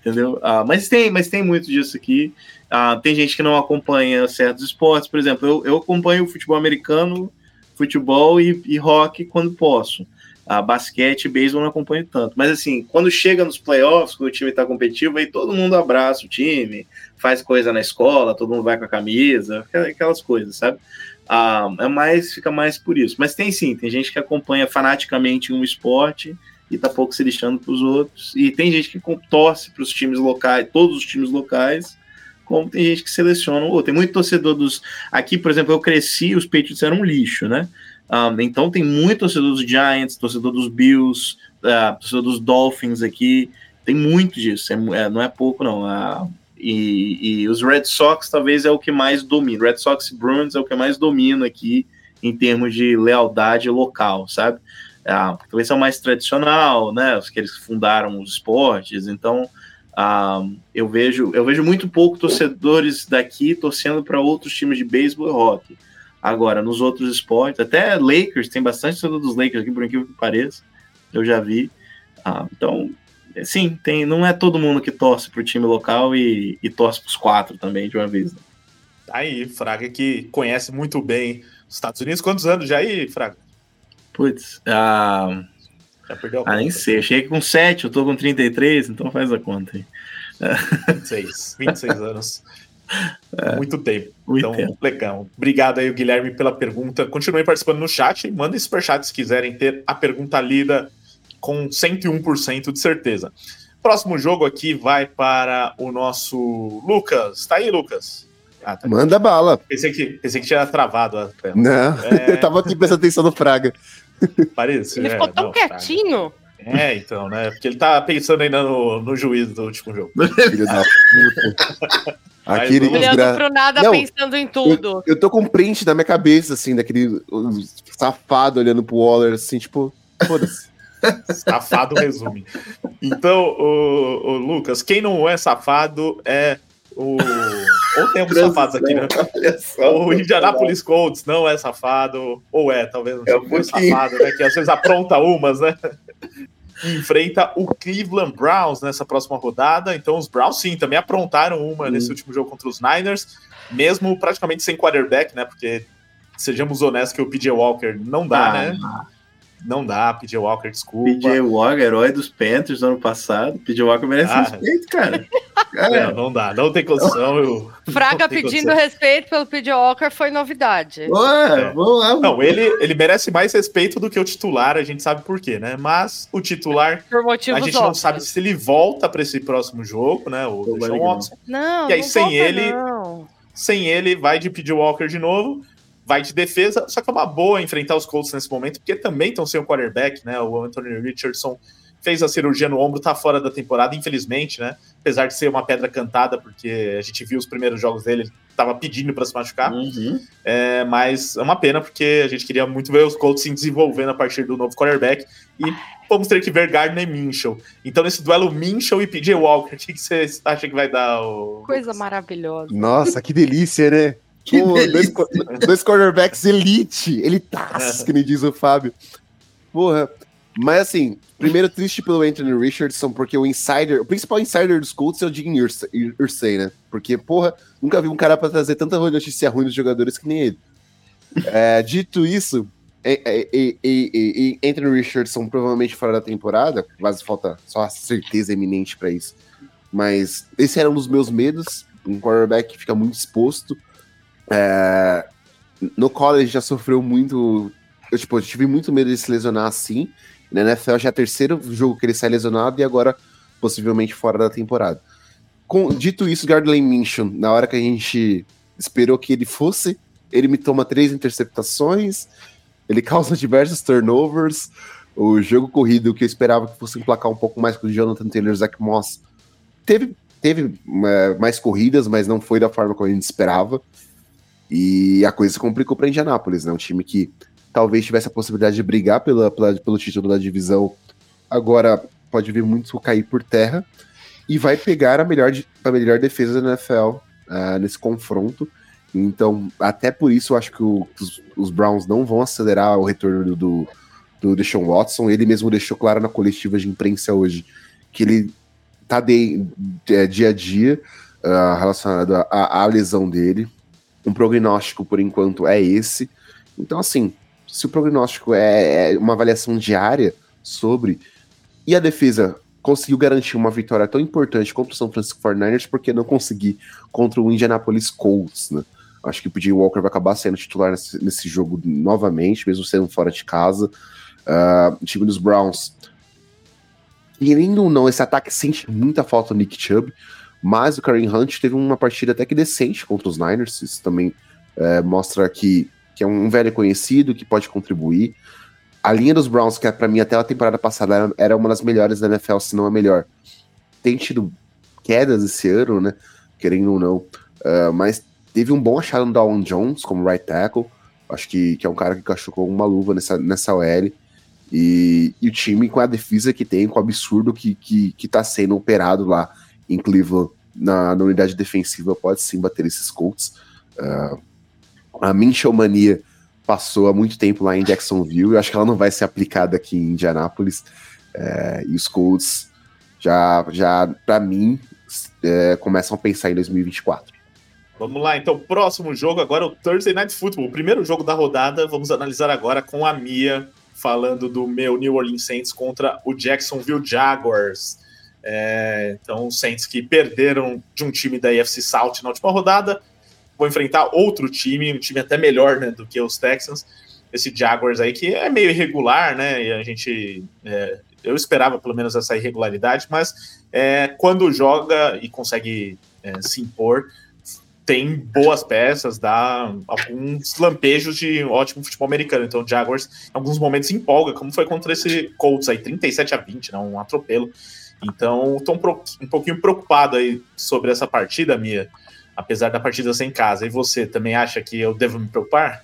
Speaker 4: Entendeu? Ah, mas, tem, mas tem muito disso aqui. Ah, tem gente que não acompanha certos esportes. Por exemplo, eu, eu acompanho o futebol americano futebol e, e rock quando posso. A basquete e beisebol não acompanho tanto. Mas assim, quando chega nos playoffs, quando o time está competitivo, aí todo mundo abraça o time, faz coisa na escola, todo mundo vai com a camisa, aquelas coisas, sabe? Ah, é mais, fica mais por isso. Mas tem sim, tem gente que acompanha fanaticamente um esporte e tá pouco se lixando para os outros. E tem gente que torce para os times locais, todos os times locais, como tem gente que seleciona ou tem muito torcedor dos. Aqui, por exemplo, eu cresci, os Patriots eram um lixo, né? Um, então tem muito torcedor dos Giants, torcedor dos Bills, uh, torcedor dos Dolphins aqui. Tem muito disso, é, é, não é pouco, não. Uh, e, e, os Red Sox talvez é o que mais domina. Red Sox e Bruins é o que mais domina aqui em termos de lealdade local, sabe? Uh, talvez é o mais tradicional, né? Os que eles fundaram os esportes, então um, eu vejo eu vejo muito pouco torcedores daqui torcendo para outros times de beisebol e hockey. Agora, nos outros esportes, até Lakers, tem bastante torcedor dos Lakers aqui, por incrível que pareça, eu já vi. Então, sim, tem, não é todo mundo que torce para o time local e, e torce para os quatro também de uma vez. Né?
Speaker 2: Tá aí, Fraga, que conhece muito bem os Estados Unidos. Quantos anos já aí, Fraga?
Speaker 4: Putz, a Ah, nem sei. Eu cheguei com 7, eu tô com 33, então faz a conta aí.
Speaker 2: 26, 26 anos. É, muito tempo.
Speaker 4: Muito
Speaker 2: então,
Speaker 4: tempo.
Speaker 2: legal. Obrigado aí, Guilherme, pela pergunta. Continue participando no chat. Mandem superchat se quiserem ter a pergunta lida com 101% de certeza. Próximo jogo aqui vai para o nosso Lucas. Tá aí, Lucas?
Speaker 5: Ah, tá Manda bala.
Speaker 2: Pensei que, pensei que tinha travado a
Speaker 5: tela. Não, é... eu tava aqui prestando atenção no Fraga.
Speaker 2: Parece.
Speaker 3: Ele é, ficou tão não, quietinho.
Speaker 2: Fraga. É, então, né? Porque ele tá pensando ainda no, no juízo do último jogo. Filho da puta.
Speaker 3: Aquele olhando gra... pro nada, não, pensando em tudo.
Speaker 5: Eu, eu tô com um print na minha cabeça, assim, daquele safado olhando pro Waller, assim, tipo, foda-se.
Speaker 2: safado resume. Então, o, o, Lucas, quem não é safado é o. Ou tem alguns safados aqui, né? O Indianapolis Colts não é safado, ou é, talvez não seja é um safado, né? Que às vezes apronta umas, né? enfrenta o Cleveland Browns nessa próxima rodada. Então, os Browns, sim, também aprontaram uma nesse último jogo contra os Niners, mesmo praticamente sem quarterback, né? Porque, sejamos honestos, que o PJ Walker não dá, ah, né? Não dá, PJ Walker, desculpa.
Speaker 4: PJ Walker, herói dos Panthers no ano passado. PJ Walker merece ah, respeito, cara.
Speaker 2: cara. Não, não dá, não tem condição. Eu,
Speaker 3: Fraga pedindo condição. respeito pelo PJ Walker foi novidade.
Speaker 2: Ué, é. vamos lá. Não, ele, ele merece mais respeito do que o titular, a gente sabe por quê, né? Mas o titular,
Speaker 3: por motivos
Speaker 2: a gente
Speaker 3: óbvios.
Speaker 2: não sabe se ele volta para esse próximo jogo, né? O Deshaun Watson.
Speaker 3: Não,
Speaker 2: e aí
Speaker 3: não
Speaker 2: sem
Speaker 3: volta,
Speaker 2: ele,
Speaker 3: não.
Speaker 2: sem ele, vai de PJ Walker de novo vai de defesa, só que é uma boa enfrentar os Colts nesse momento, porque também estão sem o quarterback, né? O Anthony Richardson fez a cirurgia no ombro, tá fora da temporada, infelizmente, né? Apesar de ser uma pedra cantada, porque a gente viu os primeiros jogos dele, ele tava pedindo para se machucar. Uhum. É, mas é uma pena, porque a gente queria muito ver os Colts se desenvolvendo a partir do novo quarterback. E vamos ter que ver Gardner Minshew. Então, nesse duelo Minshew e PJ Walker, o que você acha que vai dar? O...
Speaker 3: Coisa maravilhosa.
Speaker 5: Nossa, que delícia, né? Pô, dois, dois quarterbacks elite, elitaços, que nem diz o Fábio. Porra, mas assim, primeiro triste pelo Anthony Richardson, porque o insider, o principal insider dos Colts é o Jim Irsay, né? Porque, porra, nunca vi um cara pra trazer tanta notícia ruim dos jogadores que nem ele. É, dito isso, e, e, e, Anthony Richardson provavelmente fora da temporada, mas falta só a certeza eminente para isso. Mas esse era um dos meus medos, um quarterback que fica muito exposto. É, no college já sofreu muito. Eu, tipo, eu tive muito medo de se lesionar assim. Na NFL já é o terceiro jogo que ele sai lesionado e agora possivelmente fora da temporada. Com, dito isso, Gardner Minshew, na hora que a gente esperou que ele fosse, ele me toma três interceptações, ele causa diversos turnovers. O jogo corrido que eu esperava que fosse emplacar um pouco mais com o Jonathan Taylor, Zach Moss, teve, teve é, mais corridas, mas não foi da forma como a gente esperava. E a coisa se complicou para Indianápolis, né? Um time que talvez tivesse a possibilidade de brigar pela, pela, pelo título da divisão, agora pode vir muito cair por terra e vai pegar a melhor, a melhor defesa da NFL uh, ah, nesse confronto. Então, até por isso, eu acho que o, os, os, Browns não vão acelerar o retorno do, do Deshaun Watson. Ele mesmo deixou claro na coletiva de imprensa hoje que ele tá de, de dia a dia uh, relacionado à lesão dele um prognóstico, por enquanto, é esse. Então, assim, se o prognóstico é, é uma avaliação diária sobre. E a defesa conseguiu garantir uma vitória tão importante contra o São Francisco 49ers, porque não conseguir contra o Indianapolis Colts, né? Acho que o PJ Walker vai acabar sendo titular nesse, nesse jogo novamente, mesmo sendo fora de casa. Uh, time dos Browns. Querendo ou não, esse ataque sente muita falta do Nick Chubb. Mas o Kareem Hunt teve uma partida até que decente contra os Niners. Isso também é, mostra que, que é um velho conhecido, que pode contribuir. A linha dos Browns, que é, para mim até a temporada passada era, uma das melhores da NFL, se não a melhor, tem tido quedas esse ano, né? Querendo ou não. Uh, mas teve um bom achado no Dawn Jones como right tackle. Acho que, que é um cara que com uma luva nessa, nessa OL. E, e, o time com a defesa que tem, com o absurdo que, que, que tá sendo operado lá em Cleveland na, na unidade defensiva pode sim bater esses Colts. Uh, a Minchel Mania passou há muito tempo lá em Jacksonville, eu acho que ela não vai ser aplicada aqui em Indianápolis. Uh, e os Colts já, já para mim, uh, começam a pensar em 2024.
Speaker 2: Vamos lá, então, próximo jogo agora, o Thursday Night Football, o primeiro jogo da rodada. Vamos analisar agora com a Mia, falando do meu New Orleans Saints contra o Jacksonville Jaguars. É, então, os Saints que perderam de um time da AFC South na última rodada, vão enfrentar outro time, um time até melhor né, do que os Texans. Esse Jaguars aí que é meio irregular, né? E a gente. É, eu esperava pelo menos essa irregularidade, mas é, quando joga e consegue é, se impor, tem boas peças, dá alguns lampejos de ótimo futebol americano. Então, o Jaguars, em alguns momentos, empolga, como foi contra esse Colts aí, 37 a 20, né, um atropelo. Então, estou um, um pouquinho preocupado aí sobre essa partida, Mia, apesar da partida ser em casa. E você também acha que eu devo me preocupar?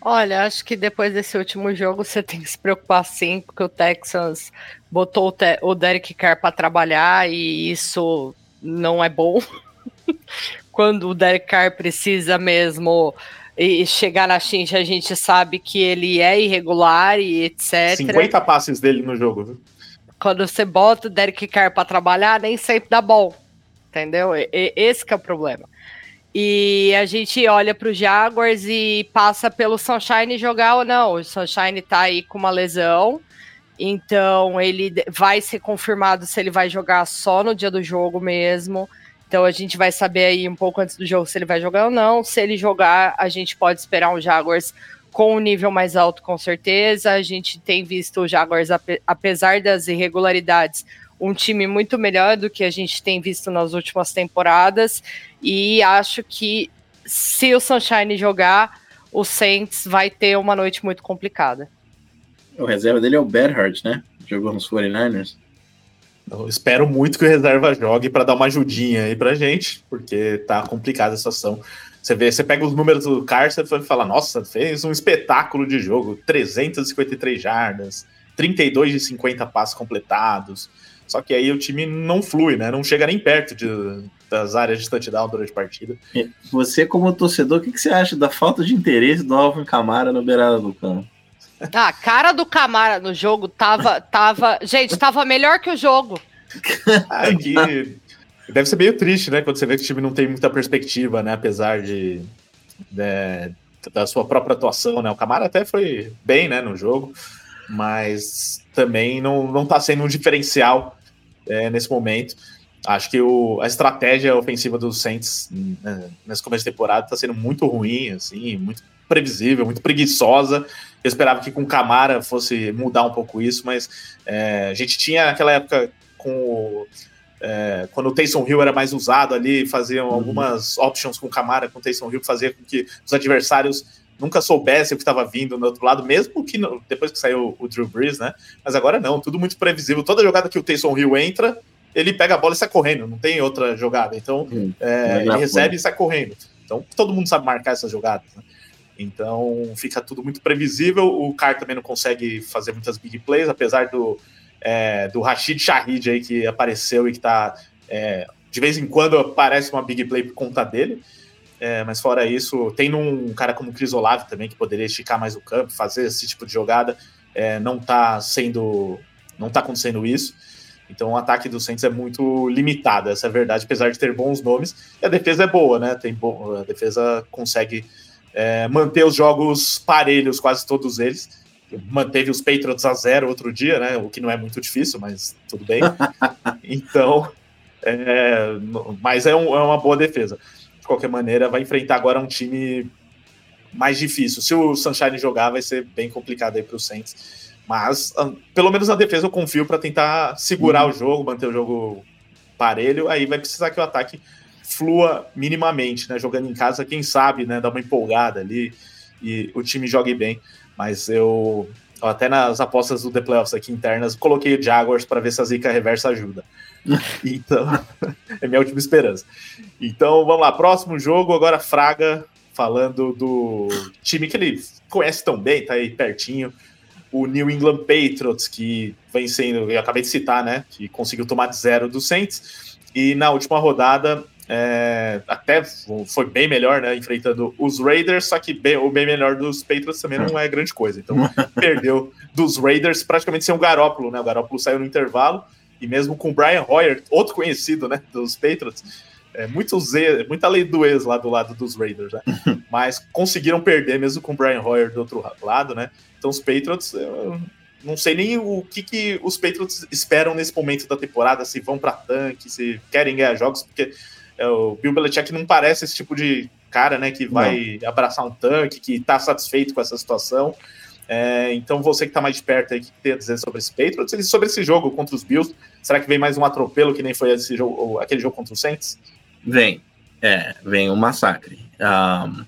Speaker 3: Olha, acho que depois desse último jogo você tem que se preocupar sim, porque o Texans botou o, Te o Derek Carr para trabalhar e isso não é bom. Quando o Derek Carr precisa mesmo e chegar na xincha, a gente sabe que ele é irregular e etc.
Speaker 2: 50 passes dele no jogo. Viu?
Speaker 3: Quando você bota o Derek Carr para trabalhar, nem sempre dá bom. Entendeu? E, esse é o problema. E a gente olha para o Jaguars e passa pelo Sunshine jogar ou não. O Sunshine está aí com uma lesão. Então ele vai ser confirmado se ele vai jogar só no dia do jogo mesmo. Então a gente vai saber aí um pouco antes do jogo se ele vai jogar ou não. Se ele jogar, a gente pode esperar um Jaguars com um nível mais alto, com certeza. A gente tem visto o Jaguars, apesar das irregularidades, um time muito melhor do que a gente tem visto nas últimas temporadas. E acho que se o Sunshine jogar, o Saints vai ter uma noite muito complicada.
Speaker 4: O reserva dele é o Berhardt, né? Jogou nos 49ers.
Speaker 2: Eu espero muito que o reserva jogue para dar uma ajudinha aí pra gente, porque tá complicada a situação. Você vê, você pega os números do Carson e fala, nossa, fez um espetáculo de jogo, 353 jardas, 32 de 50 passos completados. Só que aí o time não flui, né? Não chega nem perto de, das áreas de touchdown durante a partida.
Speaker 4: Você, como torcedor, o que, que você acha da falta de interesse do Alvin Camara no beirada do campo?
Speaker 3: Ah, a cara do Camara no jogo tava, tava. Gente, tava melhor que o jogo.
Speaker 2: Ah, é que deve ser meio triste, né? Quando você vê que o time não tem muita perspectiva, né? Apesar de, né, da sua própria atuação, né? O Camara até foi bem, né? No jogo, mas também não, não tá sendo um diferencial é, nesse momento. Acho que o, a estratégia ofensiva dos Saints né, nesse começo de temporada está sendo muito ruim, assim, muito previsível, muito preguiçosa. Eu esperava que com o Camara fosse mudar um pouco isso, mas é, a gente tinha naquela época com o, é, quando o Taysom Hill era mais usado ali, faziam uhum. algumas options com o Camara, com o Taysom Hill, que fazia com que os adversários nunca soubessem o que estava vindo no outro lado, mesmo que depois que saiu o Drew Brees, né? Mas agora não, tudo muito previsível. Toda jogada que o Taysom Hill entra, ele pega a bola e sai correndo, não tem outra jogada. Então, uhum. é, ele recebe e sai correndo. Então, todo mundo sabe marcar essas jogadas. Né? Então fica tudo muito previsível. O Car também não consegue fazer muitas big plays, apesar do, é, do Rashid Shahid aí que apareceu e que tá. É, de vez em quando aparece uma big play por conta dele. É, mas fora isso, tem um cara como o Chris Olave também, que poderia esticar mais o campo, fazer esse tipo de jogada. É, não tá sendo. não tá acontecendo isso. Então o ataque do Saints é muito limitado, essa é a verdade, apesar de ter bons nomes. E a defesa é boa, né? Tem bo... A defesa consegue é, manter os jogos parelhos, quase todos eles. Manteve os Patriots a zero outro dia, né? O que não é muito difícil, mas tudo bem. então, é, mas é, um, é uma boa defesa. De qualquer maneira, vai enfrentar agora um time mais difícil. Se o Sunshine jogar, vai ser bem complicado aí para o Saints. Mas, pelo menos na defesa, eu confio para tentar segurar uhum. o jogo, manter o jogo parelho. Aí vai precisar que o ataque flua minimamente, né? Jogando em casa, quem sabe, né? Dar uma empolgada ali e o time jogue bem. Mas eu, até nas apostas do The Playoffs aqui internas, coloquei o Jaguars para ver se a zica reversa ajuda. Então, é minha última esperança. Então, vamos lá, próximo jogo, agora Fraga, falando do time que ele conhece tão bem, tá aí pertinho. O New England Patriots, que vem sendo, eu acabei de citar, né? Que conseguiu tomar de zero do Saints. E na última rodada é, até foi bem melhor, né? Enfrentando os Raiders, só que bem, o bem melhor dos Patriots também não é grande coisa. Então, perdeu dos Raiders praticamente sem o Garópolo, né? O Garópolo saiu no intervalo, e mesmo com o Brian Hoyer, outro conhecido, né? Dos Patriots, é, muito Z, muita lei do ex lá do lado dos Raiders, né? Mas conseguiram perder mesmo com o Brian Hoyer do outro lado, né? Então, os Patriots. Eu não sei nem o que, que os Patriots esperam nesse momento da temporada, se vão para tanque, se querem ganhar jogos, porque é, o Bill Belichick não parece esse tipo de cara, né, que vai não. abraçar um tanque, que tá satisfeito com essa situação. É, então, você que tá mais de perto aí, o que tem a dizer sobre esse Patriots e sobre esse jogo contra os Bills? Será que vem mais um atropelo que nem foi esse jogo, aquele jogo contra os Saints?
Speaker 4: Vem. É, vem um massacre. Um,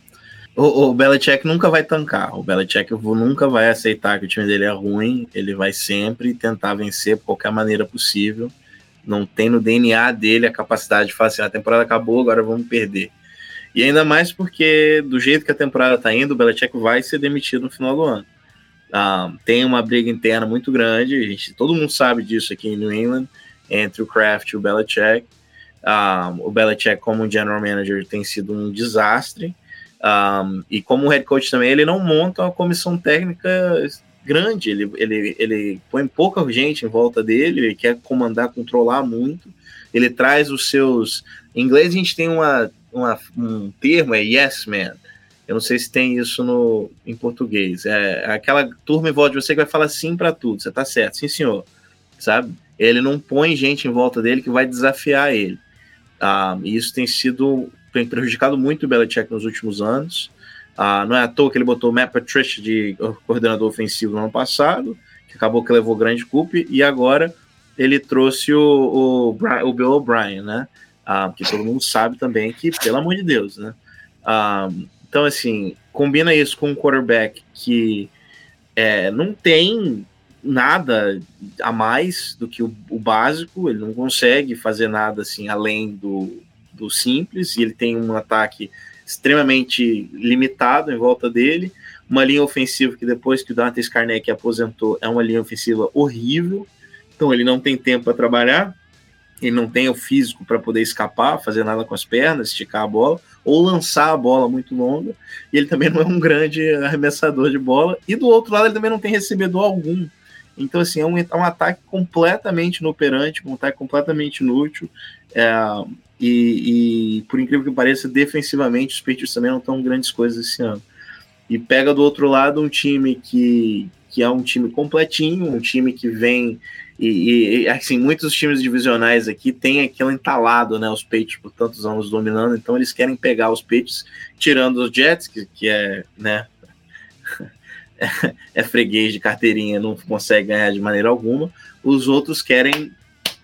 Speaker 4: o, o Belichick nunca vai tancar. O Belichick nunca vai aceitar que o time dele é ruim. Ele vai sempre tentar vencer por qualquer maneira possível. Não tem no DNA dele a capacidade de falar assim: a temporada acabou, agora vamos perder. E ainda mais porque, do jeito que a temporada está indo, o Belichick vai ser demitido no final do ano. Um, tem uma briga interna muito grande, a gente, todo mundo sabe disso aqui em New England, entre o Kraft e o Belichick. Um, o Belichick, como general manager, tem sido um desastre. Um, e como head coach também, ele não monta uma comissão técnica grande, ele, ele, ele põe pouca gente em volta dele, ele quer comandar, controlar muito. Ele traz os seus. Em inglês a gente tem uma, uma um termo, é yes man. Eu não sei se tem isso no, em português. É aquela turma em volta de você que vai falar sim para tudo. Você tá certo, sim senhor. Sabe? Ele não põe gente em volta dele que vai desafiar ele. Ah, e isso tem sido tem prejudicado muito o Belichick nos últimos anos. Ah, não é à toa que ele botou o Matt Patricia de coordenador ofensivo no ano passado, que acabou que levou grande culpa, e agora ele trouxe o, o, o Bill O'Brien, né? Ah, que todo mundo sabe também que, pelo amor de Deus, né? Ah, então, assim, combina isso com um quarterback que é, não tem nada a mais do que o, o, básico, ele não consegue fazer nada assim além do, do simples, e ele tem um ataque extremamente limitado em volta dele, uma linha ofensiva que depois que o Dante Skarnek aposentou é uma linha ofensiva horrível, então ele não tem tempo para trabalhar, ele não tem o físico para poder escapar, fazer nada com as pernas, esticar a bola, ou lançar a bola muito longa, e ele também não é um grande arremessador de bola, e do outro lado ele também não tem recebedor algum, então, assim, é um, é um ataque completamente inoperante, um ataque completamente inútil. É, e, e, por incrível que pareça, defensivamente os Patriots também não estão grandes coisas esse ano. E pega do outro lado um time que, que é um time completinho, um time que vem. E, e assim, muitos times divisionais aqui têm aquilo entalado, né? Os Patriots por tantos anos dominando, então eles querem pegar os Patriots, tirando os Jets, que, que é, né? é freguês de carteirinha, não consegue ganhar de maneira alguma. Os outros querem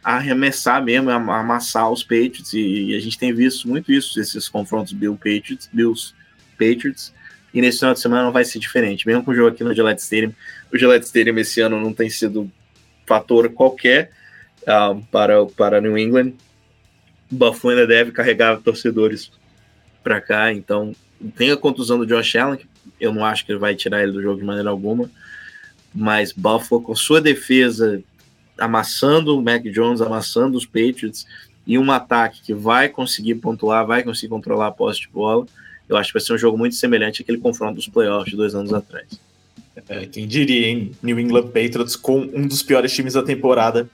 Speaker 4: arremessar mesmo, amassar os Patriots, e, a gente tem visto muito isso, esses confrontos Bill Patriots, Bills Patriots, e nesse final de semana não vai ser diferente, mesmo com o jogo aqui no Gillette Stadium, o Gillette Stadium esse ano não tem sido fator qualquer uh, para, para New England, Buffalo ainda deve carregar torcedores para cá, então tem a contusão do Josh Allen, que eu não acho que ele vai tirar ele do jogo de maneira alguma, mas Buffalo com sua defesa amassando o Mac Jones, amassando os Patriots, e um ataque que vai conseguir pontuar, vai conseguir controlar a posse de bola, eu acho que vai ser um jogo muito semelhante àquele confronto dos playoffs de dois anos atrás.
Speaker 2: É, quem diria, hein? New England Patriots com um dos piores times da temporada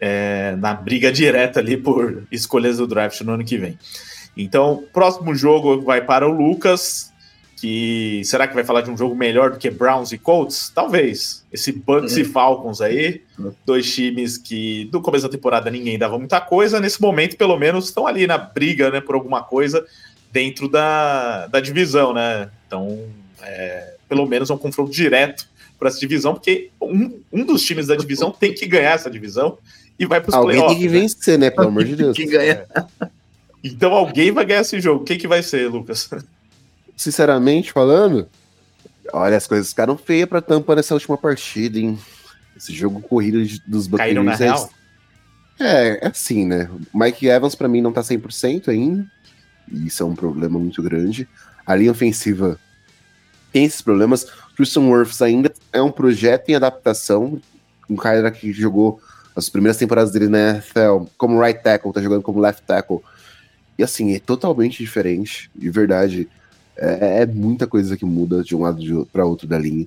Speaker 2: é, na briga direta ali por escolhas do draft no ano que vem. Então, próximo jogo vai para o Lucas que será que vai falar de um jogo melhor do que Browns e Colts? Talvez. Esse Bucks uhum. e Falcons aí, uhum. dois times que no começo da temporada ninguém dava muita coisa, nesse momento pelo menos estão ali na briga, né, por alguma coisa dentro da, da divisão, né? Então, é, pelo menos é um confronto direto para essa divisão, porque um, um dos times da divisão tem que ganhar essa divisão e vai para os
Speaker 5: playoffs. Alguém tem que né? vencer, né? Pelo amor de Deus.
Speaker 2: que ganhar. É. Então alguém vai ganhar esse jogo. Quem que vai ser, Lucas?
Speaker 5: Sinceramente falando, olha, as coisas ficaram feias pra Tampa nessa última partida, hein? Esse jogo corrido dos
Speaker 2: Buccaneers é,
Speaker 5: é, é assim, né? Mike Evans para mim não tá 100% ainda, e isso é um problema muito grande. A linha ofensiva tem esses problemas. Christian Wirfs ainda é um projeto em adaptação, um cara que jogou as primeiras temporadas dele na NFL como right tackle, tá jogando como left tackle. E assim, é totalmente diferente, de verdade. É, é muita coisa que muda de um lado para outro da linha.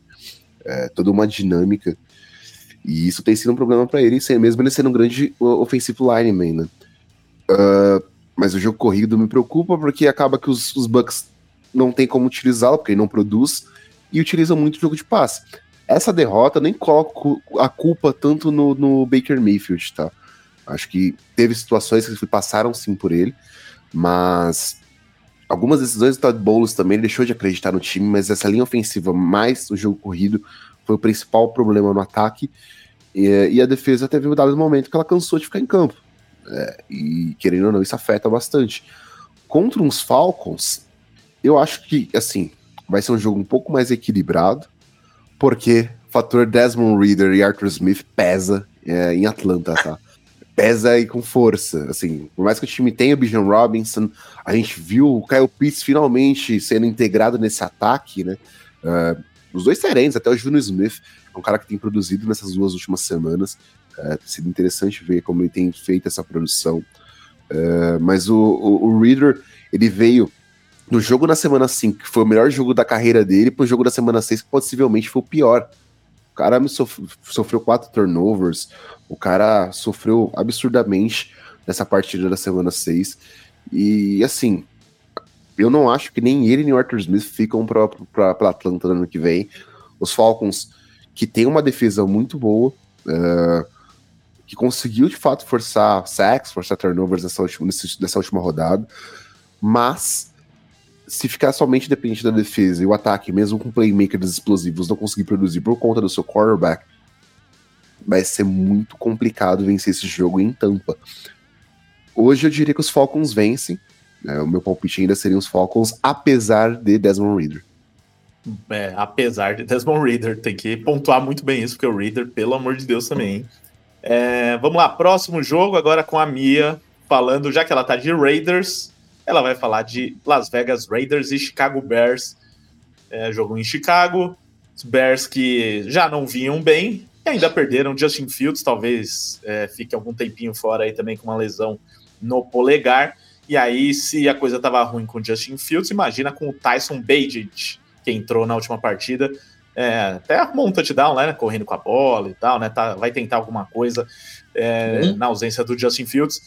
Speaker 5: É toda uma dinâmica. E isso tem sido um problema para ele, mesmo ele sendo um grande ofensivo lineman, né? Uh, mas o jogo corrido me preocupa porque acaba que os, os Bucks não tem como utilizá-lo, porque ele não produz, e utilizam muito o jogo de passe. Essa derrota nem coloco a culpa tanto no, no Baker Mayfield, tá? Acho que teve situações que passaram sim por ele, mas algumas decisões do Todd Bowles também deixou de acreditar no time, mas essa linha ofensiva mais o jogo corrido foi o principal problema no ataque. E, e a defesa teve um dado momento que ela cansou de ficar em campo. É, e querendo ou não, isso afeta bastante. contra uns Falcons, eu acho que, assim, vai ser um jogo um pouco mais equilibrado, porque o fator Desmond Reader e Arthur Smith pesa é, em Atlanta, tá? Pesa e com força, assim, por mais que o time tenha o Bijan Robinson, a gente viu o Kyle Pitts finalmente sendo integrado nesse ataque, né? Uh, os dois terrenos, até o Junior Smith, é um cara que tem produzido nessas duas últimas semanas. Uh, tem sido interessante ver como ele tem feito essa produção. Uh, mas o, o, o, Reader, ele veio do jogo na semana 5, que foi o melhor jogo da carreira dele, pro jogo da semana 6, que possivelmente foi o pior. Cara sofreu quatro turnovers, o cara sofreu absurdamente nessa partida da semana 6. E assim, eu não acho que nem ele nem o Arthur Smith ficam para Atlanta no ano que vem. Os Falcons, que tem uma defesa muito boa, uh, que conseguiu de fato forçar sacks, forçar turnovers nessa última, nessa última rodada, mas se ficar somente dependente da defesa e o ataque, mesmo com playmakers explosivos, não conseguir produzir por conta do seu quarterback, vai ser muito complicado vencer esse jogo em Tampa. Hoje eu diria que os Falcons vencem. Né? O meu palpite ainda seria os Falcons, apesar de Desmond Reader.
Speaker 2: É, apesar de Desmond Reader, tem que pontuar muito bem isso, porque o Reader, pelo amor de Deus, também? É, vamos lá, próximo jogo agora com a Mia, falando, já que ela tá de Raiders, ela vai falar de Las Vegas Raiders e Chicago Bears. É, jogo em Chicago, os Bears que já não vinham bem, e ainda perderam Justin Fields, talvez é, fique algum tempinho fora aí também com uma lesão no polegar. E aí, se a coisa tava ruim com Justin Fields, imagina com o Tyson Bagent, que entrou na última partida. É, até arrumou um touchdown, né? Correndo com a bola e tal, né? Tá, vai tentar alguma coisa é, uhum. na ausência do Justin Fields.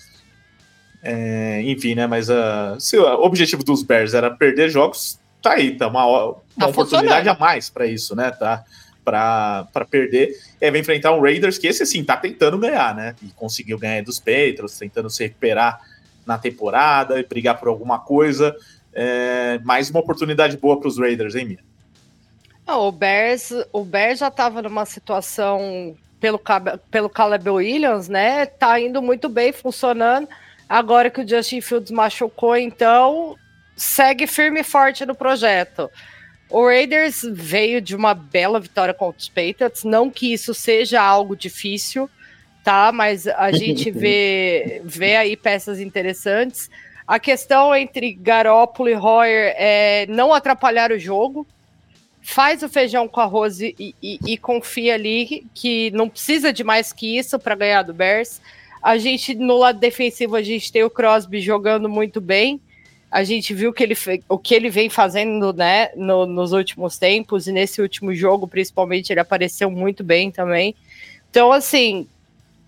Speaker 2: É, enfim, né? Mas uh, se o objetivo dos Bears era perder jogos, tá aí, tá uma, uma tá oportunidade a mais para isso, né? Tá para perder. Aí vai enfrentar um Raiders que esse assim tá tentando ganhar, né? E conseguiu ganhar dos Patriots, tentando se recuperar na temporada e brigar por alguma coisa. É, mais uma oportunidade boa para os Raiders, hein, Mia?
Speaker 3: Não, o Bears, o Bears já estava numa situação pelo, pelo Caleb Williams, né? Tá indo muito bem, funcionando. Agora que o Justin Fields machucou, então segue firme e forte no projeto. O Raiders veio de uma bela vitória contra os Patriots, não que isso seja algo difícil, tá? Mas a gente vê, vê aí peças interessantes. A questão entre Garópolo e Royer é não atrapalhar o jogo. Faz o feijão com arroz e, e, e confia ali que não precisa de mais que isso para ganhar do Bears. A gente, no lado defensivo, a gente tem o Crosby jogando muito bem a gente viu que ele, o que ele vem fazendo né, no, nos últimos tempos, e nesse último jogo, principalmente, ele apareceu muito bem também. Então, assim,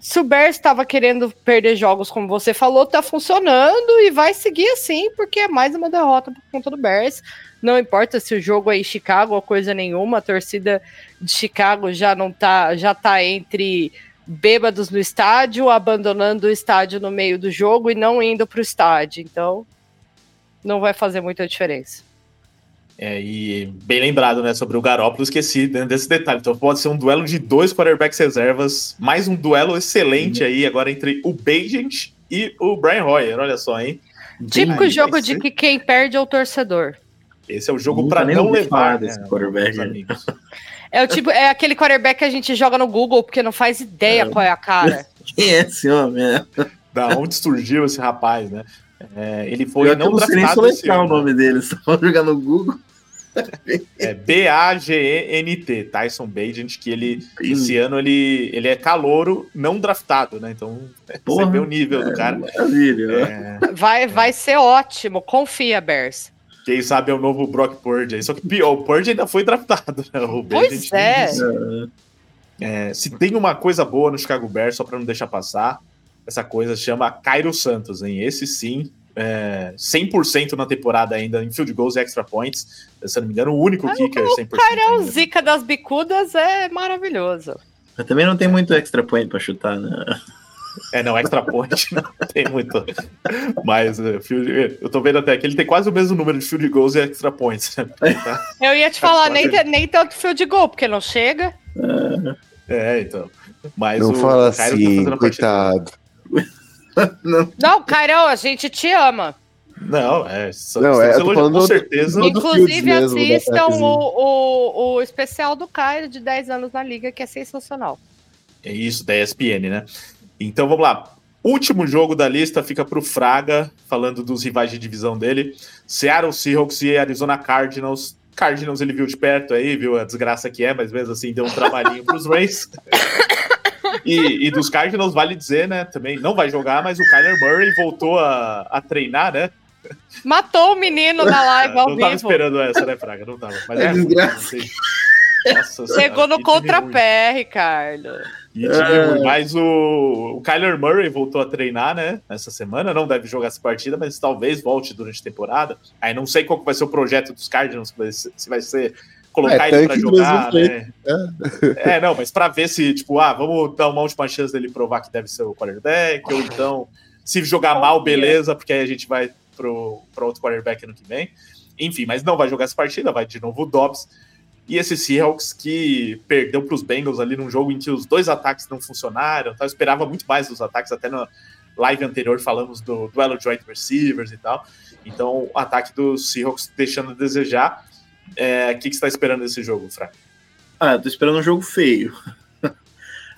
Speaker 3: se o Bears estava querendo perder jogos, como você falou, tá funcionando e vai seguir assim, porque é mais uma derrota por conta do Bears. Não importa se o jogo é em Chicago ou coisa nenhuma, a torcida de Chicago já não tá, já tá entre bêbados no estádio, abandonando o estádio no meio do jogo e não indo para o estádio. Então, não vai fazer muita diferença.
Speaker 2: É, e bem lembrado, né, sobre o Garópolo, esqueci né, desse detalhe. Então pode ser um duelo de dois quarterbacks reservas, mais um duelo excelente aí agora entre o Bagent e o Brian Hoyer, olha só, hein?
Speaker 3: Típico jogo de que quem perde é o torcedor.
Speaker 2: Esse é o jogo para não levar
Speaker 4: né, desse quarterback.
Speaker 3: É o tipo, é aquele quarterback que a gente joga no Google porque não faz ideia é. qual é a cara.
Speaker 4: Quem é esse homem?
Speaker 2: Da onde surgiu esse rapaz, né? É, ele foi eu não draftado.
Speaker 4: Nem o nome dele, só jogar no Google.
Speaker 2: É B-A-G-E-N-T, Tyson Bagent, que ele esse ano ele, ele é calouro não draftado, né? Então Porra, você vê o nível é, do cara. Maravilha.
Speaker 3: É, vai, vai ser ótimo, confia, Bears.
Speaker 2: Quem sabe é o novo Brock Purdy aí. Só que pior, o Purdy ainda foi draftado, né? O
Speaker 3: pois é.
Speaker 2: é. Se tem uma coisa boa no Chicago Bears, só para não deixar passar, essa coisa chama Cairo Santos, hein? Esse sim, é, 100% na temporada ainda em field goals e extra points. Se não me engano, o único ah, kicker 100%. O
Speaker 3: Cairo é o zica das bicudas é maravilhoso.
Speaker 4: Mas também não tem muito extra point para chutar, né?
Speaker 2: É, não, extra point não tem muito. Mas uh, field, eu tô vendo até que ele tem quase o mesmo número de field goals e extra points. Né?
Speaker 3: Tá? Eu ia te falar, nem, nem tanto field goal, porque não chega.
Speaker 2: É, então. Mas
Speaker 5: não fala assim, tá coitado.
Speaker 3: Não, Cairão, a gente te ama.
Speaker 2: Não, é. Só,
Speaker 5: Não, é, eu tô falando
Speaker 2: com
Speaker 5: do-
Speaker 2: certeza.
Speaker 5: do- Fields
Speaker 3: Inclusive,
Speaker 5: mesmo, do
Speaker 3: assistam o, o, o especial do Caio de 10 anos na Liga, que é sensacional.
Speaker 2: É isso, da ESPN, né? Então vamos lá. Último jogo da lista fica pro Fraga, falando dos rivais de divisão dele. Seattle Seahawks e Arizona Cardinals. Cardinals ele viu de perto aí, viu a desgraça que é, mas mesmo assim deu um trabalhinho pros Rays. E, e dos Cardinals, vale dizer, né? Também não vai jogar, mas o Kyler Murray voltou a, a treinar, né?
Speaker 3: Matou o menino na live ao
Speaker 2: não tava
Speaker 3: vivo.
Speaker 2: esperando essa, né, Fraga? Não tava. Mas
Speaker 4: É
Speaker 2: é, ruim,
Speaker 4: desgraça.
Speaker 2: não sei. Nossa senhora,
Speaker 3: Chegou no
Speaker 2: time ruim.
Speaker 3: contrapé, Ricardo.
Speaker 2: E time
Speaker 4: É.
Speaker 2: Mas o, o Kyler Murray voltou a treinar, né? Nessa semana. Não deve jogar essa partida, mas talvez volte durante a temporada. Aí não sei qual vai ser o projeto dos Cardinals, se vai ser- se vai ser colocar
Speaker 5: É,
Speaker 2: ele
Speaker 5: do
Speaker 2: jogar, né? É, não, mas pra ver se, tipo, ah, vamos dar uma última chance dele provar que deve ser o quarterback, ou então, se jogar mal, beleza, porque aí a gente vai pro, pro outro quarterback ano que vem. Enfim, mas não vai jogar essa partida, vai de novo o Dobbs. E esse Seahawks que perdeu para os Bengals ali num jogo em que os dois ataques não funcionaram. Tá? Eu esperava muito mais dos ataques, até na live anterior falamos do duelo de wide receivers e tal. Então, o ataque dos Seahawks deixando a desejar. É, O que, que você está esperando desse jogo, Fraga?
Speaker 4: Ah, eu tô esperando um jogo feio.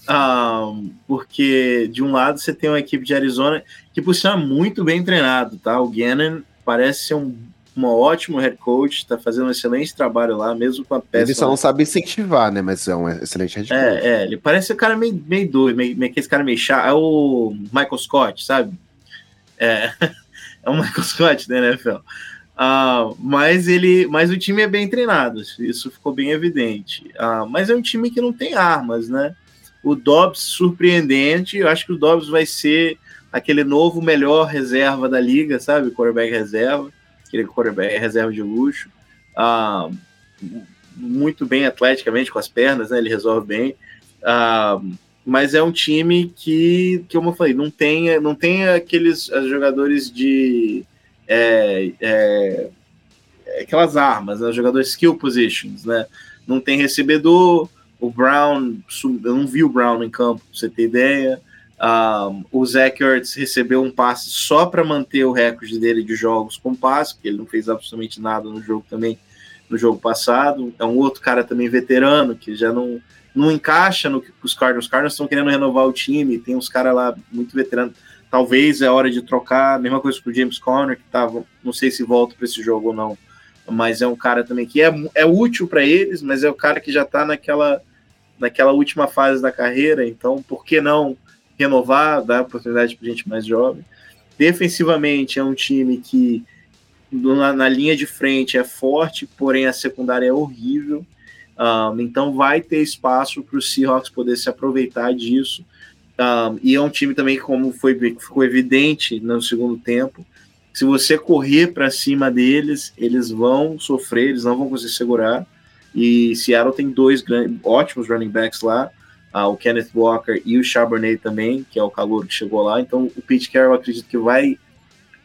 Speaker 4: Ah, porque de um lado você tem uma equipe de Arizona que por sinal é muito bem treinado, tá? O Gannon parece ser um, um ótimo head coach, tá fazendo um excelente trabalho lá, mesmo com a peça.
Speaker 5: Ele só não sabe incentivar, né? Mas é um excelente head coach.
Speaker 4: É, é, ele parece um cara meio, meio doido, meio, meio aquele cara meio chato. É o Michael Scott, sabe? É, é o Michael Scott da NFL. Ah, mas ele, mas o time é bem treinado, isso ficou bem evidente. Ah, mas é um time que não tem armas, né? O Dobbs surpreendente, eu acho que o Dobbs vai ser aquele novo melhor reserva da liga, sabe? Quarterback reserva, aquele quarterback reserva de luxo. Ah, muito bem atleticamente com as pernas, né? Ele resolve bem. Ah, mas é um time que, que como eu falei, não tem, não tem aqueles jogadores de é, é, aquelas armas, né? jogadores skill positions, né? Não tem recebedor. O Brown, eu não vi o Brown em campo, pra você ter ideia. Um, o Zach Ertz recebeu um passe só para manter o recorde dele de jogos com passe, porque ele não fez absolutamente nada no jogo também, no jogo passado. É um outro cara também veterano, que já não, não encaixa no que os Cardinals. Os Cardinals estão querendo renovar o time, tem uns caras lá muito veteranos. Talvez é hora de trocar, mesma coisa com o James Conner, que tava, não sei se volta para esse jogo ou não, mas é um cara também que é, é útil para eles, mas é o cara que já está naquela, naquela última fase da carreira, então por que não renovar, dar oportunidade para gente mais jovem? Defensivamente é um time que na, na, linha de frente é forte, porém a secundária é horrível. Um, então vai ter espaço para o Seahawks poder se aproveitar disso. Um, e é um time também, como foi, ficou evidente no segundo tempo, se você correr para cima deles, eles vão sofrer, eles não vão conseguir segurar. E Seattle tem dois grandes, ótimos running backs lá, uh, o Kenneth Walker e o Charbonnet também, que é o calor que chegou lá. Então o Pete Carroll acredito que vai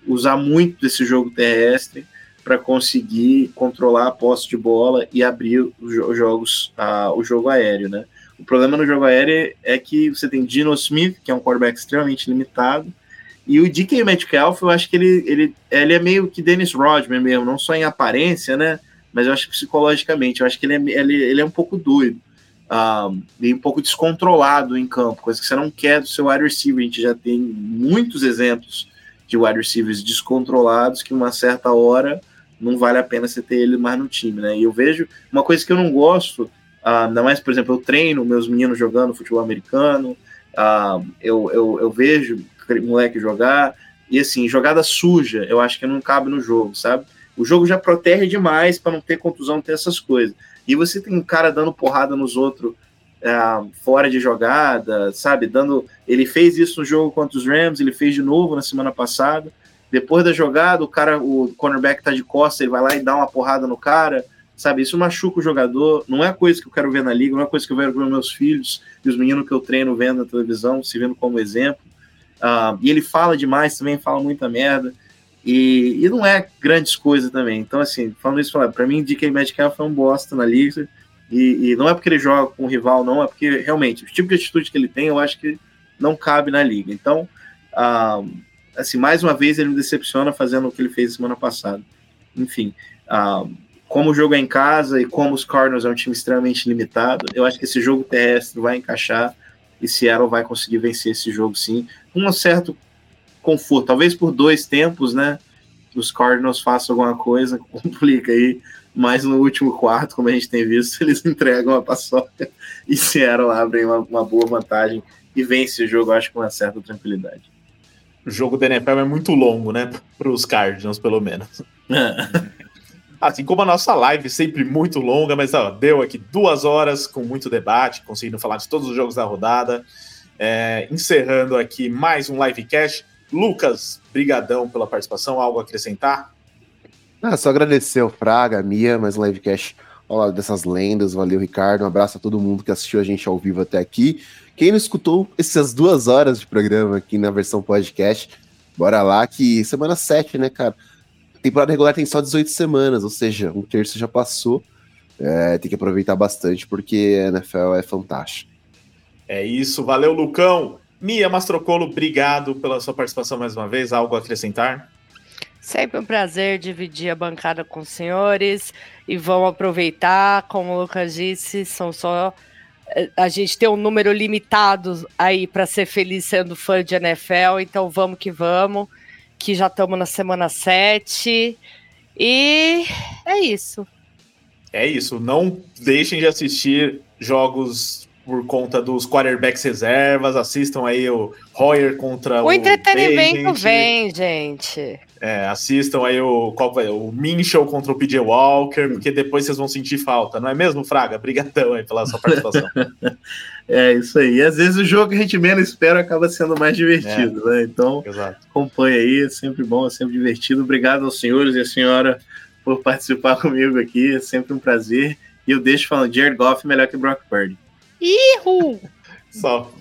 Speaker 4: usar muito desse jogo terrestre para conseguir controlar a posse de bola e abrir os jogos, uh, o jogo aéreo, né? O problema no jogo aéreo é que você tem Dino Smith, que é um quarterback extremamente limitado, e o DK Metcalf, eu acho que ele, ele, ele é meio que Dennis Rodman mesmo, não só em aparência, né? Mas eu acho que psicologicamente, eu acho que ele é, ele, ele é um pouco doido, um, um pouco descontrolado em campo, coisa que você não quer do seu wide receiver. A gente já tem muitos exemplos de wide receivers descontrolados que uma certa hora não vale a pena você ter ele mais no time, né? E eu vejo uma coisa que eu não gosto, uh, ainda mais, por exemplo, eu treino meus meninos jogando futebol americano, uh, eu, eu, eu vejo moleque jogar, e assim, jogada suja, eu acho que não cabe no jogo, sabe? O jogo já protege demais para não ter contusão, ter essas coisas. E você tem um cara dando porrada nos outros uh, fora de jogada, sabe? Dando. Ele fez isso no jogo contra os Rams, ele fez de novo na semana passada. Depois da jogada, o cara, o cornerback tá de costas, ele vai lá e dá uma porrada no cara, sabe? Isso machuca o jogador. Não é coisa que eu quero ver na liga, não é coisa que eu quero ver meus filhos e os meninos que eu treino vendo na televisão, se vendo como exemplo. Uh, e ele fala demais também, fala muita merda. E, e não é grandes coisas também. Então, assim, falando isso, para mim, DK Metcalf foi um bosta na liga. E, e, não é porque ele joga com um rival, não, é porque realmente o tipo de atitude que ele tem, eu acho que não cabe na liga. Então, uh, assim, mais uma vez ele me decepciona fazendo o que ele fez semana passada. Enfim, uh, como o jogo é em casa e como os Cardinals é um time extremamente limitado, eu acho que esse jogo terrestre vai encaixar e Seattle vai conseguir vencer esse jogo sim, com um certo conforto, talvez por dois tempos, né? Os Cardinals façam alguma coisa, complica aí, mas no último quarto, como a gente tem visto, eles entregam a paçoca e Seattle abrem uma, uma boa vantagem e vence o jogo, acho, com uma certa tranquilidade.
Speaker 2: O jogo da NFL é muito longo, né? Para os Cardinals, pelo menos. Assim como a nossa live, sempre muito longa, mas ó, deu aqui duas horas com muito debate, conseguindo falar de todos os jogos da rodada. É, encerrando aqui mais um livecast. Lucas, brigadão pela participação. Algo a acrescentar?
Speaker 5: Ah, só agradecer ao Fraga, a Mia, mais um livecast ao lado dessas lendas. Valeu, Ricardo. Um abraço a todo mundo que assistiu a gente ao vivo até aqui. Quem não escutou essas duas horas de programa aqui na versão podcast, bora lá que semana 7, né, cara? A temporada regular tem só 18 semanas, ou seja, um terço já passou. É, tem que aproveitar bastante porque a NFL é fantástica.
Speaker 2: É isso, valeu, Lucão. Mia Mastrocolo, obrigado pela sua participação mais uma vez. Algo a acrescentar?
Speaker 3: Sempre um prazer dividir a bancada com os senhores e vamos aproveitar, como o Lucas disse, são só eh, a gente tem um número limitado aí para ser feliz sendo fã de NFL, então vamos que vamos que já estamos na semana 7. E é isso.
Speaker 2: É isso. Não deixem de assistir jogos por conta dos quarterbacks reservas. Assistam aí o Hoyer contra o.
Speaker 3: O entretenimento vem, gente.
Speaker 2: É, assistam aí o, qual vai, o Minchel contra o PJ Walker, porque depois vocês vão sentir falta, não é mesmo, Fraga? Obrigadão aí pela sua participação.
Speaker 4: é, isso aí. E às vezes o jogo que a gente menos espera acaba sendo mais divertido, é, né? Então, exato. acompanha aí, é sempre bom, é sempre divertido. Obrigado aos senhores e à senhora por participar comigo aqui, é sempre um prazer. E eu deixo falando, Jared Goff melhor que Brock Purdy.
Speaker 3: Ihu!
Speaker 2: Só,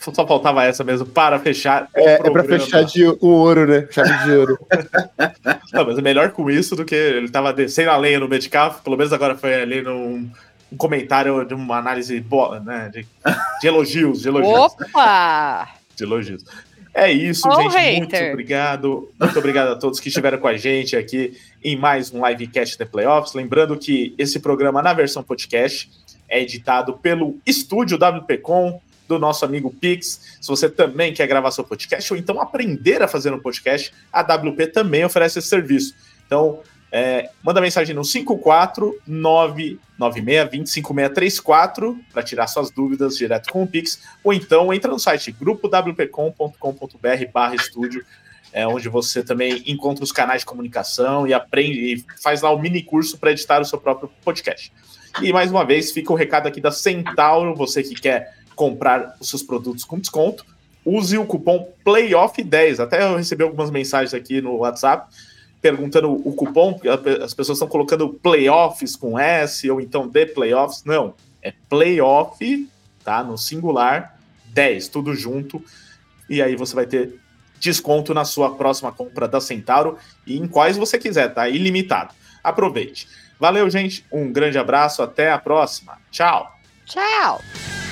Speaker 2: só faltava essa mesmo para fechar.
Speaker 5: É, é para fechar de, o ouro, né? Chave de ouro.
Speaker 2: Não, mas é melhor com isso do que ele tava descendo a lenha no Metcalf. Pelo menos agora foi ali num um comentário de uma análise boa, né? De, de, elogios, de elogios.
Speaker 3: Opa!
Speaker 2: De elogios. É isso, oh, gente. Hater. Muito obrigado. Muito obrigado a todos que estiveram com a gente aqui em mais um livecast da Playoffs. Lembrando que esse programa na versão podcast é editado pelo estúdio WPcom do nosso amigo Pix. Se você também quer gravar seu podcast ou então aprender a fazer um podcast, a WP também oferece esse serviço. Então, é, manda mensagem no 54996256634 para tirar suas dúvidas direto com o Pix, ou então entra no site grupowpcom.com.br barra estúdio, é, onde você também encontra os canais de comunicação e aprende e faz lá o mini curso para editar o seu próprio podcast. E mais uma vez, fica o recado aqui da Centauro, você que quer comprar os seus produtos com desconto, use o cupom PLAYOFF10. Até eu recebi algumas mensagens aqui no WhatsApp perguntando o cupom, as pessoas estão colocando playoffs com S ou então de playoffs. Não, é playoff, tá? No singular, 10, tudo junto. E aí você vai ter desconto na sua próxima compra da Centauro e em quais você quiser, tá? Ilimitado. Aproveite. Valeu, gente. Um grande abraço. Até a próxima. Tchau.
Speaker 3: Tchau.